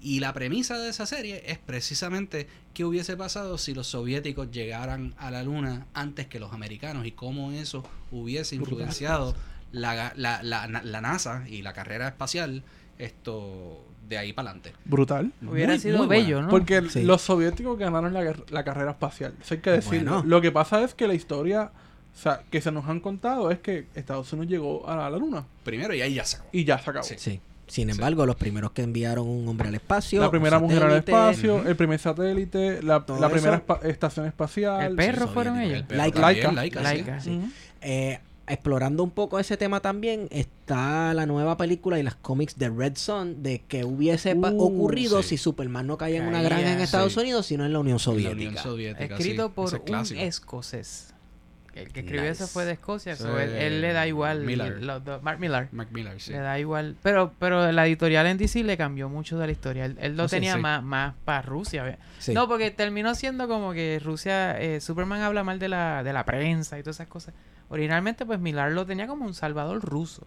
Y la premisa de esa serie es precisamente qué hubiese pasado si los soviéticos llegaran a la luna antes que los americanos y cómo eso hubiese influenciado la, la, la, la NASA y la carrera espacial esto de ahí para adelante. Brutal. Hubiera Muy- sido muy buena. bello, ¿no? Porque Sí. los soviéticos ganaron la, la carrera espacial. Eso hay que decirlo. Bueno. Lo que pasa es que la historia o sea, que se nos han contado es que Estados Unidos llegó a la luna Primero y ahí ya se acabó. y ya se acabó. Sí. Sí. Sin embargo, los primeros que enviaron un hombre al espacio. La primera mujer al espacio, el primer satélite, la, primera espa- estación espacial. El perro sí, fueron ellos. El perro Laika. Laika. Laika, sí. Eh, explorando un poco ese tema también está la nueva película y las cómics de Red Son de que hubiese Uh, ocurrido sí. si Superman no caía en una granja en Estados sí. Unidos, sino en la Unión En la Soviética. Unión Soviética, Escrito sí, por es un escocés. El que escribió eso Nice. fue de Escocia, Eso so él, le da igual. Miller. los dos- Mark Millar. Mac Miller, sí. Le da igual. Pero, pero la editorial en DC le cambió mucho de la historia. Él, él lo Oh, sí, tenía sí. más, más para Rusia. ¿ve? Sí. No, porque terminó siendo como que Rusia, eh, Superman habla mal de la, de la prensa y todas esas cosas. Originalmente, pues Millar lo tenía como un salvador ruso,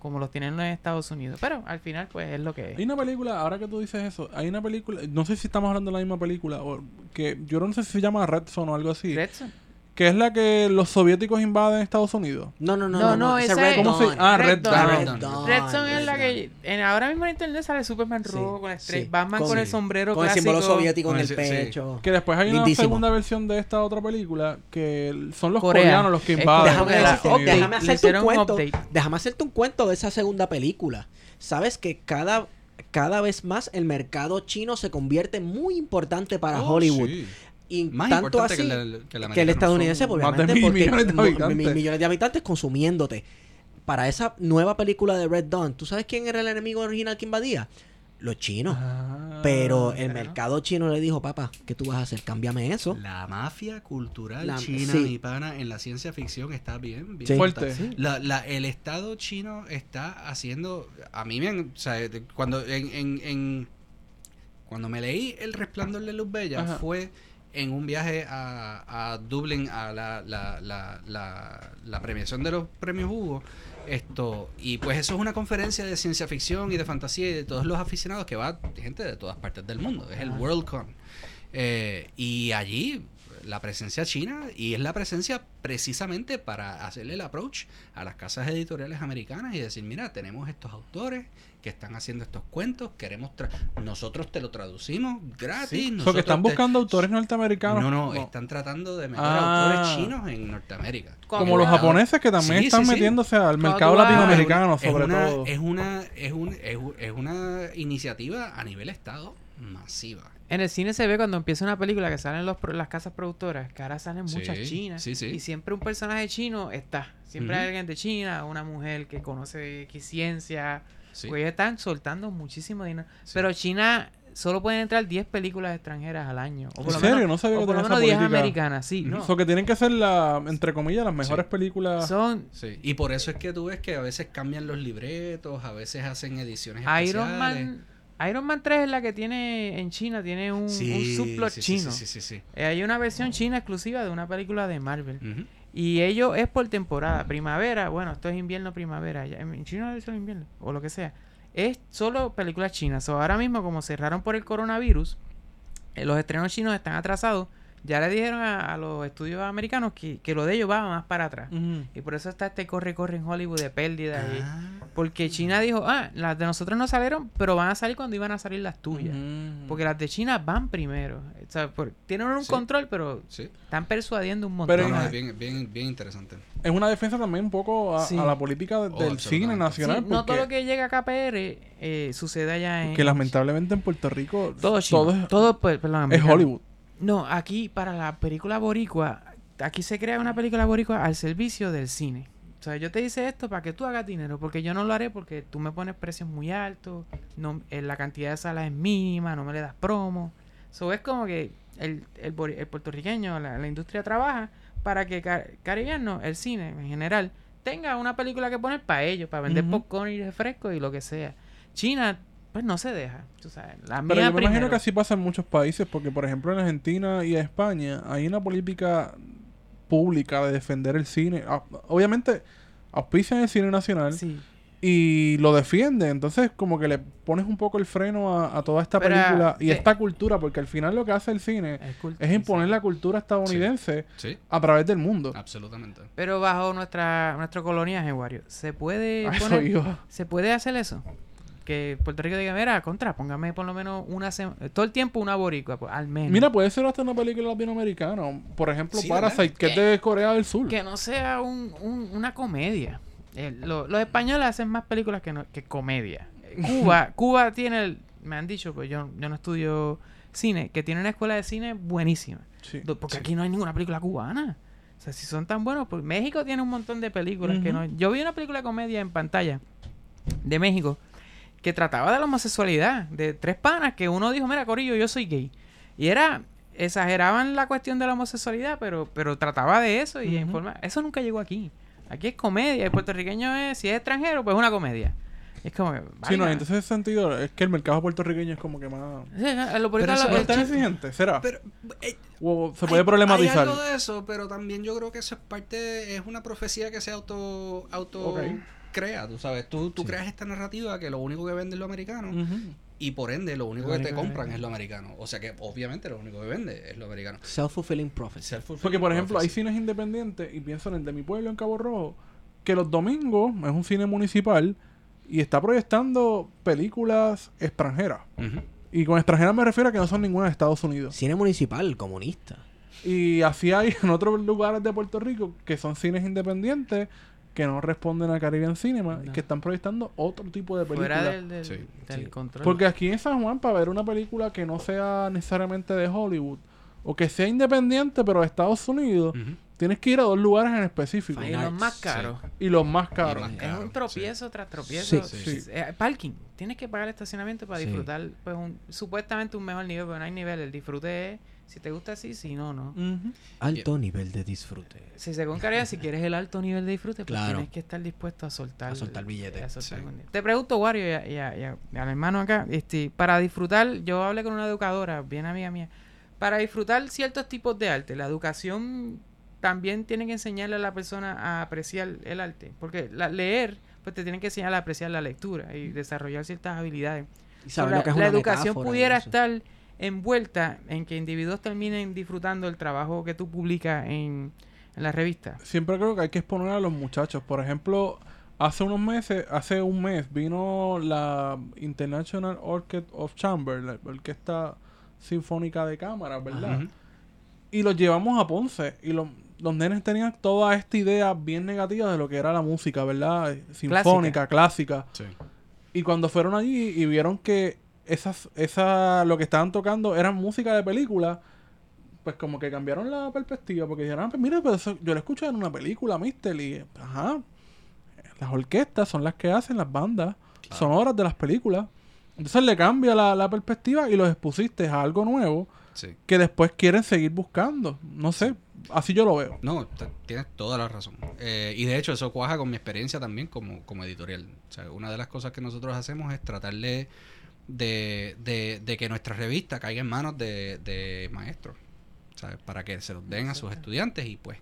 como los tienen en Estados Unidos. Pero al final, pues es lo que es. Hay una película, ahora que tú dices eso, hay una película, no sé si estamos hablando de la misma película, o que yo no sé si se llama Red Son o algo así, Redson. Que es la que los soviéticos invaden Estados Unidos. No, no, no, No, no, esa Red es- ¿Cómo se- Dawn. ah, Red Dawn. Dawn. Red Dawn. Dawn, Redson es la Red que en, ahora mismo en internet sale Superman Sí, rojo con la estrella, sí. Batman con, Con- el sombrero Con el clásico. símbolo soviético en el sí. pecho. Que después hay una segunda versión de esta otra película que son los Corea. coreanos los que invaden. Déjame, decirte- Le hacerte un cuento. update. Déjame hacerte un cuento de esa segunda película. Sabes que cada, cada vez más el mercado chino se convierte muy importante para Oh, Hollywood. sí. Y Más tanto importante así que el, que el que el americano. estadounidense, Son más de obviamente, mil porque millones de mil millones de habitantes consumiéndote. Para esa nueva película de Red Dawn, ¿tú sabes quién era el enemigo original que invadía? Los chinos. Ah, Pero el claro. mercado chino le dijo, papá, ¿qué tú vas a hacer? Cámbiame eso. La mafia cultural La- china, sí. mi pana, en la ciencia ficción está bien, bien Sí. Fuerte. montada. La, la- el Estado chino está haciendo, a mí me, han- o sea, de- cuando en, en- en- cuando me leí El Resplandor de Luz Bella Ajá. fue en un viaje a, a Dublín a la, la, la, la, premiación de los premios Hugo. Esto, y pues eso es una conferencia de ciencia ficción y de fantasía y de todos los aficionados que va gente de todas partes del mundo. Es el Worldcon. Eh, y allí la presencia china y es la presencia precisamente para hacerle el approach a las casas editoriales americanas y decir, mira, tenemos estos autores que están haciendo estos cuentos, queremos tra- nosotros te lo traducimos gratis. Sí, nosotros porque están te- buscando autores norteamericanos. No, no, No. están tratando de meter Ah. autores chinos en Norteamérica. Como los japoneses que también Sí, están sí, sí. metiéndose al mercado latinoamericano, es sobre una, todo. Es una, es, un, es, es una iniciativa a nivel estado masiva. En el cine se ve cuando empieza una película que salen los, pro- las casas productoras, que ahora salen Sí, muchas chinas. sí, sí. Y siempre un personaje chino está. Siempre hay alguien de China, una mujer que conoce X ciencia. Sí. Pues ellos están soltando muchísimo dinero. Sí. Pero China solo pueden entrar 10 películas extranjeras al año. O por ¿En lo serio? menos, No sabía o que por lo menos esa 10 política. americanas, sí. No. So que tienen que ser, la, entre comillas, las mejores Sí. películas. Son Sí, y por eso es que tú ves que a veces cambian los libretos, a veces hacen ediciones Iron especiales. Man. Iron Man 3 es la que tiene en China, tiene un, un Sí, subplot sí, sí, chino. Sí, sí, sí. Eh, hay una versión china exclusiva de una película de Marvel. Ujú. Y ello es por temporada. Primavera, bueno, esto es invierno, primavera. En China es invierno, o lo que sea. Es solo películas chinas. O ahora mismo, como cerraron por el coronavirus, eh, los estrenos chinos están atrasados. Ya le dijeron a, a los estudios americanos que, que lo de ellos va más para atrás. Y por eso está este corre-corre en Hollywood de pérdidas. y- Ah, porque China dijo, ah, las de nosotros no salieron, pero van a salir cuando iban a salir las tuyas. Porque las de China van primero. O sea, por- tienen un Sí. control, pero sí. están persuadiendo un montón. Pero No, no, en- es bien, bien, bien interesante. Es una defensa también un poco a, Sí. a la política de- Oh, del absolutamente. cine Sí, nacional. no todo lo que llega a KPR eh, sucede allá en... que lamentablemente en Puerto Rico Todo chino. todo es, Todo, pues, perdón, es. Hollywood. No, aquí para la película boricua, aquí se crea una película boricua al servicio del cine. O sea, yo te hice esto para que tú hagas dinero, porque yo no lo haré porque tú me pones precios muy altos, no, eh, la cantidad de salas es mínima, no me le das promo. So, es como que el, el, puertorriqueño, la, la industria trabaja para que ca- caribeño, el cine en general, tenga una película que poner para ellos, para vender Ujú. popcorn y refresco y lo que sea. China, pues no se deja. Tú sabes, la Pero mía yo me imagino que así pasa en muchos países, porque por ejemplo en Argentina y España hay una política pública de defender el cine. Ah, Obviamente auspician el cine nacional Sí. y lo defienden. Entonces como que le pones un poco el freno a, a toda esta Pero, película y eh, esta cultura, porque al final lo que hace el cine Es, imponer la cultura estadounidense Sí, a través del mundo. absolutamente. Pero bajo nuestra nuestro coloniaje, Wario, ¿se puede poner, se puede hacer eso? Que Puerto Rico diga, mira, contra, póngame por lo menos una sema- todo el tiempo una boricua, pues, al menos. Mira, puede ser hasta una película latinoamericana. Por ejemplo, Sí, Parasite, que es de Corea del Sur. que no sea un, un- una comedia. Eh, lo- los españoles hacen más películas que, no- que comedia. Cuba, Cuba tiene, el- me han dicho, pues yo, yo no estudio cine, que tiene una escuela de cine buenísima. Sí. Porque Sí. aquí no hay ninguna película cubana. O sea, si son tan buenos, pues México tiene un montón de películas que no. Yo vi una película de comedia en pantalla de México que trataba de la homosexualidad, de tres panas que uno dijo, mira, Corillo, yo soy gay. Y era exageraban la cuestión de la homosexualidad, pero, pero trataba de eso y en forma... Eso nunca llegó aquí. Aquí es comedia. El puertorriqueño es, si es extranjero, pues es una comedia. Es como que... Sí, no, entonces ese sentido es que el mercado puertorriqueño es como que más... Sí, a lo Pero bonito eso lo- ¿No el es tan exigente? ¿Será? Pero eh, ¿O se puede hay- problematizar? Hay algo de eso, pero también yo creo que eso es parte, es una profecía que se auto, auto Ok. Crea, tú sabes. Tú, tú creas esta narrativa que lo único que vende es lo americano y por ende lo único Lo que te compran es lo americano. O sea que obviamente lo único que vende es lo americano. Self-fulfilling prophecy. Self-fulfilling Porque, por ejemplo, hay cines independientes, y pienso en el de mi pueblo, en Cabo Rojo, que los domingos es un cine municipal y está proyectando películas extranjeras. Y con extranjeras me refiero a que no son ninguna de Estados Unidos. Cine municipal, comunista. Y así hay en otros lugares de Puerto Rico que son cines independientes que no responden a Caribbean Cinema y que están proyectando otro tipo de películas. Fuera del, del, Sí, del sí. control. Porque aquí en San Juan, para ver una película que no sea necesariamente de Hollywood o que sea independiente pero de Estados Unidos, tienes que ir a dos lugares en específico. y los más sí. caros. Y los más caros. más Es un tropiezo tras tropiezo. Sí. Sí. Sí. Eh, parking. Tienes que pagar estacionamiento para Sí. disfrutar, pues, un, supuestamente un mejor nivel, pero no hay nivel. El disfrute es, si te gusta así, si no, no. Alto nivel de disfrute. Si según Caridad, si quieres el alto nivel de disfrute, pues Claro. tienes que estar dispuesto a soltar. A soltar billetes. a soltar Sí. Te pregunto, Wario, y, a- y a- y a- y al hermano acá, este, para disfrutar, yo hablé con una educadora, bien amiga mía, para disfrutar ciertos tipos de arte, la educación también tiene que enseñarle a la persona a apreciar el arte, porque la, leer, pues te tienen que enseñar a apreciar la lectura y desarrollar ciertas habilidades. Y saber la, lo que es la una educación pudiera estar envuelta en que individuos terminen disfrutando el trabajo que tú publicas en, en la revista. Siempre creo que hay que exponer a los muchachos. Por ejemplo, hace unos meses, hace un mes, vino la International Orchestra of Chamber, la orquesta sinfónica de cámara, ¿verdad? Y los llevamos a Ponce. Y los, los nenes tenían toda esta idea bien negativa de lo que era la música, ¿verdad? Sinfónica, clásica. Sí. Y cuando fueron allí y vieron que esas, esa, lo que estaban tocando era música de película, pues como que cambiaron la perspectiva. Porque dijeron, ah, pues mira, pero eso- yo lo escuché en una película, mister. Y, ajá, las orquestas son las que hacen las bandas sonoras de las películas. Entonces le cambia la, la perspectiva y los expusiste a algo nuevo Sí. que después quieren seguir buscando. No sé, así yo lo veo. No, tienes toda la razón. Eh, y de hecho eso cuaja con mi experiencia también como, como editorial. O sea, una de las cosas que nosotros hacemos es tratarle de, de, de que nuestra revista caiga en manos de, de maestros. ¿sabes? Para que se los den a sus estudiantes y pues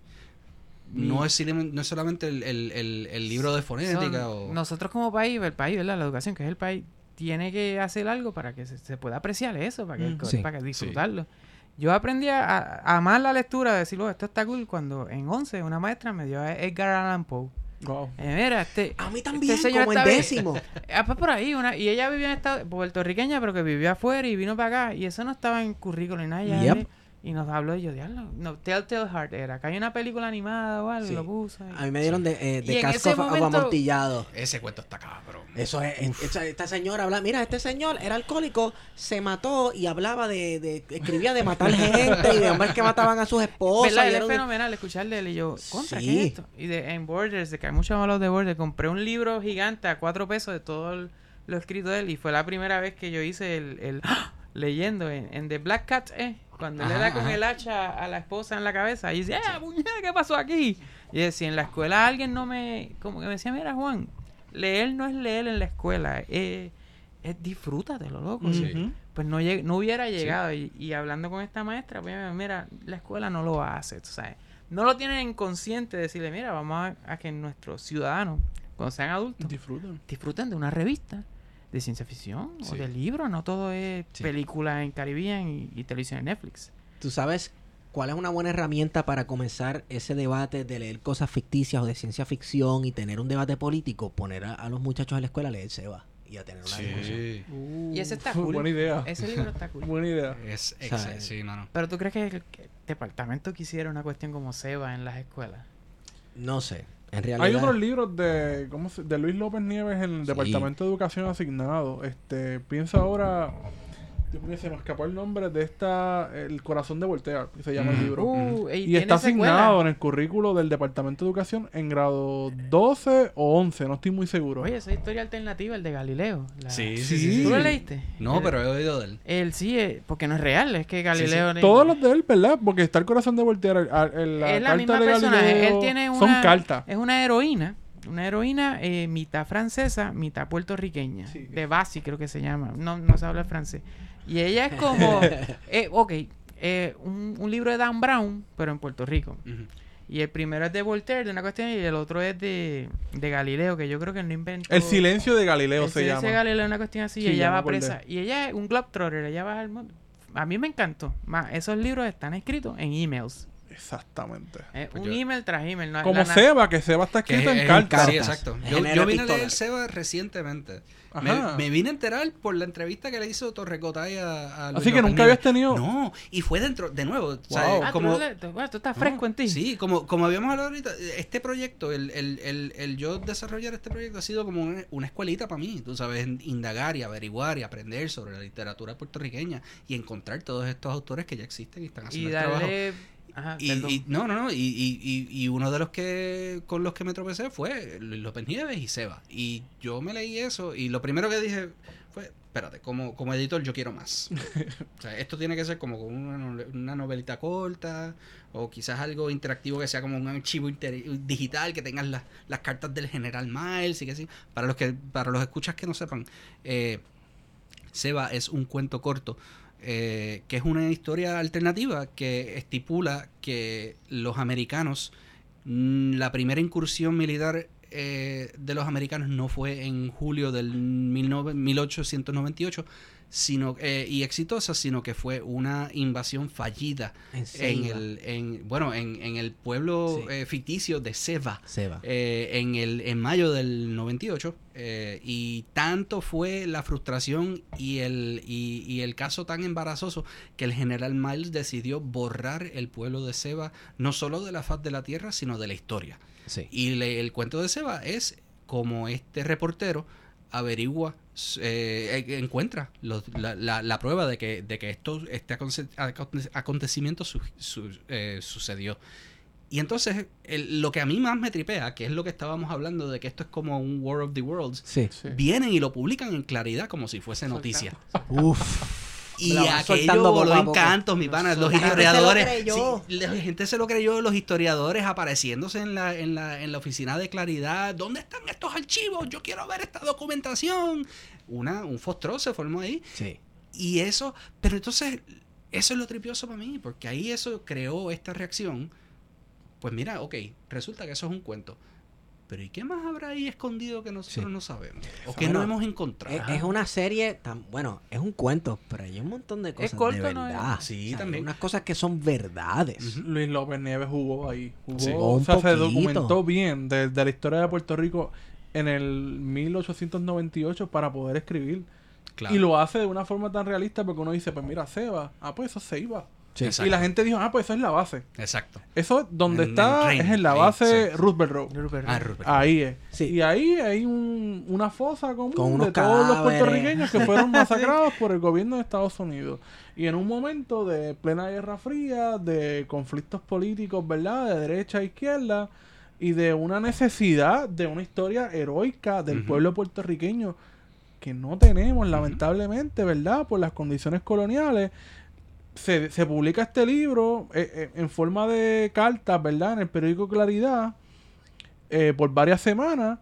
no es, no es solamente el, el- el- el libro de fonética Son- o... Nosotros como país, el país, ¿verdad? La educación, que es el país, tiene que hacer algo para que se, se pueda apreciar eso, para que, Mm. Sí. para que disfrutarlo. Yo aprendí a, a amar la lectura, a decir, "Oh, esto está cool, cuando en 11 una maestra me dio a Edgar Allan Poe. Wow. Eh, mira, este... A mí este también, señor como bien- décimo. Ah, pues por ahí, una, y ella vivía en Estados puertorriqueña, pero que vivió afuera y vino para acá, y eso no estaba en currículum y nada. Yep. Y nos habló y yo, diablo, no, Telltale Heart era, que hay una película animada o algo, Sí. lo puso. y- A mí me dieron de, eh, de casco ese momento- amontillado. Ese cuento está cabrón. Eso es, esta, esta señora habla, mira, este señor era alcohólico, se mató y hablaba de, de escribía de matar gente y de hombres que mataban a sus esposas. ¿Verdad? y Él era es fenomenal escuchar de él y yo, contra, Sí. ¿qué es esto? Y de, en Borders, de que hay muchos malos de Borders, compré un libro gigante a cuatro pesos de todo el- lo escrito de él y fue la primera vez que yo hice el, el leyendo en, en The Black Cat, eh, cuando él le da con ajá. el hacha a la esposa en la cabeza y dice, ¡eh, puñeta, qué pasó aquí! Y decía, en la escuela alguien no me, como que me decía, mira Juan, leer no es leer en la escuela, es, es disfrútatelo, loco. Sí. Ujú. Pues no, lleg- no hubiera llegado. Y, y hablando con esta maestra, pues, mira, la escuela no lo hace, tú sabes. No lo tienen en consciente decirle, mira, vamos a, a que nuestros ciudadanos, cuando sean adultos, Disfrutan. disfruten de una revista de ciencia ficción o Sí. de libros. No todo es Sí. película en Caribbean y, y televisión en Netflix. ¿Tú sabes cuál es una buena herramienta para comenzar ese debate de leer cosas ficticias o de ciencia ficción y tener un debate político? Poner a, a los muchachos a la escuela a leer Seba y a tener una discusión. Sí. Y ese está Uh, cool. Buena idea. Ese libro está cool. Buena idea. Es O sea, ex- sí, no, no. Pero tú crees que el, que el departamento quisiera una cuestión como Seba en las escuelas? No sé. En realidad. Hay otros libros de, ¿cómo se- de Luis López Nieves en el Sí. Departamento de Educación asignado. Este, piensa ahora Dios mío, se me escapó el nombre de esta, El corazón de Voltaire, que se llama el libro. Uh, y está secuela. asignado en el currículo del Departamento de Educación en grado 12 o 11, no estoy muy seguro. Oye, esa historia alternativa, el de Galileo. la- Sí, sí, Sí. sí. sí, ¿Tú lo sí. leíste? No, El- pero he oído de él. Él sí, eh, porque no es real, es que Galileo... Todos los de él, ¿verdad? Porque está el corazón de Voltaire, el- el- la es la carta misma de. Galileo, Él tiene una, son cartas. Es una heroína. Una heroína eh, mitad francesa, mitad puertorriqueña. Sí. De Basi, creo que se llama. No, no se habla francés. Y ella es como. eh, ok, eh, un, un libro de Dan Brown, pero en Puerto Rico. Y el primero es de Voltaire, de una cuestión, y el otro es de, de Galileo, que yo creo que él no inventó. El silencio de Galileo El se silencio llama. de Galileo, una cuestión así, Sí, y ella va presa. Y ella es un globetrotter, ella va al mundo. A mí me encantó. Más, esos libros están escritos en emails. Exactamente. Eh, Pues un yo- email tras email. no- Como la Seba, que Seba está escrito es- en es- cartas. Sí, exacto. Yo, yo vine a leer Seba recientemente. Me, vine a enterar por la entrevista que le hizo Torrecotay a, a Luis Así que López nunca habías tenido. No, y fue dentro, de nuevo. Wow. Ah, tú, como, tú- estás No, fresco en ti. Sí, como, como habíamos hablado ahorita, este proyecto, el, el, el, el yo desarrollar este proyecto ha sido como una, una escuelita para mí, tú sabes, en- indagar y averiguar y aprender sobre la literatura puertorriqueña y encontrar todos estos autores que ya existen y están Y haciendo el trabajo. Ajá, Y, no, no, no. Y, y, uno de los que con los que me tropecé fue López Nieves y Seba. Y yo me leí eso y lo primero que dije fue, espérate, como, como editor yo quiero más. o sea, esto tiene que ser como una, una novelita corta o quizás algo interactivo que sea como un archivo digital que tengas las, las cartas del General Miles y que sí. Para los que para los escuchas que no sepan, eh, Seba es un cuento corto eh, que es una historia alternativa que estipula que los americanos, mm, la primera incursión militar eh, de los americanos no fue en julio del 19 1898 sino, eh, y exitosa, sino que fue una invasión fallida En el, en, bueno, en, en el pueblo Sí. eh, ficticio de Seba. Seba. Eh, en, el, en mayo del 98 eh, y tanto fue la frustración y el, y, y el caso tan embarazoso que el general Miles decidió borrar el pueblo de Seba no solo de la faz de la tierra sino de la historia Sí. y le- el cuento de Seba es como este reportero averigua eh, eh, encuentra los- la, la- la prueba de que, de que esto este aconte- aconte- acontecimiento su- su- eh, sucedió y entonces, el- lo que a mí más me tripea, que es lo que estábamos hablando de que esto es como un War of the Worlds, Sí. Sí. vienen y lo publican en claridad como si fuese noticia. Uf. Y aquello voló a en poco. cantos, mi pana. Los La gente se lo historiadores. creyó. sí, la gente se lo creyó, los historiadores apareciéndose en la, en, la, en la oficina de claridad. ¿Dónde están estos archivos? Yo quiero ver esta documentación. Una, un fostro se formó ahí. Sí. Y eso, pero entonces, eso es lo tripioso para mí, porque ahí eso creó esta reacción. Pues mira, ok, resulta que eso es un cuento. Pero ¿y qué más habrá ahí escondido que nosotros Sí. no sabemos? O que Bueno, no hemos encontrado. Es, es una serie, tan, bueno, es un cuento, pero hay un montón de cosas corto, de ¿no? verdad. Sí, O sea, hay también. unas cosas que son verdades. Luis López Nieves jugó ahí. Jugó, Sí. o Un sea, se documentó bien de, de la historia de Puerto Rico en el 1898 para poder escribir. Claro. Y lo hace de una forma tan realista porque uno dice, pues mira, Seba, ah, pues eso se iba. Sí. Y la gente dijo, ah, pues eso es la base. Exacto. Eso donde En- está en es en la base sí. Roosevelt Road. Ah. Rupert. Ahí es. Sí. Y ahí hay un- una fosa común Con unos de todos los puertorriqueños que fueron masacrados por el gobierno de Estados Unidos. Y en un momento de plena guerra fría, de conflictos políticos, ¿verdad? De derecha a izquierda, y de una necesidad de una historia heroica del pueblo puertorriqueño que no tenemos, lamentablemente, ¿verdad? Por las condiciones coloniales. Se, se publica este libro eh, eh, en forma de cartas, ¿verdad? En el periódico Claridad eh, por varias semanas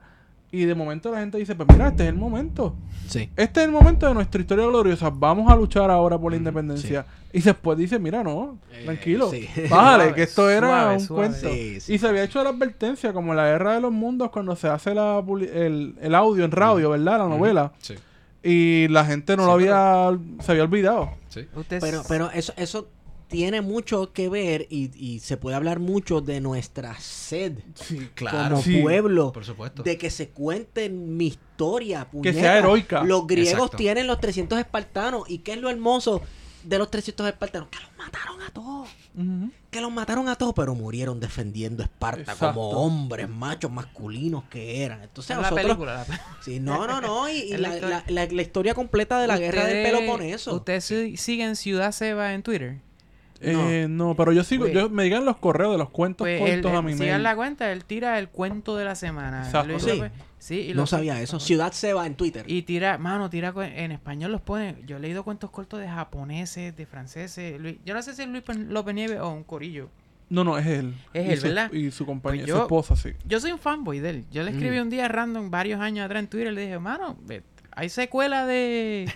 y de momento la gente dice, pues mira, este es el momento. Sí. Este es el momento de nuestra historia gloriosa. Vamos a luchar ahora por la independencia. Y después dice, mira, no, Eh, tranquilo. sí. Bájale, Suave, que esto era suave, un suave. cuento. Sí, sí. y se había hecho la advertencia, como en la Guerra de los Mundos, cuando se hace la, el, el audio en radio, ¿verdad? La novela. Sí. Y la gente no Sí, lo había, se había olvidado. Sí. Pero, pero eso, eso tiene mucho que ver y, y se puede hablar mucho de nuestra sed Sí, Claro. como Sí. pueblo. Por supuesto. De que se cuente mi historia. Que puñeta. sea heroica. Los griegos Exacto. tienen los 300 espartanos. ¿Y qué es lo hermoso? de los 300 espartanos que los mataron a todos. Que los mataron a todos, pero murieron defendiendo Esparta Exacto. como hombres machos masculinos que eran. Entonces nosotros... película. la Sí, no, no, no. Y, la la, historia. la- completa de la guerra del Peloponeso. ¿Ustedes si- siguen Ciudad Seba en Twitter? Eh, no, pero yo sigo, Pues- yo me digan los correos de los cuentos Pues él, cortos a él- mi sigan mail. la cuenta, él tira el cuento de la semana. Exacto. Luis Sí. López- sí, y no lo- sabía eso. Ciudad Seba en Twitter. Y tira, mano, tira en español los pone. Yo he leído cuentos cortos de japoneses, de franceses. Luis- yo no sé si es Luis López Nieves o un corillo. No, no, es él. Es Y él, su- ¿verdad? Y su compañera, Pues su esposa, sí. Yo soy un fanboy de él. Yo le escribí Mm. un día random varios años atrás en Twitter. Le dije, mano, hay secuela de.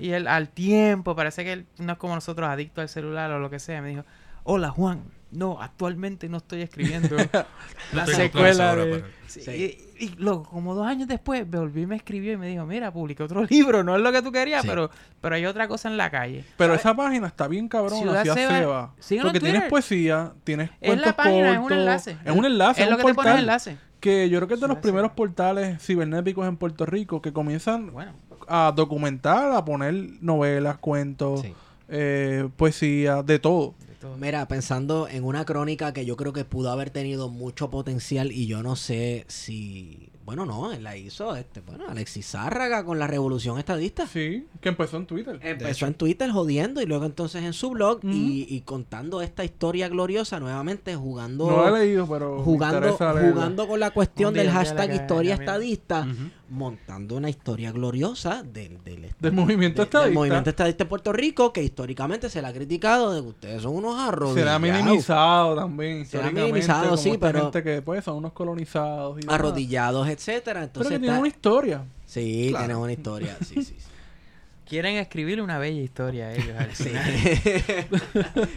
Y él al tiempo, parece que él no es como nosotros, adicto al celular o lo que sea. Me dijo, hola Juan. No, actualmente no estoy escribiendo la secuela comprando de... ahora, Sí, Sí. Y, y luego, como dos años después, volví y me escribió y me dijo, mira, publiqué otro libro, no es lo que tú querías, Sí. pero, pero hay otra cosa en la calle. Pero ¿Sabes? esa página está bien cabrón, Ciudad Ciudad Seba- Seba. Porque tienes poesía, tienes Es cuentos la página, es un enlace. Es un enlace, Es es lo un que te pones portal enlace. Que yo creo que es de los primeros portales cibernéticos en Puerto Rico que comienzan Bueno, a documentar, a poner novelas, cuentos, Sí. eh, poesía, de todo. de todo. Mira, pensando en una crónica que yo creo que pudo haber tenido mucho potencial y yo no sé si... Bueno, no, él la hizo, este, bueno, Alexis Zárraga con la revolución estadista. Sí, que empezó en Twitter. Empezó en Twitter jodiendo y luego entonces en su blog y, y contando esta historia gloriosa nuevamente jugando... No la he leído, pero jugando, jugando con la cuestión día, del hashtag historia estadista, montando una historia gloriosa del, del, est- Del movimiento de- estadista. del movimiento estadista de Puerto Rico, que históricamente se le ha criticado de que ustedes son unos arrodillados. Será minimizado también. Será históricamente, minimizado, sí, pero- gente que pues son unos colonizados. Y. Arrodillados, etcétera. Pero Entonces que está- tienen una historia. Sí, Claro. tienen una historia. Sí, sí. sí. Quieren escribir una bella historia a ellos. al final.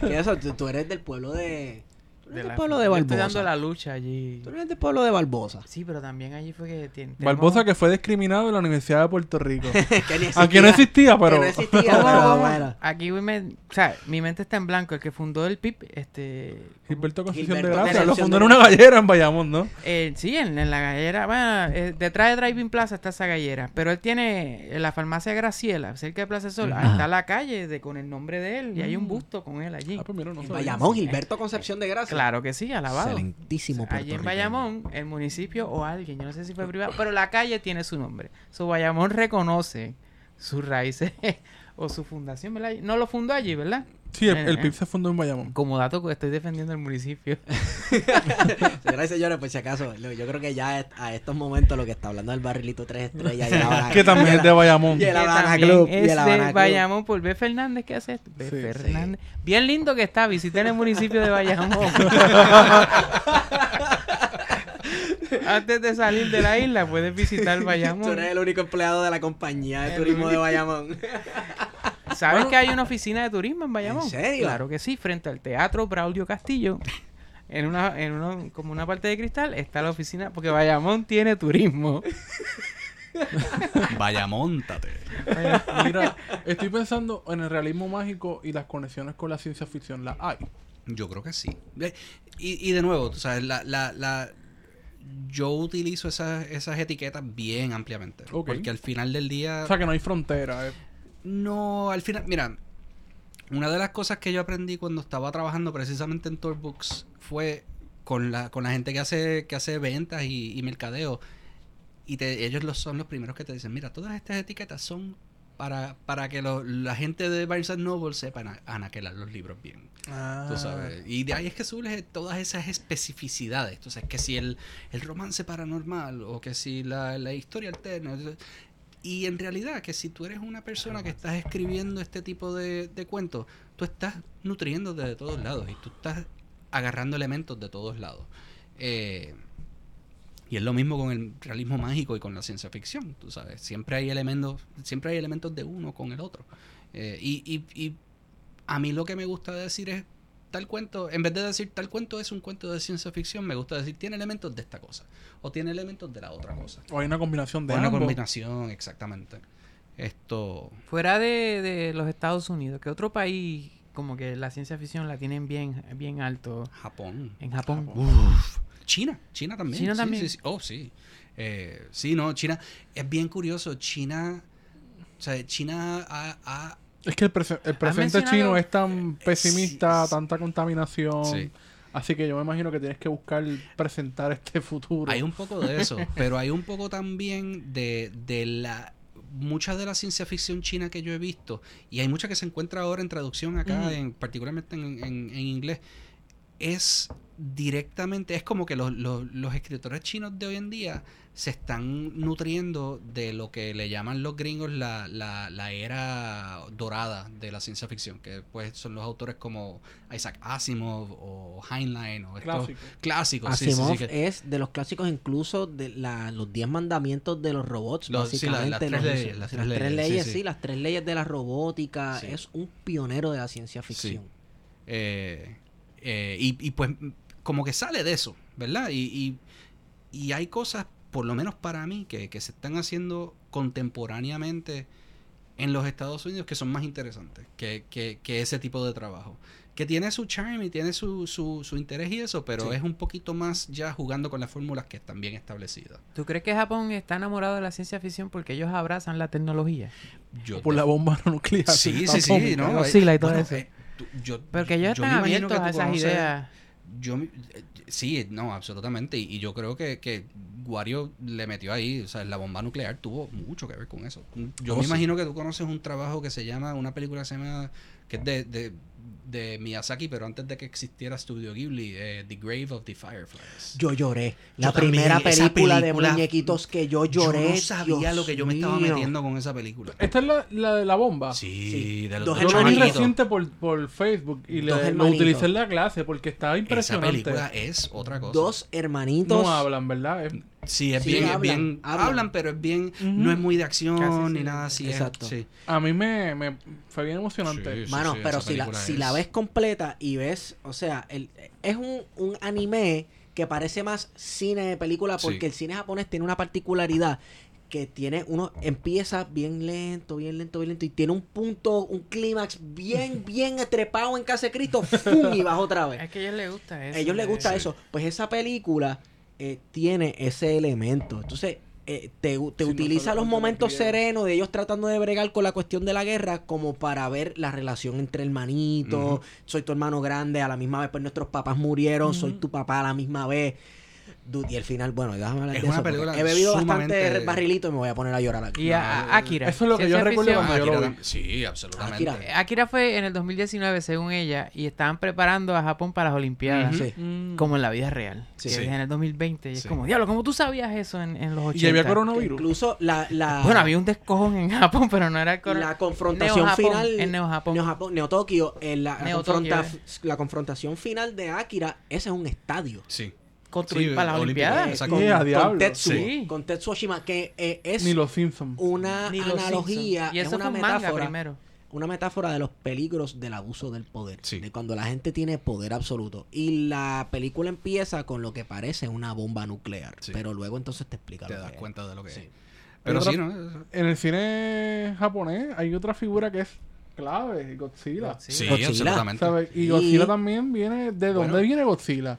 Que eso, tú, tú eres del pueblo de... Tú eres De del pueblo de yo Estoy dando Barbosa. la lucha allí. Tú eres del pueblo de Barbosa. Sí, pero también allí fue que... Barbosa que fue discriminado en la Universidad de Puerto Rico. Aquí no existía, pero... no existía. Aquí me, o sea, mi mente está en blanco. El que fundó el PIB, este... Gilberto Concepción Gilberto de Gracia. Lo Concepción fundó de en una gallera en Bayamón, ¿no? Eh, sí, en, en la gallera, bueno, eh, detrás de Driving Plaza está esa gallera, pero él tiene en la farmacia Graciela, cerca de Plaza Sol, ahí Ajá. está la calle de, con el nombre de él y hay un busto con él allí. Ah, pues mira, no En. Bayamón, Gilberto Concepción de Gracia. Claro que sí, alabado. Excelentísimo Allí en. Bayamón, el municipio o alguien, yo no sé si fue privado, pero la calle tiene su nombre. Su Bayamón reconoce sus raíces o su fundación, ¿verdad? No lo fundó allí, ¿verdad? Sí, el, el eh. PIB se fundó en Bayamón. Como dato que estoy defendiendo el municipio. Señoras y señores, por si acaso, yo creo que ya a estos momentos lo que está hablando del barrilito tres estrellas y el Habana- que también y es de el- Bayamón. y el Habana Club, y es el Habana de Club. Bayamón por B. Fernández que hace esto. B. Sí, Fernández. Bien lindo que está. Visiten el municipio de Bayamón. Antes de salir de la isla, puedes visitar Tú Bayamón. eres el único empleado de la compañía de El turismo de. Bayamón. ¿Sabes que hay una oficina de turismo en Bayamón? ¿En serio? Claro que sí, frente al Teatro Braulio Castillo. En una, en una, como una parte de cristal está la oficina, porque Bayamón tiene turismo. Vaya, montate. Mira, estoy pensando en el realismo mágico y las conexiones con la ciencia ficción. La hay. Yo creo que sí. Y, y de nuevo, tú sabes, la, la, la, yo utilizo esas, esas etiquetas bien ampliamente. Porque al final del día... O sea, que no hay frontera. eh. No, al final, mira, una de las cosas que yo aprendí cuando estaba trabajando precisamente en Tour Books fue con la, con la gente que hace, que hace ventas y, y mercadeo. Y te- ellos los, son los primeros que te dicen, mira, todas estas etiquetas son para, para que lo- la gente de Barnes and Noble sepan anaquelar los libros bien. Tú sabes. Y de ahí es que surge todas esas especificidades. Entonces, que si el, el romance paranormal o que si la, la historia alterna. Y en realidad, que si tú eres una persona que estás escribiendo este tipo de, de cuentos, tú estás nutriéndote de todos lados y tú estás agarrando elementos de todos lados. Eh, y es lo mismo con el realismo mágico y con la ciencia ficción, tú sabes. Siempre hay elementos, siempre hay elementos de uno con el otro. Eh, y, y, y a mí lo que me gusta decir es tal cuento, en vez de decir tal cuento es un cuento de ciencia ficción, me gusta decir tiene elementos de esta cosa o tiene elementos de la otra cosa. O hay una combinación de Una ambos. combinación, exactamente. Esto, Fuera de, de los Estados Unidos, ¿qué otro país como que la ciencia ficción la tienen bien, bien alto? Japón. En Japón. Uf. China, China también. China sí, también. sí, sí. Oh, sí. Eh, sí, no, China. Es bien curioso. China. O sea, China ha, ha Es que el, prese- el presente chino es tan pesimista, sí. tanta contaminación. Sí. Así que yo me imagino que tienes que buscar presentar este futuro. Hay un poco de eso, pero hay un poco también de, de la mucha de la ciencia ficción china que yo he visto y hay mucha que se encuentra ahora en traducción acá, Ujú. en, particularmente en, en- en inglés, es directamente, es como que los, los- los escritores chinos de hoy en día se están nutriendo de lo que le llaman los gringos la, la, la era dorada de la ciencia ficción, que pues son los autores como Isaac Asimov o Heinlein o estos Clásico. clásicos. sí, sí, sí, Asimov que- es de los clásicos incluso de la, los 10 mandamientos de los robots, Los- sí, la- básicamente. las tres los- leyes, las tres leyes, sí, sí, sí. las tres leyes de la robótica. Sí. Es un pionero de la ciencia ficción. Eh, eh, y, y, pues como que sale de eso, ¿verdad? Y, y, y hay cosas, por lo menos para mí, que, que se están haciendo contemporáneamente en los Estados Unidos que son más interesantes que, que, que ese tipo de trabajo. Que tiene su charm y tiene su, su, su interés y eso, pero Sí. es un poquito más ya jugando con las fórmulas que están bien establecidas. ¿Tú crees que Japón está enamorado de la ciencia ficción porque ellos abrazan la tecnología? Yo Por te- la bomba nuclear. Sí, sí, sí, atómica. ¿no? Godzilla y todo Bueno, eso. eh, tú- yo- Porque ellos yo están abiertos a esas conoces- ideas. Yo, eh, sí, no, absolutamente. Y, y yo creo que, que Wario le metió ahí, o sea, la bomba nuclear tuvo mucho que ver con eso. Yo Oh, me sí. imagino que tú conoces un trabajo que se llama, una película que se llama, que es de, de, de Miyazaki, pero antes de que existiera Studio Ghibli, eh, The Grave of the Fireflies. Yo lloré. La Yo primera esa película, película- de muñequitos que yo lloré. Yo no sabía Dios lo que yo me estaba metiendo con esa película. Esta es la, la de la bomba. Sí, Sí. de los Dos Yo lo vi reciente por, por Facebook y le, lo utilicé en la clase porque estaba Esa impresionante. película es otra cosa. Dos hermanitos. No hablan, ¿verdad? Es- Sí, es Sí, bien, es hablan, bien, hablan. hablan, pero es bien, no es muy de acción Casi ni sí. nada así. es- Exacto. sí. a mí me, me fue bien emocionante. Sí, Mano, sí, pero si la, si la ves completa y ves, o sea, el, es un, un anime que parece más cine de película porque Sí. el cine japonés tiene una particularidad que tiene uno empieza bien lento, bien lento, bien lento y tiene un punto, un clímax bien, bien trepado en casa de Cristo, ¡fum! y baja otra vez. Es que a ellos les gusta eso. A ellos les gusta Sí. eso. Pues esa película eh, tiene ese elemento. Entonces, eh, te, te utiliza los momentos serenos de ellos tratando de bregar con la cuestión de la guerra como para ver la relación entre hermanitos. Ujú. Soy tu hermano grande, a la misma vez pues nuestros papás murieron, soy tu papá a la misma vez. Dude, y al final, bueno, déjame hablar Es de una eso. porque película He bebido sumamente- bastante barrilito y me voy a poner a llorar aquí. Y a, a- Akira. Eso es lo que yo recuerdo cuando yo Akira lo vi. Sí, absolutamente. Akira. Akira fue en el 2019, según ella, y estaban preparando a Japón para las Olimpiadas. Sí. Como en la vida real. Sí. que Sí. es en el 2020. Y es como, diablo, ¿cómo tú sabías eso en, en los 80? Y había Que coronavirus. Incluso la, la, Bueno, había un descojón en Japón, pero no era corona- la confrontación final En Neo Japón. Neo Japón, Neo Tokio, eh, la, la Neo confronta- Tokio, la confrontación final de Akira, ese es un estadio. Sí. Construir Sí, para las Olimpiadas. Eh, con Tetsuo, Sí. con Tetsuo Oshima, que eh, es Ni los Simpsons. una Ni los analogía. Y es una manga metáfora, primero. una metáfora de los peligros del abuso del poder, Sí. de cuando la gente tiene poder absoluto. Y la película empieza con lo que parece una bomba nuclear, Sí. pero luego entonces te explica Te lo das que es. cuenta de lo que Sí. es. Pero otra- sí, ¿no? En el cine japonés hay otra figura que es clave, Godzilla. Sí, Godzilla. absolutamente. ¿Sabes? Y Y- Godzilla también viene... ¿De dónde Bueno. viene Godzilla?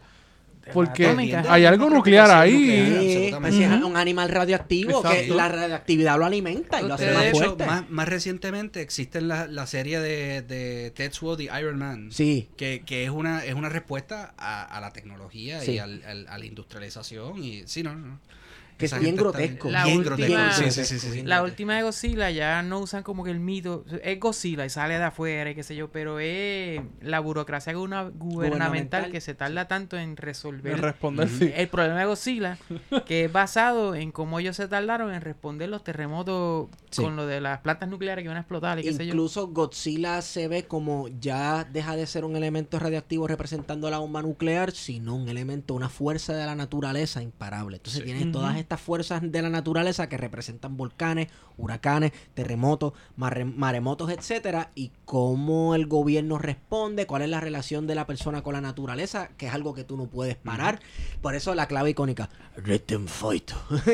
Porque atómica. hay algo No nuclear ahí. nuclear. Sí, es un animal radioactivo que la radioactividad lo alimenta y lo hace más de hecho, fuerte. más, más recientemente existe la, la serie de, de Tetsuo, The Iron Man. Sí, Que, que es una es una respuesta a, a la tecnología Sí. y al- al- a la industrialización. Y sí, no, no. Que es bien grotesco. La bien última- grotesco. Bien Sí, sí, sí, sí, sí. La última de Godzilla ya no usan como que el mito. Es Godzilla y sale de afuera y qué sé yo, pero es la burocracia gubernamental, Gubernamental. que se tarda tanto en resolver. Responder. El problema de Godzilla, que es basado en cómo ellos se tardaron en responder los terremotos Sí. con lo de las plantas nucleares que iban a explotar y qué sé yo. Incluso Godzilla se ve como ya deja de ser un elemento radioactivo representando la bomba nuclear, sino un elemento, una fuerza de la naturaleza imparable. Entonces Sí. tienes todas estas fuerzas de la naturaleza que representan volcanes, huracanes, terremotos, maremotos, etcétera, y cómo el gobierno responde, cuál es la relación de la persona con la naturaleza, que es algo que tú no puedes parar. Por eso la clave icónica, them fight.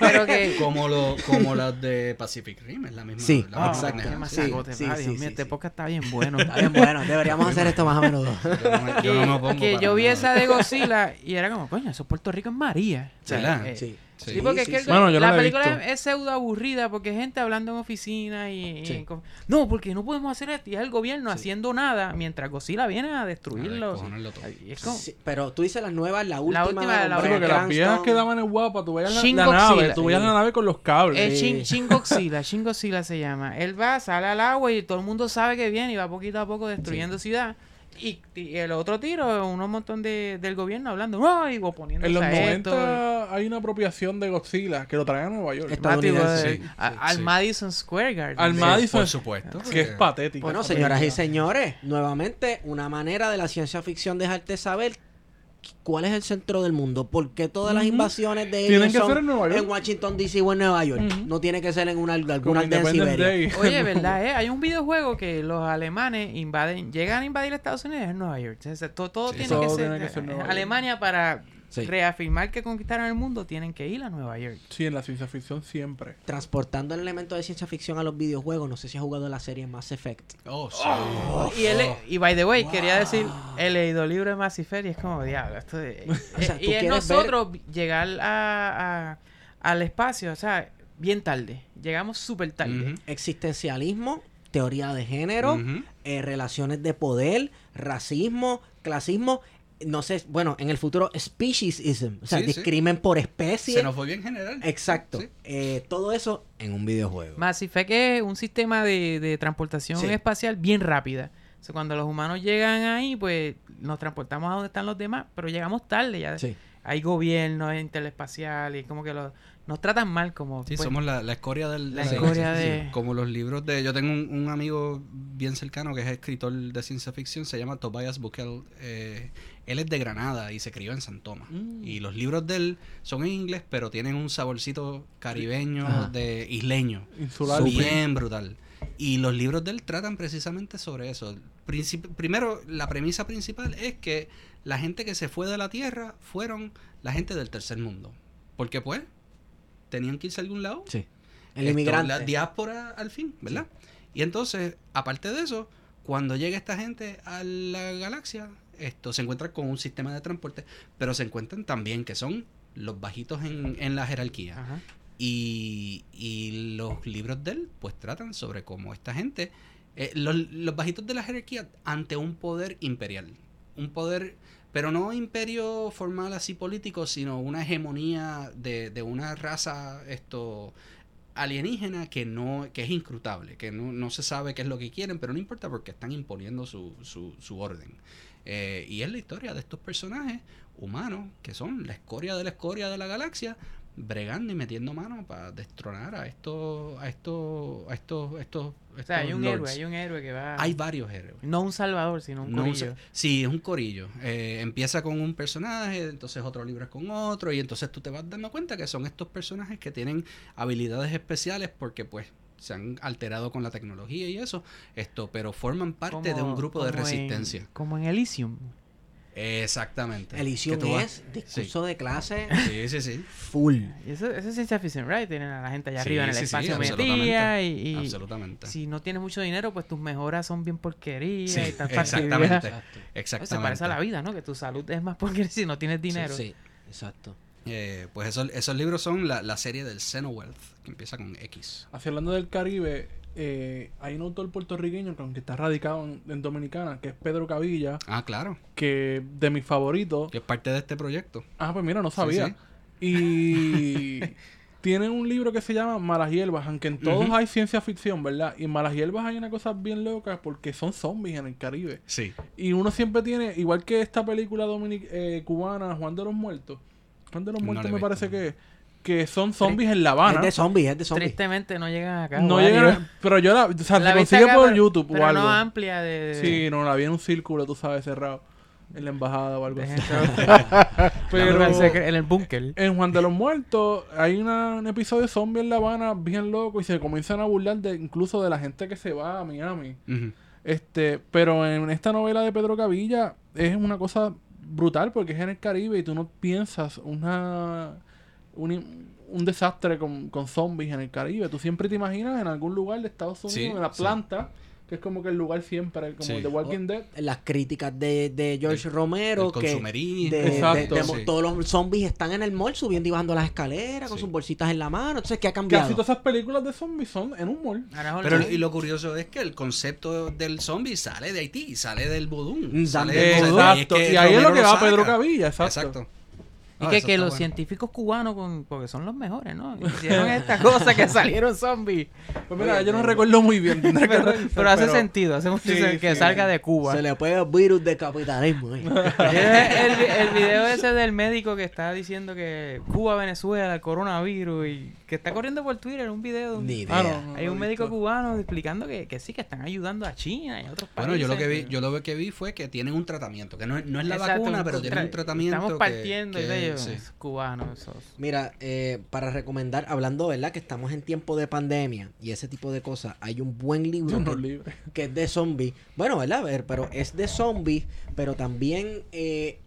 Pero que. Como, lo, como las de Pacific Rim, es la misma. Sí, la misma exacto. Sí, sí, sí, Dios sí, mío, este sí. podcast está bien bueno. Está bien bueno, deberíamos hacer esto más a menudo. Yo no me- yo no me opongo que yo vi nada. esa de Godzilla y era como, coño, eso Puerto Rico es María. ¿Verdad? eh, Sí. Sí. Sí, porque sí, es que sí. el- Bueno, la la película visto. es, pseudo aburrida porque es gente hablando en oficina y, y como, no, porque no podemos hacer esto y es el gobierno Sí. haciendo nada mientras Godzilla viene a destruirlo. como- Sí, pero tú dices las nuevas, la última, última, de la porque las viejas Cranston. quedaban en guapa, tú veías la, la nave, tú veías Sí. la nave con los cables. Es. Shin, Shin Godzilla, Shin Godzilla se llama. Él va, sale al agua y todo el mundo sabe que viene y va poquito a poco destruyendo ciudad. Y, y el otro tiro, un montón de, del gobierno hablando, ¡ay! o poniéndose En los a esto. 90 hay una apropiación de Godzilla que lo traen a Nueva York. Está- Mati, estadounidense. Sí, a- sí, al sí. Madison Square Garden. Al Sí. Madison. Por supuesto. que es patético. Bueno, señoras y señores, nuevamente una manera de la ciencia ficción dejarte saber cuál es el centro del mundo. ¿Por qué todas las invasiones de Tienen aliens que son ser en Nueva York. Washington DC o en Nueva York? No tiene que ser en una, alguna aldea en Siberia. Day. Oye, ¿verdad? eh? Hay un videojuego que los alemanes invaden, llegan a invadir Estados Unidos en Nueva York. Todo todo Sí, tiene, todo que ser, que ser Nueva York. Alemania para Sí. reafirmar que conquistaron el mundo, tienen que ir a Nueva York. Sí, en la ciencia ficción siempre. Transportando el elemento de ciencia ficción a los videojuegos, no sé si has jugado la serie Mass Effect. Oh, sí. Y, él, y by the way, quería decir, he leído el libro de Mass Effect y es como, diablo, O sea, y es nosotros llegar a, a- al espacio, o sea, bien tarde. Llegamos súper tarde. Existencialismo, teoría de género, eh, relaciones de poder, racismo, clasismo. No sé, bueno, en el futuro, speciesism, o sea, Sí, sí. discrimen por especie. Se nos fue bien general. Exacto. Sí. Eh, todo eso en un videojuego. Mass Effect es un sistema de, de transportación Sí. espacial bien rápida. O sea, cuando los humanos llegan ahí, pues nos transportamos a donde están los demás, pero llegamos tarde ya. Sí. Hay gobiernos interespaciales y como que los, nos tratan mal como... Sí, pues, somos la, la escoria del... la de escoria de- Como los libros de... Yo tengo un, un amigo bien cercano que es escritor de ciencia ficción, se llama Tobias Buchel. eh, él es de Granada y se crió en San Tomás. Mm. Y los libros de él son en inglés, pero tienen un saborcito caribeño, Ajá. de isleño. Insular. Bien brutal. Y los libros de él tratan precisamente sobre eso. Princip- primero, la premisa principal es que la gente que se fue de la Tierra fueron la gente del tercer mundo. Porque pues, tenían que irse a algún lado. Sí. El Esto, inmigrante. La diáspora al fin, ¿verdad? Y entonces, aparte de eso, cuando llega esta gente a la galaxia, esto se encuentra con un sistema de transporte, pero se encuentran también que son los bajitos en, en la jerarquía. Ajá. Y, y los libros de él, pues tratan sobre cómo esta gente, eh, los, los bajitos de la jerarquía ante un poder imperial. Un poder, pero no imperio formal así político, sino una hegemonía de, de una raza esto alienígena que no que es inscrutable, que no, no se sabe qué es lo que quieren, pero no importa porque están imponiendo su, su, su orden. Eh, y es la historia de estos personajes humanos que son la escoria de la escoria de la galaxia, bregando y metiendo mano para destronar a estos a estos a estos estos, O sea, hay un lords. héroe, hay un héroe que va... Hay varios héroes. No un salvador, sino un No, corillo. sea, sí, es un corillo. Eh, empieza con un personaje, entonces otro libro es con otro, y entonces tú te vas dando cuenta que son estos personajes que tienen habilidades especiales porque pues se han alterado con la tecnología y eso, esto, pero forman parte de un grupo de en- resistencia. como en Elysium. Exactamente. Vas- es discurso de clase Sí, sí, sí. full. Y eso, eso es ciencia ficción, right? Tienen a la gente allá Sí, arriba en el sí, espacio metida y, y Absolutamente. si no tienes mucho dinero, pues tus mejoras son bien porquerías Sí, y están exactamente. Pues Exactamente. se parece a la vida, ¿no? Que tu salud es más porquería si no tienes dinero. Sí, exacto. Eh, pues esos, esos libros son la, la serie del Xenowealth, que empieza con X. Así hablando del Caribe, eh, hay un autor puertorriqueño que aunque está radicado en, en Dominicana, que es Pedro Cavilla, Ah, claro, que de mis favoritos. que es parte de este proyecto. Ah, pues mira, no sabía. sí. Y tiene un libro que se llama Malas Hierbas, aunque en todos hay ciencia ficción, ¿verdad? Y en Malas Hierbas hay una cosa bien loca porque son zombies en el Caribe. Sí. Y uno siempre tiene, igual que esta película dominic eh, cubana, Juan de los Muertos. Juan de los Muertos me visto. parece que es. Que son zombies en La Habana. Es de zombies, es de zombies. Tristemente no llegan acá. No llegan, pero yo la, o sea, La se consigue acá, por pero- YouTube pero o algo. no amplia de... de- Sí, no, la vi en un círculo, tú sabes, cerrado. En la embajada o algo de así. Pero en el búnker. en Juan de los Muertos hay una- un episodio de zombie en La Habana bien loco y se comienzan a burlar de incluso de la gente que se va a Miami. Este, pero en esta novela de Pedro Cavilla es una cosa brutal porque es en el Caribe y tú no piensas una un, un desastre con, con zombies en el Caribe. Tú siempre te imaginas en algún lugar de Estados Unidos, Sí, en la sí. planta, que es como que el lugar siempre, como Sí. The Walking Dead. Las críticas de, de George El- Romero, el que consumerismo. de- de- Exacto. de- Sí. todos los zombies están en el mall subiendo y bajando las escaleras con Sí. sus bolsitas en la mano. Entonces, ¿qué ha cambiado? Casi todas esas películas de zombies son en un mall. Pero y lo curioso es que el concepto del zombie sale de Haití, sale del vudú. Sale sea, Exacto. que Y ahí es lo que va saca. Pedro Cavilla, exacto. Y Ah, que, que los bueno. científicos cubanos, con, porque son los mejores, ¿no? Hicieron esta cosa que salieron zombies. Pues mira, yo no recuerdo muy bien. Pero, pero hace sentido, hace mucho Sí, sentido que sí. salga de Cuba. Se le puede el virus de capitalismo. eh. el, el- el video ese del médico que está diciendo que Cuba, Venezuela, el coronavirus y que está corriendo por Twitter un video de un, Ni idea. Ah, no, no hay un médico visto. cubano explicando que, que sí, que están ayudando a China y a otros países. Bueno, yo lo que vi, yo lo que vi fue que tienen un tratamiento, que no es, no es la Exacto, vacuna, pero tienen un tra- tratamiento. Estamos que- partiendo que- de ellos, sí. cubanos. esos. Mira, eh, para recomendar, hablando, ¿verdad? Que estamos en tiempo de pandemia y ese tipo de cosas, hay un buen libro que, que es de zombies. Bueno, ¿verdad? A ver, pero es de zombies, pero también eh,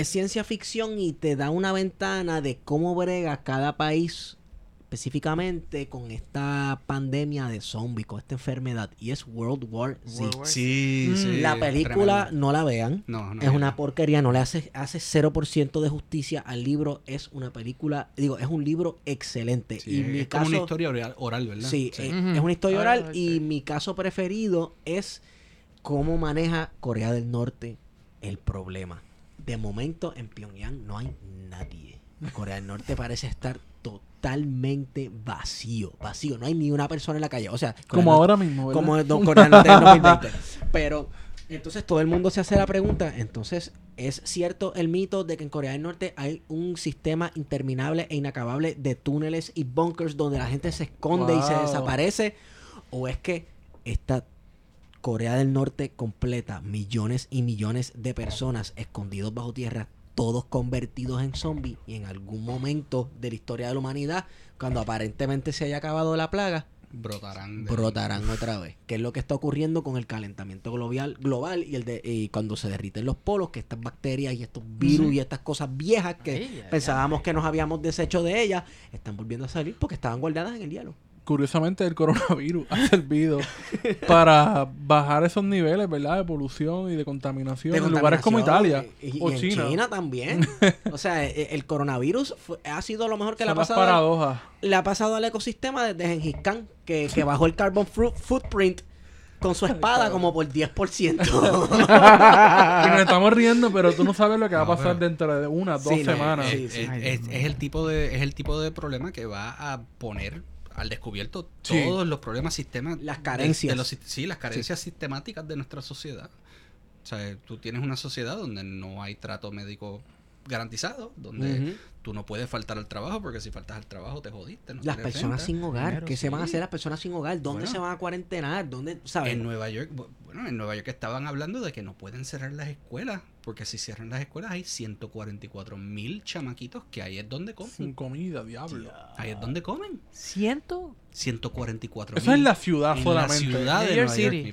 es ciencia ficción y te da una ventana de cómo brega cada país específicamente con esta pandemia de zombies, con esta enfermedad. Y es World War Z. World War Sí, Mm. sí, La película tremendo. no la vean. No, no. es una porquería, no le hace, hace 0% de justicia al libro. Es una película, digo, es un libro excelente. Sí, y mi es caso, como una historia oral, oral, ¿verdad? Sí, eh, es una historia Ah, oral y mi caso preferido es cómo maneja Corea del Norte el problema. De momento en Pyongyang no hay nadie. Corea del Norte parece estar totalmente vacío, vacío, no hay ni una persona en la calle. O sea, Corea Como ahora mismo, ¿verdad? como Don Corea del Norte del 2020. Pero entonces todo el mundo se hace la pregunta, entonces ¿es cierto el mito de que en Corea del Norte hay un sistema interminable e inacabable de túneles y bunkers donde la gente se esconde y se desaparece? ¿O es que esta Corea del Norte completa millones y millones de personas escondidos bajo tierra, todos convertidos en zombies y en algún momento de la historia de la humanidad, cuando aparentemente se haya acabado la plaga, Brotarán. de- brotarán otra vez. Que es lo que está ocurriendo con el calentamiento global, global y el de y cuando se derriten los polos, que estas bacterias y estos virus y estas cosas viejas que Ay, ay, pensábamos que nos habíamos deshecho de ellas, están volviendo a salir porque estaban guardadas en el hielo. Curiosamente, el coronavirus ha servido para bajar esos niveles, ¿verdad? De polución y de contaminación De en lugares como Italia y, y o en China. China. también. o sea, e- el coronavirus fue- ha sido lo mejor que le ha, las pasado paradojas. le ha pasado al ecosistema desde Gengis Khan, que, que bajó el carbon footprint con su espada como por 10%. Y nos estamos riendo, pero tú no sabes lo que va a pasar dentro de una, dos Sí, semanas. es el tipo de es el tipo de problema que va a poner al descubierto Sí. todos los problemas sistemas Las carencias. de los sis- sí las carencias sistemáticas de nuestra sociedad o sea tú tienes una sociedad donde no hay trato médico garantizado donde. Tú no puedes faltar al trabajo porque si faltas al trabajo te jodiste no Las personas renta. sin hogar, Dinero, ¿qué se van a hacer las personas sin hogar? ¿Dónde Bueno. se van a cuarentenar? ¿Dónde, sabes? en Nueva York bu- bueno en Nueva York estaban hablando de que no pueden cerrar las escuelas porque si cierran las escuelas hay 144 mil chamaquitos que ahí es donde comen Sin comida, diablo. ahí es donde comen ¿Ciento? 144 Eso es la ciudad en solamente. La ciudad de New Nueva York mi sí.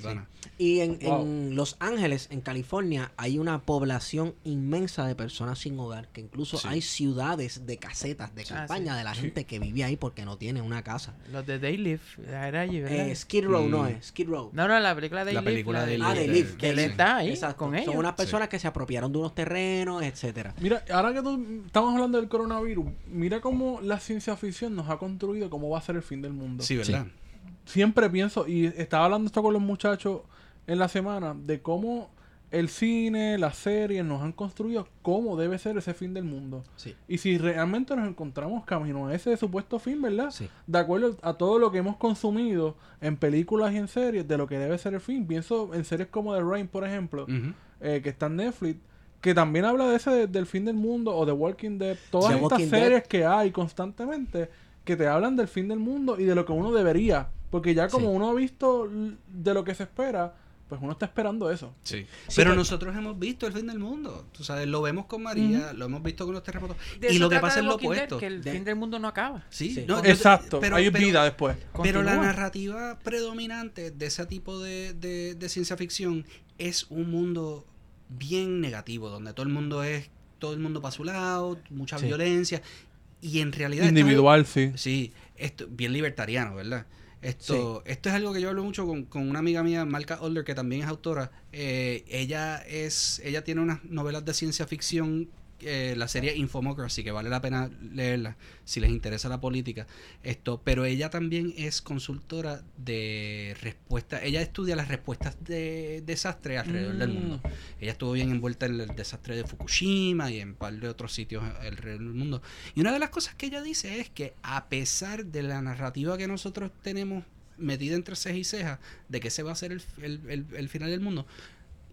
Y en, Wow. en Los Ángeles, en California, hay una población inmensa de personas sin hogar, que incluso Sí. hay ciudades de casetas de Ah, campaña sí. de la Sí. gente que vive ahí porque no tiene una casa. Los de Day Live. Era allí, ¿verdad? Eh, Skid Row no Mm. es, Skid Row. No, no, la película de La Day Live. película de Ah, Live. Que él está ahí Exacto. con ellos. Son unas personas que se apropiaron de unos terrenos, etcétera. Mira, ahora que tú, estamos hablando del coronavirus, mira cómo la ciencia ficción nos ha construido cómo va a ser el fin del mundo. Sí, ¿verdad? Siempre pienso, y estaba hablando esto con los muchachos en la semana, de cómo el cine, las series nos han construido cómo debe ser ese fin del mundo. Sí. Y si realmente nos encontramos camino a ese supuesto fin, ¿verdad? Sí. De acuerdo a todo lo que hemos consumido en películas y en series, de lo que debe ser el fin. Pienso en series como The Rain, por ejemplo, eh, que está en Netflix, que también habla de ese de- del fin del mundo, o The Walking Dead, todas The estas Walking Dead. series que hay constantemente, que te hablan del fin del mundo y de lo que uno debería. Porque ya como Sí. uno ha visto de lo que se espera, pues uno está esperando eso. Sí. Sí, Pero nosotros hemos visto el fin del mundo. Tú sabes, lo vemos con María, lo hemos visto con los terremotos. De y lo que pasa The es lo Walking Dead, opuesto. Que el De- fin del mundo no acaba. Sí, Sí. no, yo- Exacto, pero- hay pero- vida después. Pero la narrativa predominante de ese tipo de, de- de ciencia ficción es un mundo bien negativo, donde todo el mundo es, todo el mundo para su lado, mucha Sí. violencia. Y en realidad. Individual, sí. Sí, esto, bien libertariano, ¿verdad? Esto, esto es algo que yo hablo mucho con, con una amiga mía, Malca Older, que también es autora. Eh, ella es, ella tiene unas novelas de ciencia ficción, eh, la serie Infomocracy, que vale la pena leerla si les interesa la política. Esto, pero ella también es consultora de respuesta. Ella estudia las respuestas de desastre alrededor del Mm. mundo. Ella estuvo bien envuelta en el desastre de Fukushima y en un par de otros sitios alrededor del mundo. Y una de las cosas que ella dice es que a pesar de la narrativa que nosotros tenemos metida entre ceja y ceja de que ese va a ser el, el- el- el final del mundo,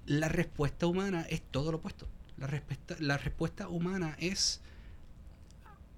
la respuesta humana es todo lo opuesto. La respuesta, la respuesta humana es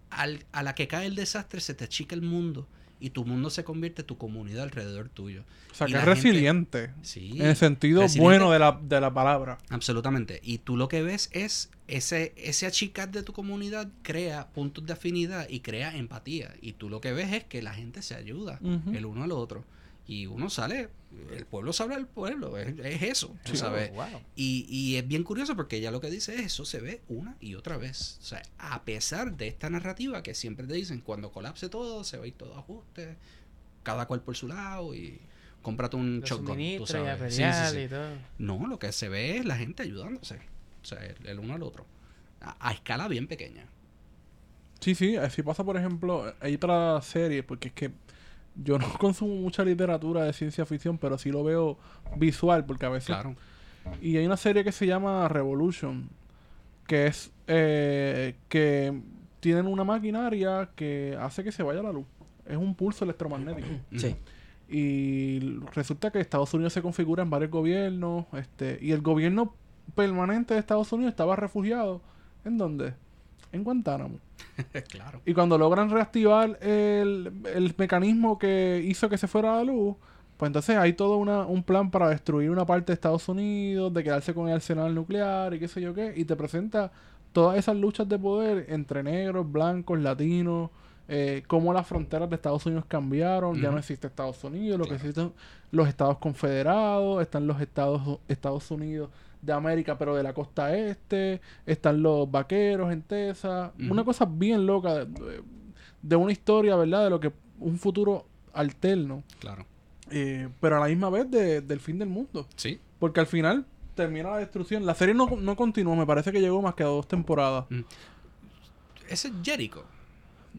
al- a la que cae el desastre, se te achica el mundo y tu mundo se convierte en tu comunidad alrededor tuyo. O sea, Y que es gente- resiliente. Sí, En el sentido resiliente. bueno de la, de la palabra. Absolutamente. Y tú lo que ves es ese, ese achicar de tu comunidad crea puntos de afinidad y crea empatía. Y tú lo que ves es que la gente se ayuda el uno al otro. Y uno sale, el pueblo sabe al pueblo, es, es eso, tú sabes. Wow. Y, y es bien curioso porque ella lo que dice es eso se ve una y otra vez. O sea, a pesar de esta narrativa que siempre te dicen, cuando colapse todo, se va a ir todo a ajuste, cada cual por su lado y cómprate un shotgun. tú sabes. Sí, sí, sí. y todo. No, lo que se ve es la gente ayudándose. O sea, el, el uno al otro. A, a escala bien pequeña. Sí, sí, así pasa, por ejemplo, hay otra serie, porque es que yo no consumo mucha literatura de ciencia ficción, pero sí lo veo visual, porque a veces... Claro. Y hay una serie que se llama Revolution, que es eh, que tienen una maquinaria que hace que se vaya la luz. Es un pulso electromagnético. Sí. Y resulta que Estados Unidos se configura en varios gobiernos, este, y el gobierno permanente de Estados Unidos estaba refugiado. ¿En dónde? En Guantánamo. claro. Y cuando logran reactivar el, el mecanismo que hizo que se fuera la luz, pues entonces hay todo una, un plan para destruir una parte de Estados Unidos, de quedarse con el arsenal nuclear y qué sé yo qué, y te presenta todas esas luchas de poder entre negros, blancos, latinos, eh, cómo las fronteras de Estados Unidos cambiaron, ya no existe Estados Unidos, lo Claro. que existen los Estados Confederados, están los Estados, Estados Unidos de América, pero de la costa este, están los vaqueros en Texas, una cosa bien loca de, una historia, ¿verdad? De lo que un futuro alterno, Claro. eh, pero a la misma vez de- del fin del mundo, Sí. porque al final termina la destrucción. La serie no, no continuó, me parece que llegó más que a dos temporadas. Ese es Jericho.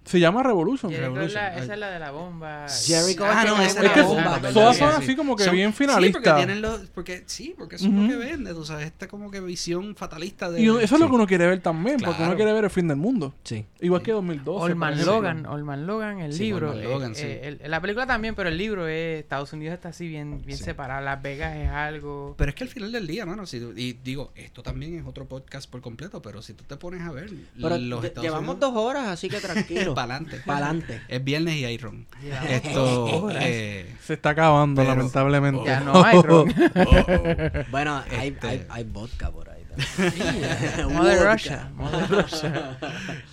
Se llama Revolution. Jericho es la- esa es la de la bomba. Jericho Ah, no, esa Es una bomba, todas son sí. así como que Son- bien Sí, porque finalistas. tienen los, porque sí, porque eso es lo que vende, tú sabes, esta como que visión fatalista de y eso es lo que uno quiere ver también, porque uno Claro. quiere ver el fin del mundo. Sí. Igual que 2012. por Olman. Logan, Olman Logan, el Sí, libro. Olman eh, Logan, eh, sí. el- la película también, pero el libro es Estados Unidos está así bien, bien Sí. separado. Las Vegas es algo. Pero es que al final del día, mano, si tú- y digo, esto también es otro podcast por completo, pero si tú te pones a ver Pero los lle- Estados llevamos Unidos, dos horas, así que tranquilo. Para adelante. Para adelante. Es viernes y hay ron. Esto, eh, Se está acabando, Pero- lamentablemente. Ya no hay ron. Bueno, hay, Este- hay, hay vodka por ahí. también. Mother. Russia. Mother Russia.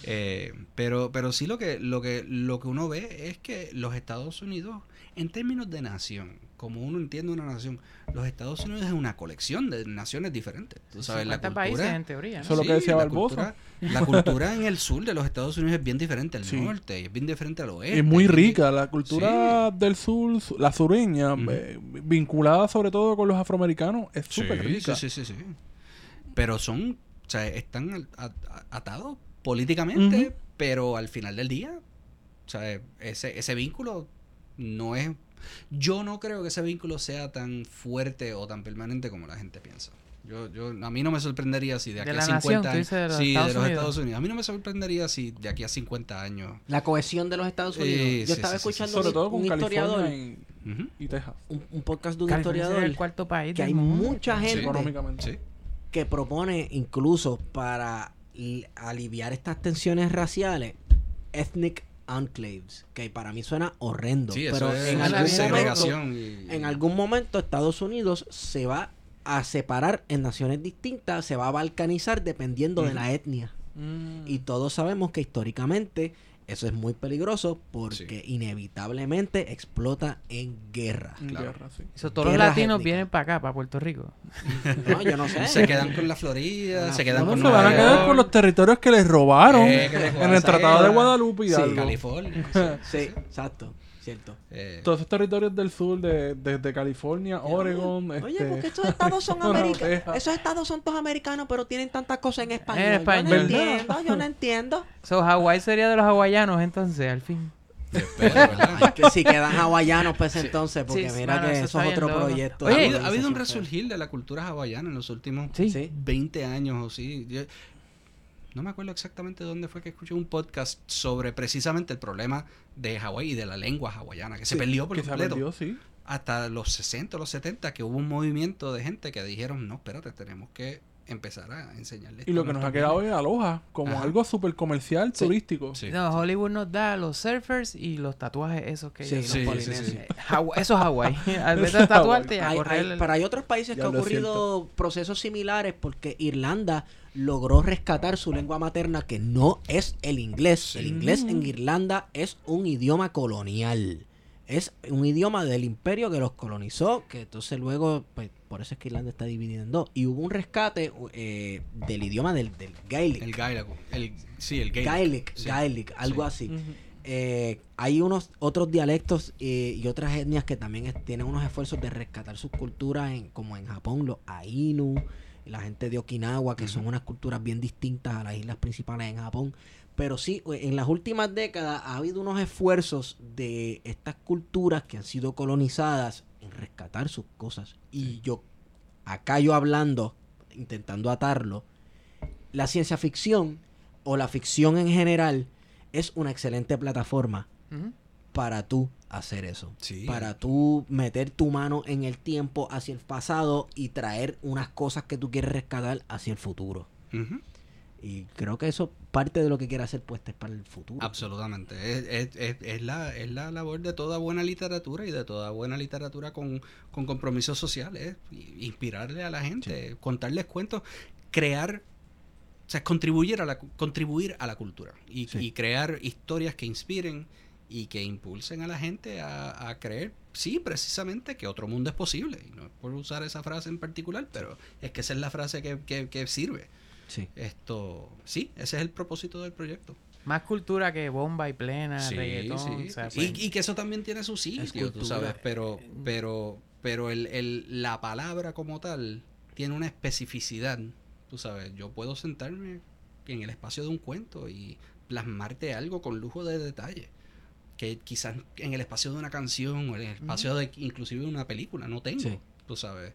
eh, pero, pero sí lo que, lo que, lo que uno ve es que los Estados Unidos, en términos de nación, como uno entiende una nación, los Estados Unidos es una colección de naciones diferentes. Tú sabes, la 50 cultura, países en teoría. ¿no? Eso es lo que decía la Barbosa. cultura- La cultura en el sur de los Estados Unidos es bien diferente al Sí. norte y es bien diferente al oeste. Es muy rica. La cultura del sur, su- la sureña, eh, vinculada sobre todo con los afroamericanos, es Sí, súper rica. Sí, sí, sí, sí. Pero son, o sea, están atados políticamente, pero al final del día, o sea, ese, ese vínculo no es... Yo no creo que ese vínculo sea tan fuerte o tan permanente como la gente piensa. Yo, yo, a mí no me sorprendería si de aquí De a la 50 nación, años... de los sí, Estados de los Unidos. Estados Unidos. A mí no me sorprendería si de aquí a 50 años... La cohesión de los Estados Unidos. Sí, Yo sí, estaba sí, sí, escuchando Sobre un, todo con un historiador, y, Texas. un, un podcast de un California historiador el cuarto país que hay mundo. mucha gente que propone incluso para li- aliviar estas tensiones raciales ethnic enclaves, que para mí suena horrendo, Sí, eso pero es en una algún momento y- en algún momento Estados Unidos se va a separar en naciones distintas, se va a balcanizar dependiendo de la etnia. Mm. Y todos sabemos que históricamente eso es muy peligroso porque inevitablemente explota en guerra. En Claro. guerra, sí. Eso, todos los latinos vienen para acá, para Puerto Rico. No, yo no sé. Se quedan con la Florida, Ah, se quedan No, con se van a quedar con los territorios que les robaron Eh, que les en el Tratado de. Guadalupe y Sí, algo. California. sí. Sí, exacto. Cierto. Eh, Todos esos territorios del sur, de, desde California, Oregon, Oye, este, porque estos estados son americanos. Esos estados son todos americanos, pero tienen tantas cosas en español. En español. Yo no ¿Verdad? entiendo, yo no entiendo. So, Hawái sería de los hawaianos entonces, al fin. espero, ¿verdad? Ay, que si quedan hawaianos, pues entonces, porque Sí, mira que eso es otro loco. proyecto. Oye, ha, habido, ha habido un resurgir de la cultura hawaiana en los últimos Sí. Sí. 20 años o sí. Yo- no me acuerdo exactamente dónde fue que escuché un podcast sobre precisamente el problema de Hawái y de la lengua hawaiana, que se perdió por que se completo. perdió, sí. Hasta los 60 o los 70, que hubo un movimiento de gente que dijeron, no, espérate, tenemos que empezar a enseñarle. Y lo que nos ha quedado es Aloha, como Ajá. algo súper comercial, Sí. turístico. Sí. No, Hollywood nos da los surfers y los tatuajes esos que Sí, sí, polinesios. sí, sí. Eh, Hawa- Eso es Hawái. Al vez de es tatuarte Hay- hay- el- pero hay otros países que Ya han lo ocurrido procesos similares porque Irlanda logró rescatar su lengua materna que no es el inglés. El inglés en Irlanda es un idioma colonial. Es un idioma del imperio que los colonizó, que entonces luego, pues por eso es que Irlanda está dividida en dos. Y hubo un rescate eh, del idioma del, del Gaelic. El Gaelic. El, sí, el Gaelic. Gaelic, Sí. Gaelic, algo Sí. así. Eh, hay unos otros dialectos eh, y otras etnias que también es- tienen unos esfuerzos de rescatar sus culturas, en, como en Japón, los Ainu, la gente de Okinawa, que son unas culturas bien distintas a las islas principales en Japón. Pero sí, eh, en las últimas décadas ha habido unos esfuerzos de estas culturas que han sido colonizadas en rescatar sus cosas. Y yo, acá yo hablando, intentando atarlo, la ciencia ficción o la ficción en general es una excelente plataforma para tú hacer eso. Sí. Para tú meter tu mano en el tiempo hacia el pasado y traer unas cosas que tú quieres rescatar hacia el futuro. Y creo que eso parte de lo que quiere hacer puesta es para el futuro. Absolutamente. Es, es- es- es la, es la labor de toda buena literatura y de toda buena literatura con, con compromisos sociales. i- Inspirarle a la gente, contarles cuentos, crear, o sea, contribuir a la, contribuir a la cultura y, Sí. y crear historias que inspiren y que impulsen a la gente a, a creer, sí, precisamente que otro mundo es posible. Y no es por usar esa frase en particular, pero es que esa es la frase que, que- que sirve. Sí. Esto, sí, ese es el propósito del proyecto. Más cultura que bomba y plena, Sí, reggaetón. sí. o sea, y, pues, y que eso también tiene su sitio, tú sabes, pero, pero, pero el, el- la palabra como tal tiene una especificidad, tú sabes, yo puedo sentarme en el espacio de un cuento y plasmarte algo con lujo de detalle que quizás en el espacio de una canción o en el espacio de inclusive de una película no tengo, Sí. tú sabes,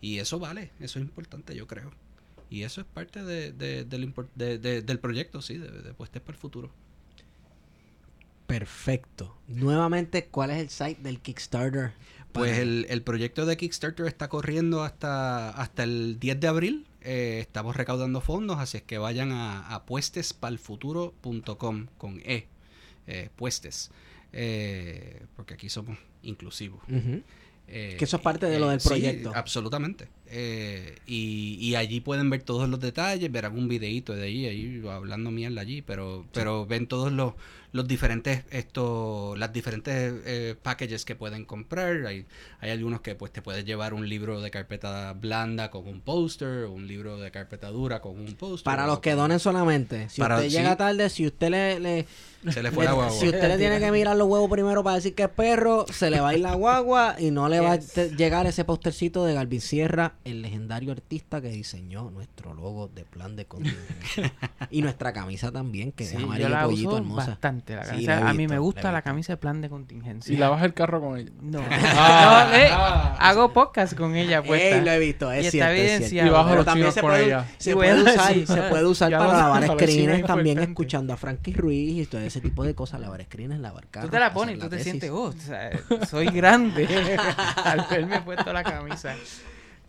y eso vale, eso es importante yo creo. Y eso es parte de, de- del, de- proyecto, sí, de, Puestas para el Futuro. Perfecto. Nuevamente, ¿cuál es el site del Kickstarter? Pues el, el proyecto de Kickstarter está corriendo hasta, hasta el 10 de abril. Eh, estamos recaudando fondos, así es que vayan a, a puestespalfuturo.com con E. eh, puestes. Eh, porque aquí somos inclusivos. Eh, Que eso es parte de lo del sí, proyecto. absolutamente. Eh, y, y allí pueden ver todos los detalles, verán un videito de allí, ahí hablando mierda allí, pero, pero ven todos los, los diferentes, esto, las diferentes eh, packages que pueden comprar. Hay, hay algunos que pues te puedes llevar un libro de carpeta blanda con un póster, un libro de carpeta dura con un póster. Para los que con- donen solamente. Si Para- usted sí. llega tarde, si usted le, le- Se le fue le- la guagua. si usted le tiene que mirar los huevos primero para decir que es perro, se le va a ir la guagua y no le va a llegar ese postercito de Galvin Sierra, el legendario artista que diseñó nuestro logo de plan de contingencia. y nuestra camisa también, que sí, es yo amarillo la pollito hermosa. bastante. La Sí, camisa. la he a mí visto, me gusta la camisa de plan de contingencia. Y lavas el carro con ella. No, Ah, No, eh, ah. hago podcast con ella puesta. Ey, lo he visto, es Y está cierto, es evidenciado. cierto. Y bajo Pero los también chinos puede, ella. se puede usar, sí. se puede usar para lavar screens también escuchando a Frankie Ruiz y todo ese tipo de cosas, lavar screens, lavar carros. Tú te la pones y tú te sientes, oh, o sea, soy grande al verme puesto la camisa.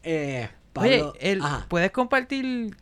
Eh, Pablo, Oye, el. ¿puedes compartir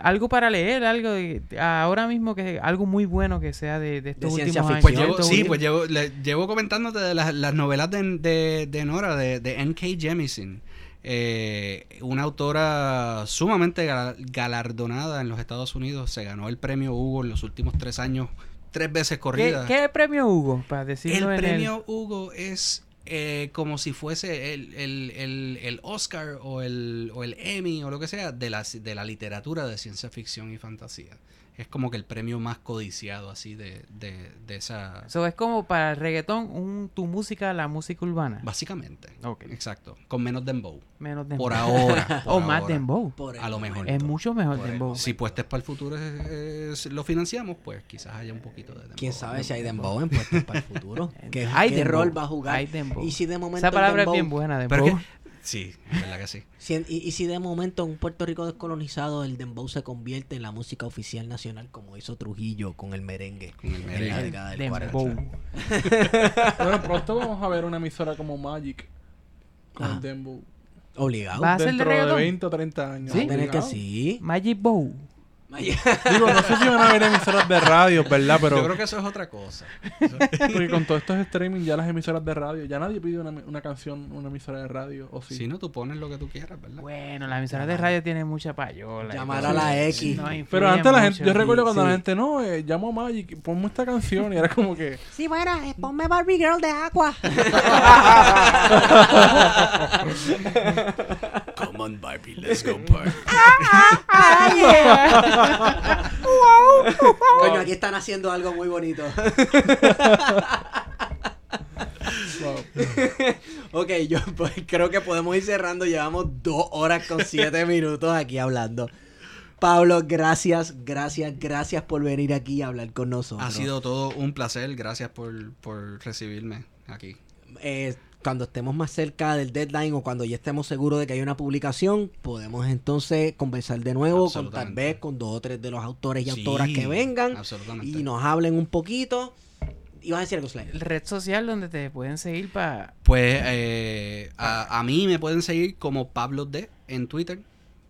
algo para leer? Algo de- ahora mismo que algo muy bueno que sea de, de estos De ciencia últimos años. Pues llevo, sí, pues llevo, le- llevo comentándote de las, las novelas de, de, de Nora, de, de N.K. Jemisin. Eh, una autora sumamente gal- galardonada en los Estados Unidos. Se ganó el premio Hugo en los últimos tres años, tres veces ¿Qué, corrida. qué premio Hugo? Para el decirlo en premio Hugo es eh, como si fuese el, el, el, el Oscar o el, o el Emmy o lo que sea de la, de la literatura de ciencia ficción y fantasía. Es como que el premio más codiciado así de, de, de esa... Eso es como para el reggaetón, un, tu música, la música urbana. Básicamente. Ok. Exacto. Con menos dembow. Menos dembow. Por ahora. o más ahora. dembow. Por A lo mejor. Es mucho mejor Por el dembow. Si puestes para el futuro es- es- lo financiamos, pues quizás haya un poquito de dembow. ¿Quién sabe si hay dembow en puestos para el futuro? ¿Qué, Hay qué dembow. rol va a jugar? Hay dembow. Y si de momento Esa palabra es bien buena, Pero dembow. es que- sí, es verdad que sí. Si en- y, y si de momento en un Puerto Rico descolonizado el dembow se convierte en la música oficial nacional como hizo Trujillo con el merengue Con el en la merengue. década del Dembow. 40. Bueno, pronto vamos a ver una emisora como Magic con el Dembow. Obligado. Va a ser de Dentro de reggaetón. 20 o 30 años. ¿Sí? Que sí. Magic Bow. Digo, no sé si van a haber emisoras de radio, ¿verdad? Pero Yo creo que eso es otra cosa. porque con todos estos streaming ya las emisoras de radio, ya nadie pide una, una canción, una emisora de radio, ¿o sí? Si no, tú pones lo que tú quieras, ¿verdad? Bueno, las emisoras de radio tienen mucha payola. Llamar a la. X. Pero antes la gente, yo recuerdo cuando sí. la gente, no, eh, llamo a Magic, ponme esta canción, y era como que, Sí, bueno, eh, ponme Barbie Girl de Aqua. Come on, Barbie, let's go party. Coño, aquí están haciendo algo muy bonito. ok, yo pues, creo que podemos ir cerrando. Llevamos dos horas con siete minutos aquí hablando. Pablo, gracias, gracias, gracias por venir aquí a hablar con nosotros. Ha sido todo un placer. Gracias por, por recibirme aquí. Eh, cuando estemos más cerca del deadline o cuando ya estemos seguros de que hay una publicación, podemos entonces conversar de nuevo con tal vez con dos o tres de los autores y Sí, autoras que vengan y nos hablen un poquito. Ibas a decir algo, Slay? Red social donde te pueden seguir para... Pues eh, a, a mí me pueden seguir como Pablo D en Twitter.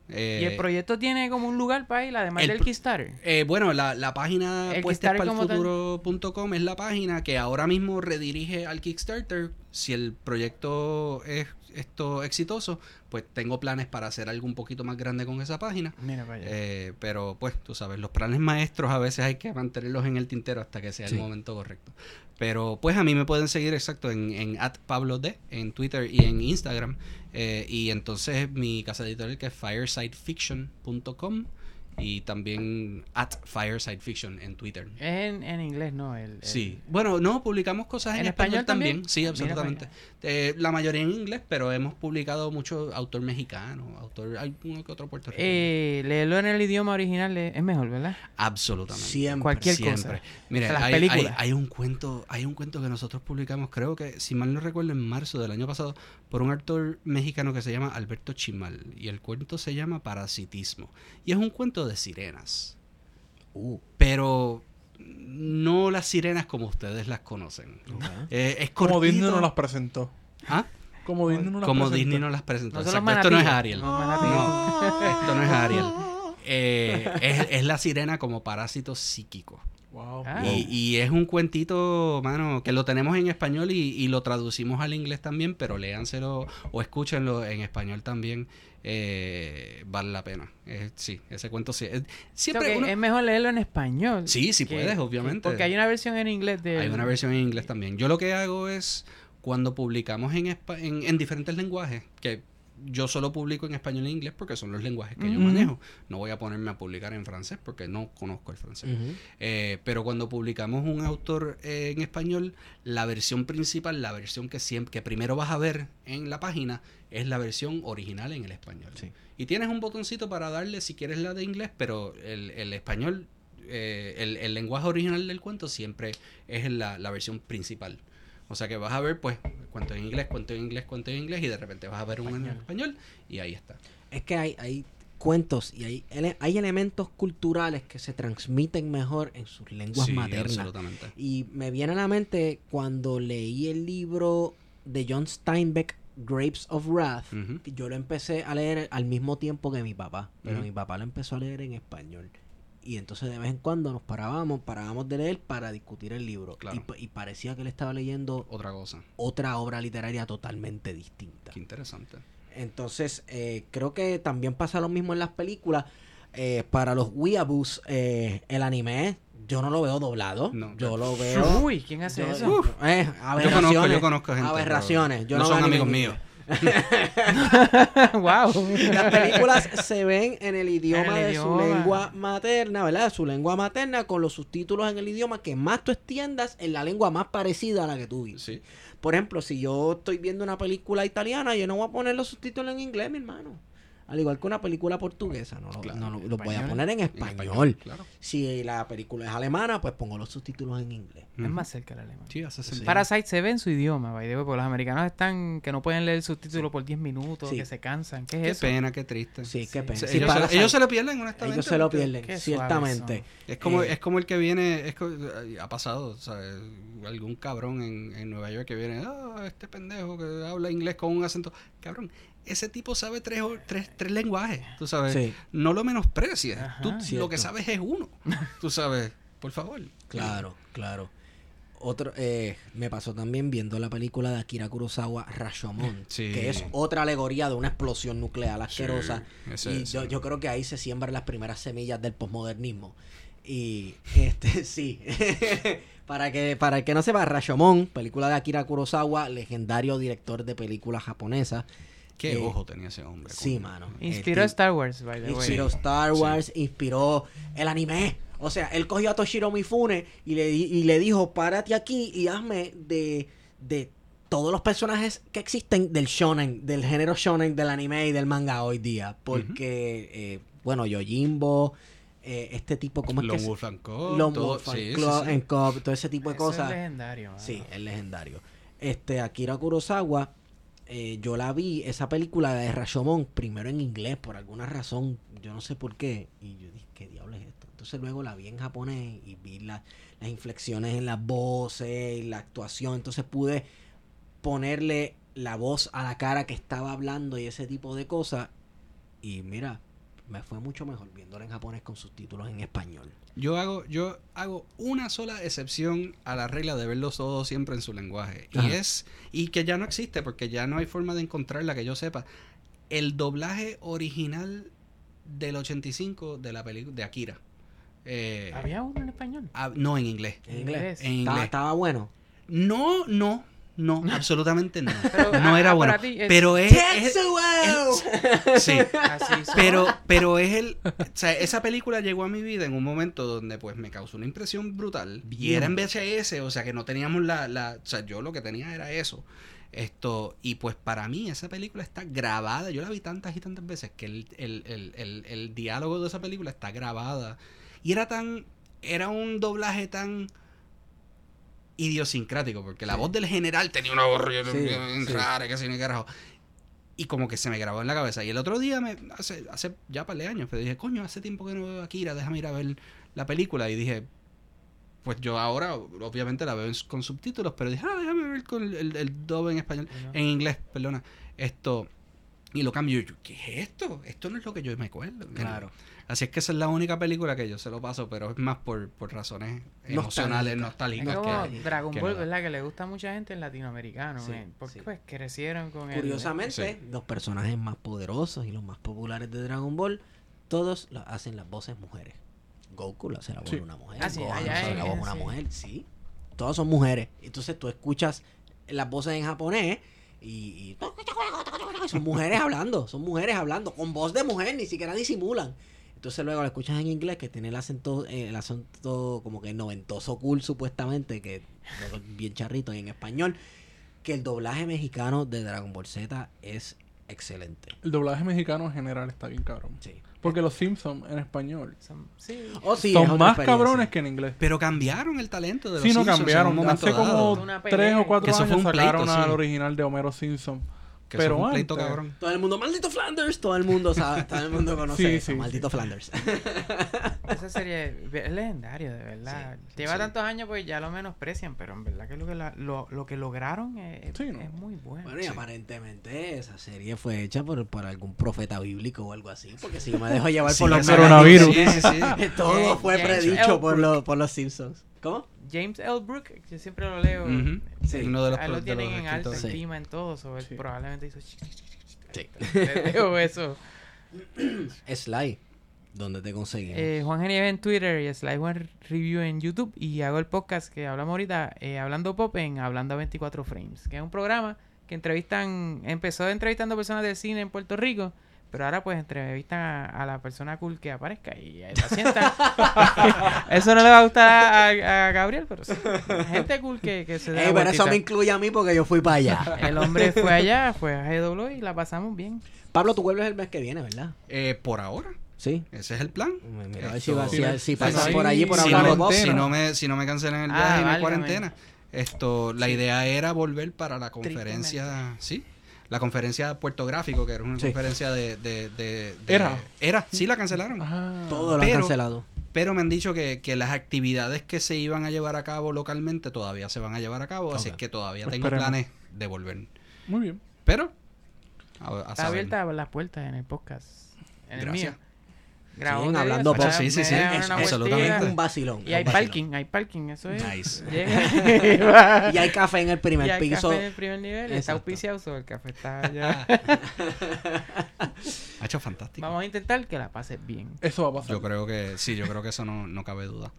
Eh, y el proyecto tiene como un lugar para ir, además el del Kickstarter. Eh, bueno, la, la página El puestas Kickstarter para el como tal. futuro.com es la página que ahora mismo redirige al Kickstarter. Si el proyecto es esto exitoso, pues tengo planes para hacer algo un poquito más grande con esa página. Mira para allá. Eh, pero pues, tú sabes, los planes maestros a veces hay que mantenerlos en el tintero hasta que sea Sí. el momento correcto. Pero pues a mí me pueden seguir exacto en, en at Pablo D, en Twitter y en Instagram. Eh, y entonces mi casa editorial que es firesidefiction.com y también at firesidefiction en Twitter. Es en, en inglés, ¿no? El, el- Sí. Bueno, no, publicamos cosas en, ¿En español, español también. también? Sí, Mira absolutamente. Eh, la mayoría en inglés, pero hemos publicado mucho autor mexicano, autor, hay uno que otro puertorriqueño. Eh, leerlo en el idioma original es mejor, ¿verdad? Absolutamente. Siempre. Cualquier Siempre. cosa. Hasta las hay, hay- películas. hay un cuento, hay un cuento que nosotros publicamos, creo que, si mal no recuerdo, en marzo del año pasado, por un autor mexicano que se llama Alberto Chimal. Y el cuento se llama Parasitismo. Y es un cuento de sirenas. Uh, Pero no las sirenas como ustedes las conocen. Eh, es Como. Disney nos las presentó. ¿Ah? Como Disney nos las Como presentó. Disney no las presentó. No Exacto, Esto no es. Ariel. No, esto no es Ariel. Eh, es, es la sirena como parásito psíquico. Wow. Ah. Y, y es un cuentito, mano, que lo tenemos en español y, y lo traducimos al inglés también, pero léanselo o escúchenlo en español también. eh, vale la pena. Eh, sí, ese cuento sí. eh, siempre uno- es mejor leerlo en español. Sí, sí que- puedes, obviamente. Porque hay una versión en inglés de... Hay una versión en inglés también. Yo lo que hago es, cuando publicamos en, en, en diferentes lenguajes, que yo solo publico en español e inglés porque son los lenguajes que yo manejo. No voy a ponerme a publicar en francés porque no conozco el francés. Eh, pero cuando publicamos un autor eh, en español, la versión principal, la versión que siempre, que primero vas a ver en la página, es la versión original en el español. Sí. Y tienes un botoncito para darle si quieres la de inglés, pero el, el español, eh, el, el lenguaje original del cuento siempre es la, la versión principal. O sea que vas a ver, pues, cuento en inglés, cuento en inglés, cuento en inglés, y de repente vas a ver uno en español, y ahí está. Es que hay, hay cuentos y hay, ele- hay elementos culturales que se transmiten mejor en sus lenguas Sí, maternas. absolutamente. Y me viene a la mente cuando leí el libro de John Steinbeck, Grapes of Wrath. Yo lo empecé a leer al mismo tiempo que mi papá, pero mi papá lo empezó a leer en español. Y entonces de vez en cuando nos parábamos, parábamos de leer para discutir el libro. Claro. Y, pa- y parecía que él estaba leyendo Otra cosa. otra obra literaria totalmente distinta. Qué interesante. Entonces, eh, creo que también pasa lo mismo en las películas. Eh, para los weeaboos, eh, el anime Yo no lo veo doblado. No, yo no. lo veo. Uy, ¿quién hace yo- eso? eh, Yo aberraciones. conozco, yo conozco gente. Aberraciones. Yo no, no, son amigos míos. wow. Las películas se ven en el idioma En el de idioma. su lengua materna, ¿verdad? Su lengua materna con los subtítulos en el idioma que más tú extiendas en la lengua más parecida a la que tú vives. Sí. Por ejemplo, si yo estoy viendo una película italiana, yo no voy a poner los subtítulos en inglés, mi hermano. Al igual que una película portuguesa, no, lo- Claro, no lo- voy a poner en En español. Claro. Si la película es alemana, pues pongo los subtítulos en inglés. Es más cerca el alemán. Sí, hace sentido. Parasite se ve en su idioma, by the way, porque los americanos están que no pueden leer el subtítulo por 10 minutos, Sí. que se cansan. ¿Qué es Qué eso? pena, qué triste. Sí, qué pena. Sí, ellos, se, Parasite, ellos se lo pierden, honestamente. ellos se lo pierden, Qué ciertamente. Es como, Eh, es como el que viene, es co- ha pasado, ¿sabes? Algún cabrón en, en Nueva York que viene, ah, este pendejo que habla inglés con un acento. Cabrón, ese tipo sabe tres, tres, tres lenguajes, tú sabes. Sí. No lo menosprecies. Ajá. Tú lo que sabes es uno, tú sabes. Por favor. Claro, claro. Otro, eh, me pasó también viendo la película de Akira Kurosawa, Rashomon, Sí. que es otra alegoría de una explosión nuclear asquerosa. ese- y ese- yo, yo creo que ahí se siembran las primeras semillas del posmodernismo. Y este sí. para que para el que no sepa, Rashomon, película de Akira Kurosawa, legendario director de películas japonesas. Qué eh, ojo tenía ese hombre. Sí, mano. Inspiró tipo- Star Wars, by the way. Inspiró Star Wars, inspiró el anime. O sea, él cogió a Toshiro Mifune y le, y le dijo, párate aquí y hazme de, de todos los personajes que existen del shonen, del género shonen, del anime y del manga hoy día. Porque, eh, bueno, Yojimbo, eh, este tipo, ¿cómo es que se- Wolf and Lone todo- Wolf and sí, sí. todo ese tipo de Eso cosas. es legendario, mano. Sí, es legendario. Este, Akira Kurosawa, eh, yo la vi, esa película de Rashomon, primero en inglés, por alguna razón, yo no sé por qué, y yo dije, ¿qué diablo es esto? Entonces luego la vi en japonés y vi la- las inflexiones en las voces y la actuación, entonces pude ponerle la voz a la cara que estaba hablando y ese tipo de cosas, y mira, me fue mucho mejor viéndola en japonés con subtítulos en español. Yo hago, yo hago una sola excepción a la regla de verlos todos siempre en su lenguaje. Y es, y que ya no existe, porque ya no hay forma de encontrarla que yo sepa. El doblaje original del 85 de la película de Akira. Eh, ¿Había uno en español? ah, no en inglés. En inglés. En estaba bueno. No, no, no, absolutamente no. Pero, no ah, era ah, bueno. es- Pero es, es- sí, Así pero, pero es el. O sea, esa película llegó a mi vida en un momento donde pues me causó una impresión brutal. Y era en VHS, o sea que no teníamos la, la. O sea, yo lo que tenía era eso. Esto, y pues para mí esa película está grabada. Yo la vi tantas y tantas veces que el, el, el, el, el diálogo de esa película está grabada. Y era tan. Era un doblaje tan idiosincrático, porque la Sí. voz del general tenía una voz Sí, rara, que así ni carajo. Y como que se me grabó en la cabeza. Y el otro día, me, hace, hace ya par de años, pero dije, coño, hace tiempo que no veo a déjame ir a ver la película. Y dije, pues yo ahora, obviamente la veo con subtítulos, pero dije, ah, déjame ver con el, el, el dub en español, en inglés, perdona. Esto, y lo cambio. Y yo, ¿qué es esto? Esto no es lo que yo me acuerdo. Claro. Así es que esa es la única película que yo se lo paso, pero es más por, por razones emocionales, nostálgicas. Es como que- Dragon que Ball, nada. ¿verdad? Que le gusta a mucha gente en latinoamericano, Sí, men, porque sí. pues crecieron con él. Curiosamente, los personajes más poderosos y los más populares de Dragon Ball, todos lo hacen las voces mujeres. Goku lo hace la voz Sí. de una mujer. Ah, sí, Gohan lo hace la voz de una sí. mujer. Sí. Todas son mujeres. Entonces tú escuchas las voces en japonés y, y son mujeres hablando. Son mujeres hablando con voz de mujer, ni siquiera disimulan. Entonces luego lo escuchas en inglés que tiene el acento, eh, el acento como que noventoso cool supuestamente, que bien charrito y en español, que el doblaje mexicano de Dragon Ball Z es excelente. El doblaje mexicano en general está bien cabrón. Sí. Porque los Simpsons en español Son- sí. Oh, sí, son más cabrones que en inglés. Pero cambiaron el talento de los Sí, no Simpsons en cambiaron. un momento Hace como tres o cuatro años pleito, sacaron sí. al original de Homero Simpson. Que Pero fue un pleito, antes- cabrón. Todo el mundo, maldito Flanders, todo el mundo sabe, todo el mundo conoce Sí, eso, sí, maldito Flanders. Esa serie es legendaria, de verdad. Sí, Lleva sí. tantos años, pues ya lo menosprecian, pero en verdad que lo que, la- lo, lo que lograron es, Sí, ¿no? es muy bueno. Bueno, y Sí. aparentemente esa serie fue hecha por, por algún profeta bíblico o algo así, porque si yo me dejo llevar Sí, por los coronavirus. Sí, sí, sí. todo fue James predicho por los, por los Simpsons. ¿Cómo? James L. Brook, yo siempre lo leo. Ujú. Sí. Uno de los, a él lo tienen los en alta. Sí. estima en todo, so él Sí. probablemente hizo... Sí. Dejo eso. Sly. ¿Dónde te conseguimos? Eh, Juan Genieves en Twitter y Slide One Review en YouTube. Y hago el podcast que hablamos ahorita, eh, Hablando Pop en Hablando a 24 Frames, que es un programa que entrevistan, empezó entrevistando personas del cine en Puerto Rico, pero ahora pues entrevistan a, a la persona cool que aparezca y ahí la sientan. eso no le va a gustar a, a Gabriel, pero sí. Gente cool que, que se da Ey, pero eso me incluye a mí porque yo fui para allá. El hombre fue allá, fue a GW y la pasamos bien. Pablo, tú vuelves el mes que viene, ¿verdad? Eh, por ahora, Sí. ese es el plan. Mira, a ver si, va- si- Sí, si sí, pasas sí. por allí por si, hablar de Bob. si no me si no me cancelan el Ah, viaje y no hay válgame. cuarentena esto la idea era volver para la conferencia sí la conferencia Puerto Gráfico que era una Sí. conferencia de, de, de- de- Era. era sí la cancelaron Ah. Todo lo han Pero- cancelado. pero me han dicho que, que las actividades que se iban a llevar a cabo localmente todavía se van a llevar a cabo así que todavía tengo Esperemos. planes de volver Muy bien. pero a, a Está abierta las puertas en el podcast. En el Gracias. mío. Grabamos Sí, hablando se Sí, sí, sí, es- absolutamente. un vacilón. Y hay vacilón. parking, hay parking, eso es. Nice. Llega- Y hay café en el primer y hay piso. café en el primer nivel, está Exacto. auspiciado, so el café está allá. ha hecho fantástico Vamos a intentar que la pases bien. Eso va a pasar. yo creo que sí yo creo que eso no, no cabe duda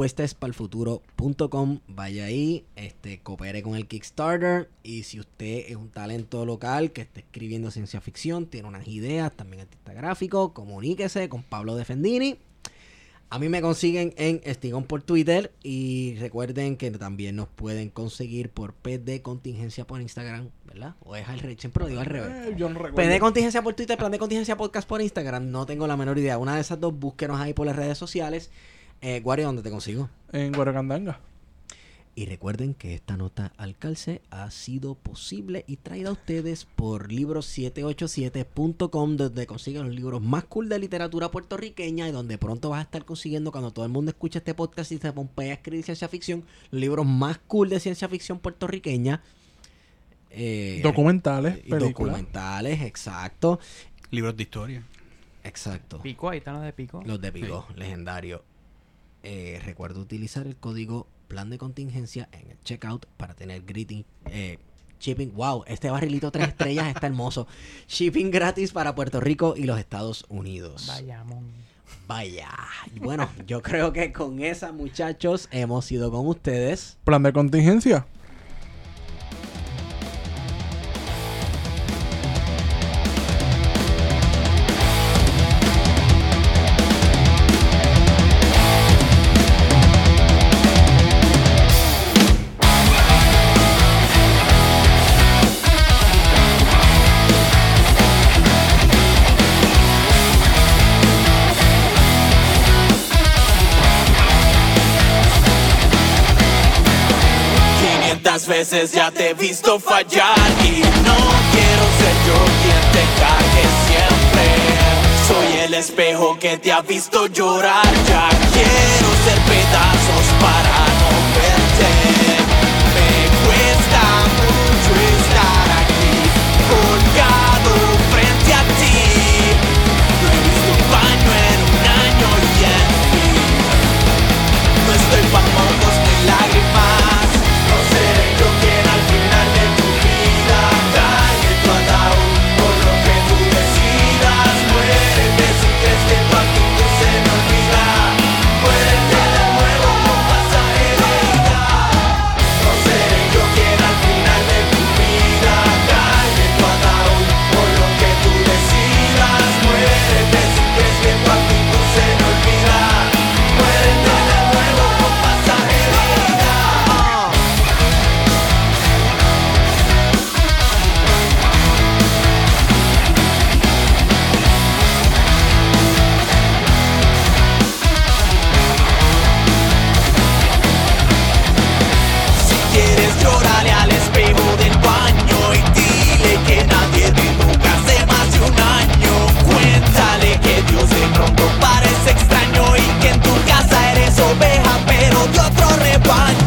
puestespalfuturo.com vaya ahí, este, coopere con el Kickstarter y si usted es un talento local que esté escribiendo ciencia ficción, tiene unas ideas, también artista gráfico, comuníquese con Pablo Defendini. A mí me consiguen en Estigón por Twitter y recuerden que también nos pueden conseguir por PD Contingencia por Instagram, ¿verdad? O es al revés, siempre lo digo al revés. Eh, yo no recuerdo. PD Contingencia por Twitter, Plan de Contingencia Podcast por Instagram. No tengo la menor idea. Una de esas dos, búsquenos ahí por las redes sociales. Eh, Guario, ¿dónde te consigo? En Guaracandanga. Y recuerden que esta nota al calce ha sido posible y traída a ustedes por libros787.com, donde consiguen los libros más cool de literatura puertorriqueña y donde pronto vas a estar consiguiendo cuando todo el mundo escuche este podcast y se pompea a escribir ciencia ficción, los libros más cool de ciencia ficción puertorriqueña. Eh, Documentales, películas. documentales, exacto. libros de historia Exacto. Pico, ahí están los de Pico. Los de Pico, legendario. Eh, recuerda utilizar el código plan de contingencia en el checkout para tener greeting, eh, shipping. Wow, este barrilito tres estrellas está hermoso. Shipping gratis para Puerto Rico y los Estados Unidos. Vaya. Y Bueno, yo creo que con esa, muchachos, hemos ido con ustedes. Plan de contingencia. Veces ya te he visto fallar y no quiero ser yo quien te cague siempre. Soy el espejo que te ha visto llorar, ya quiero ser pedazos why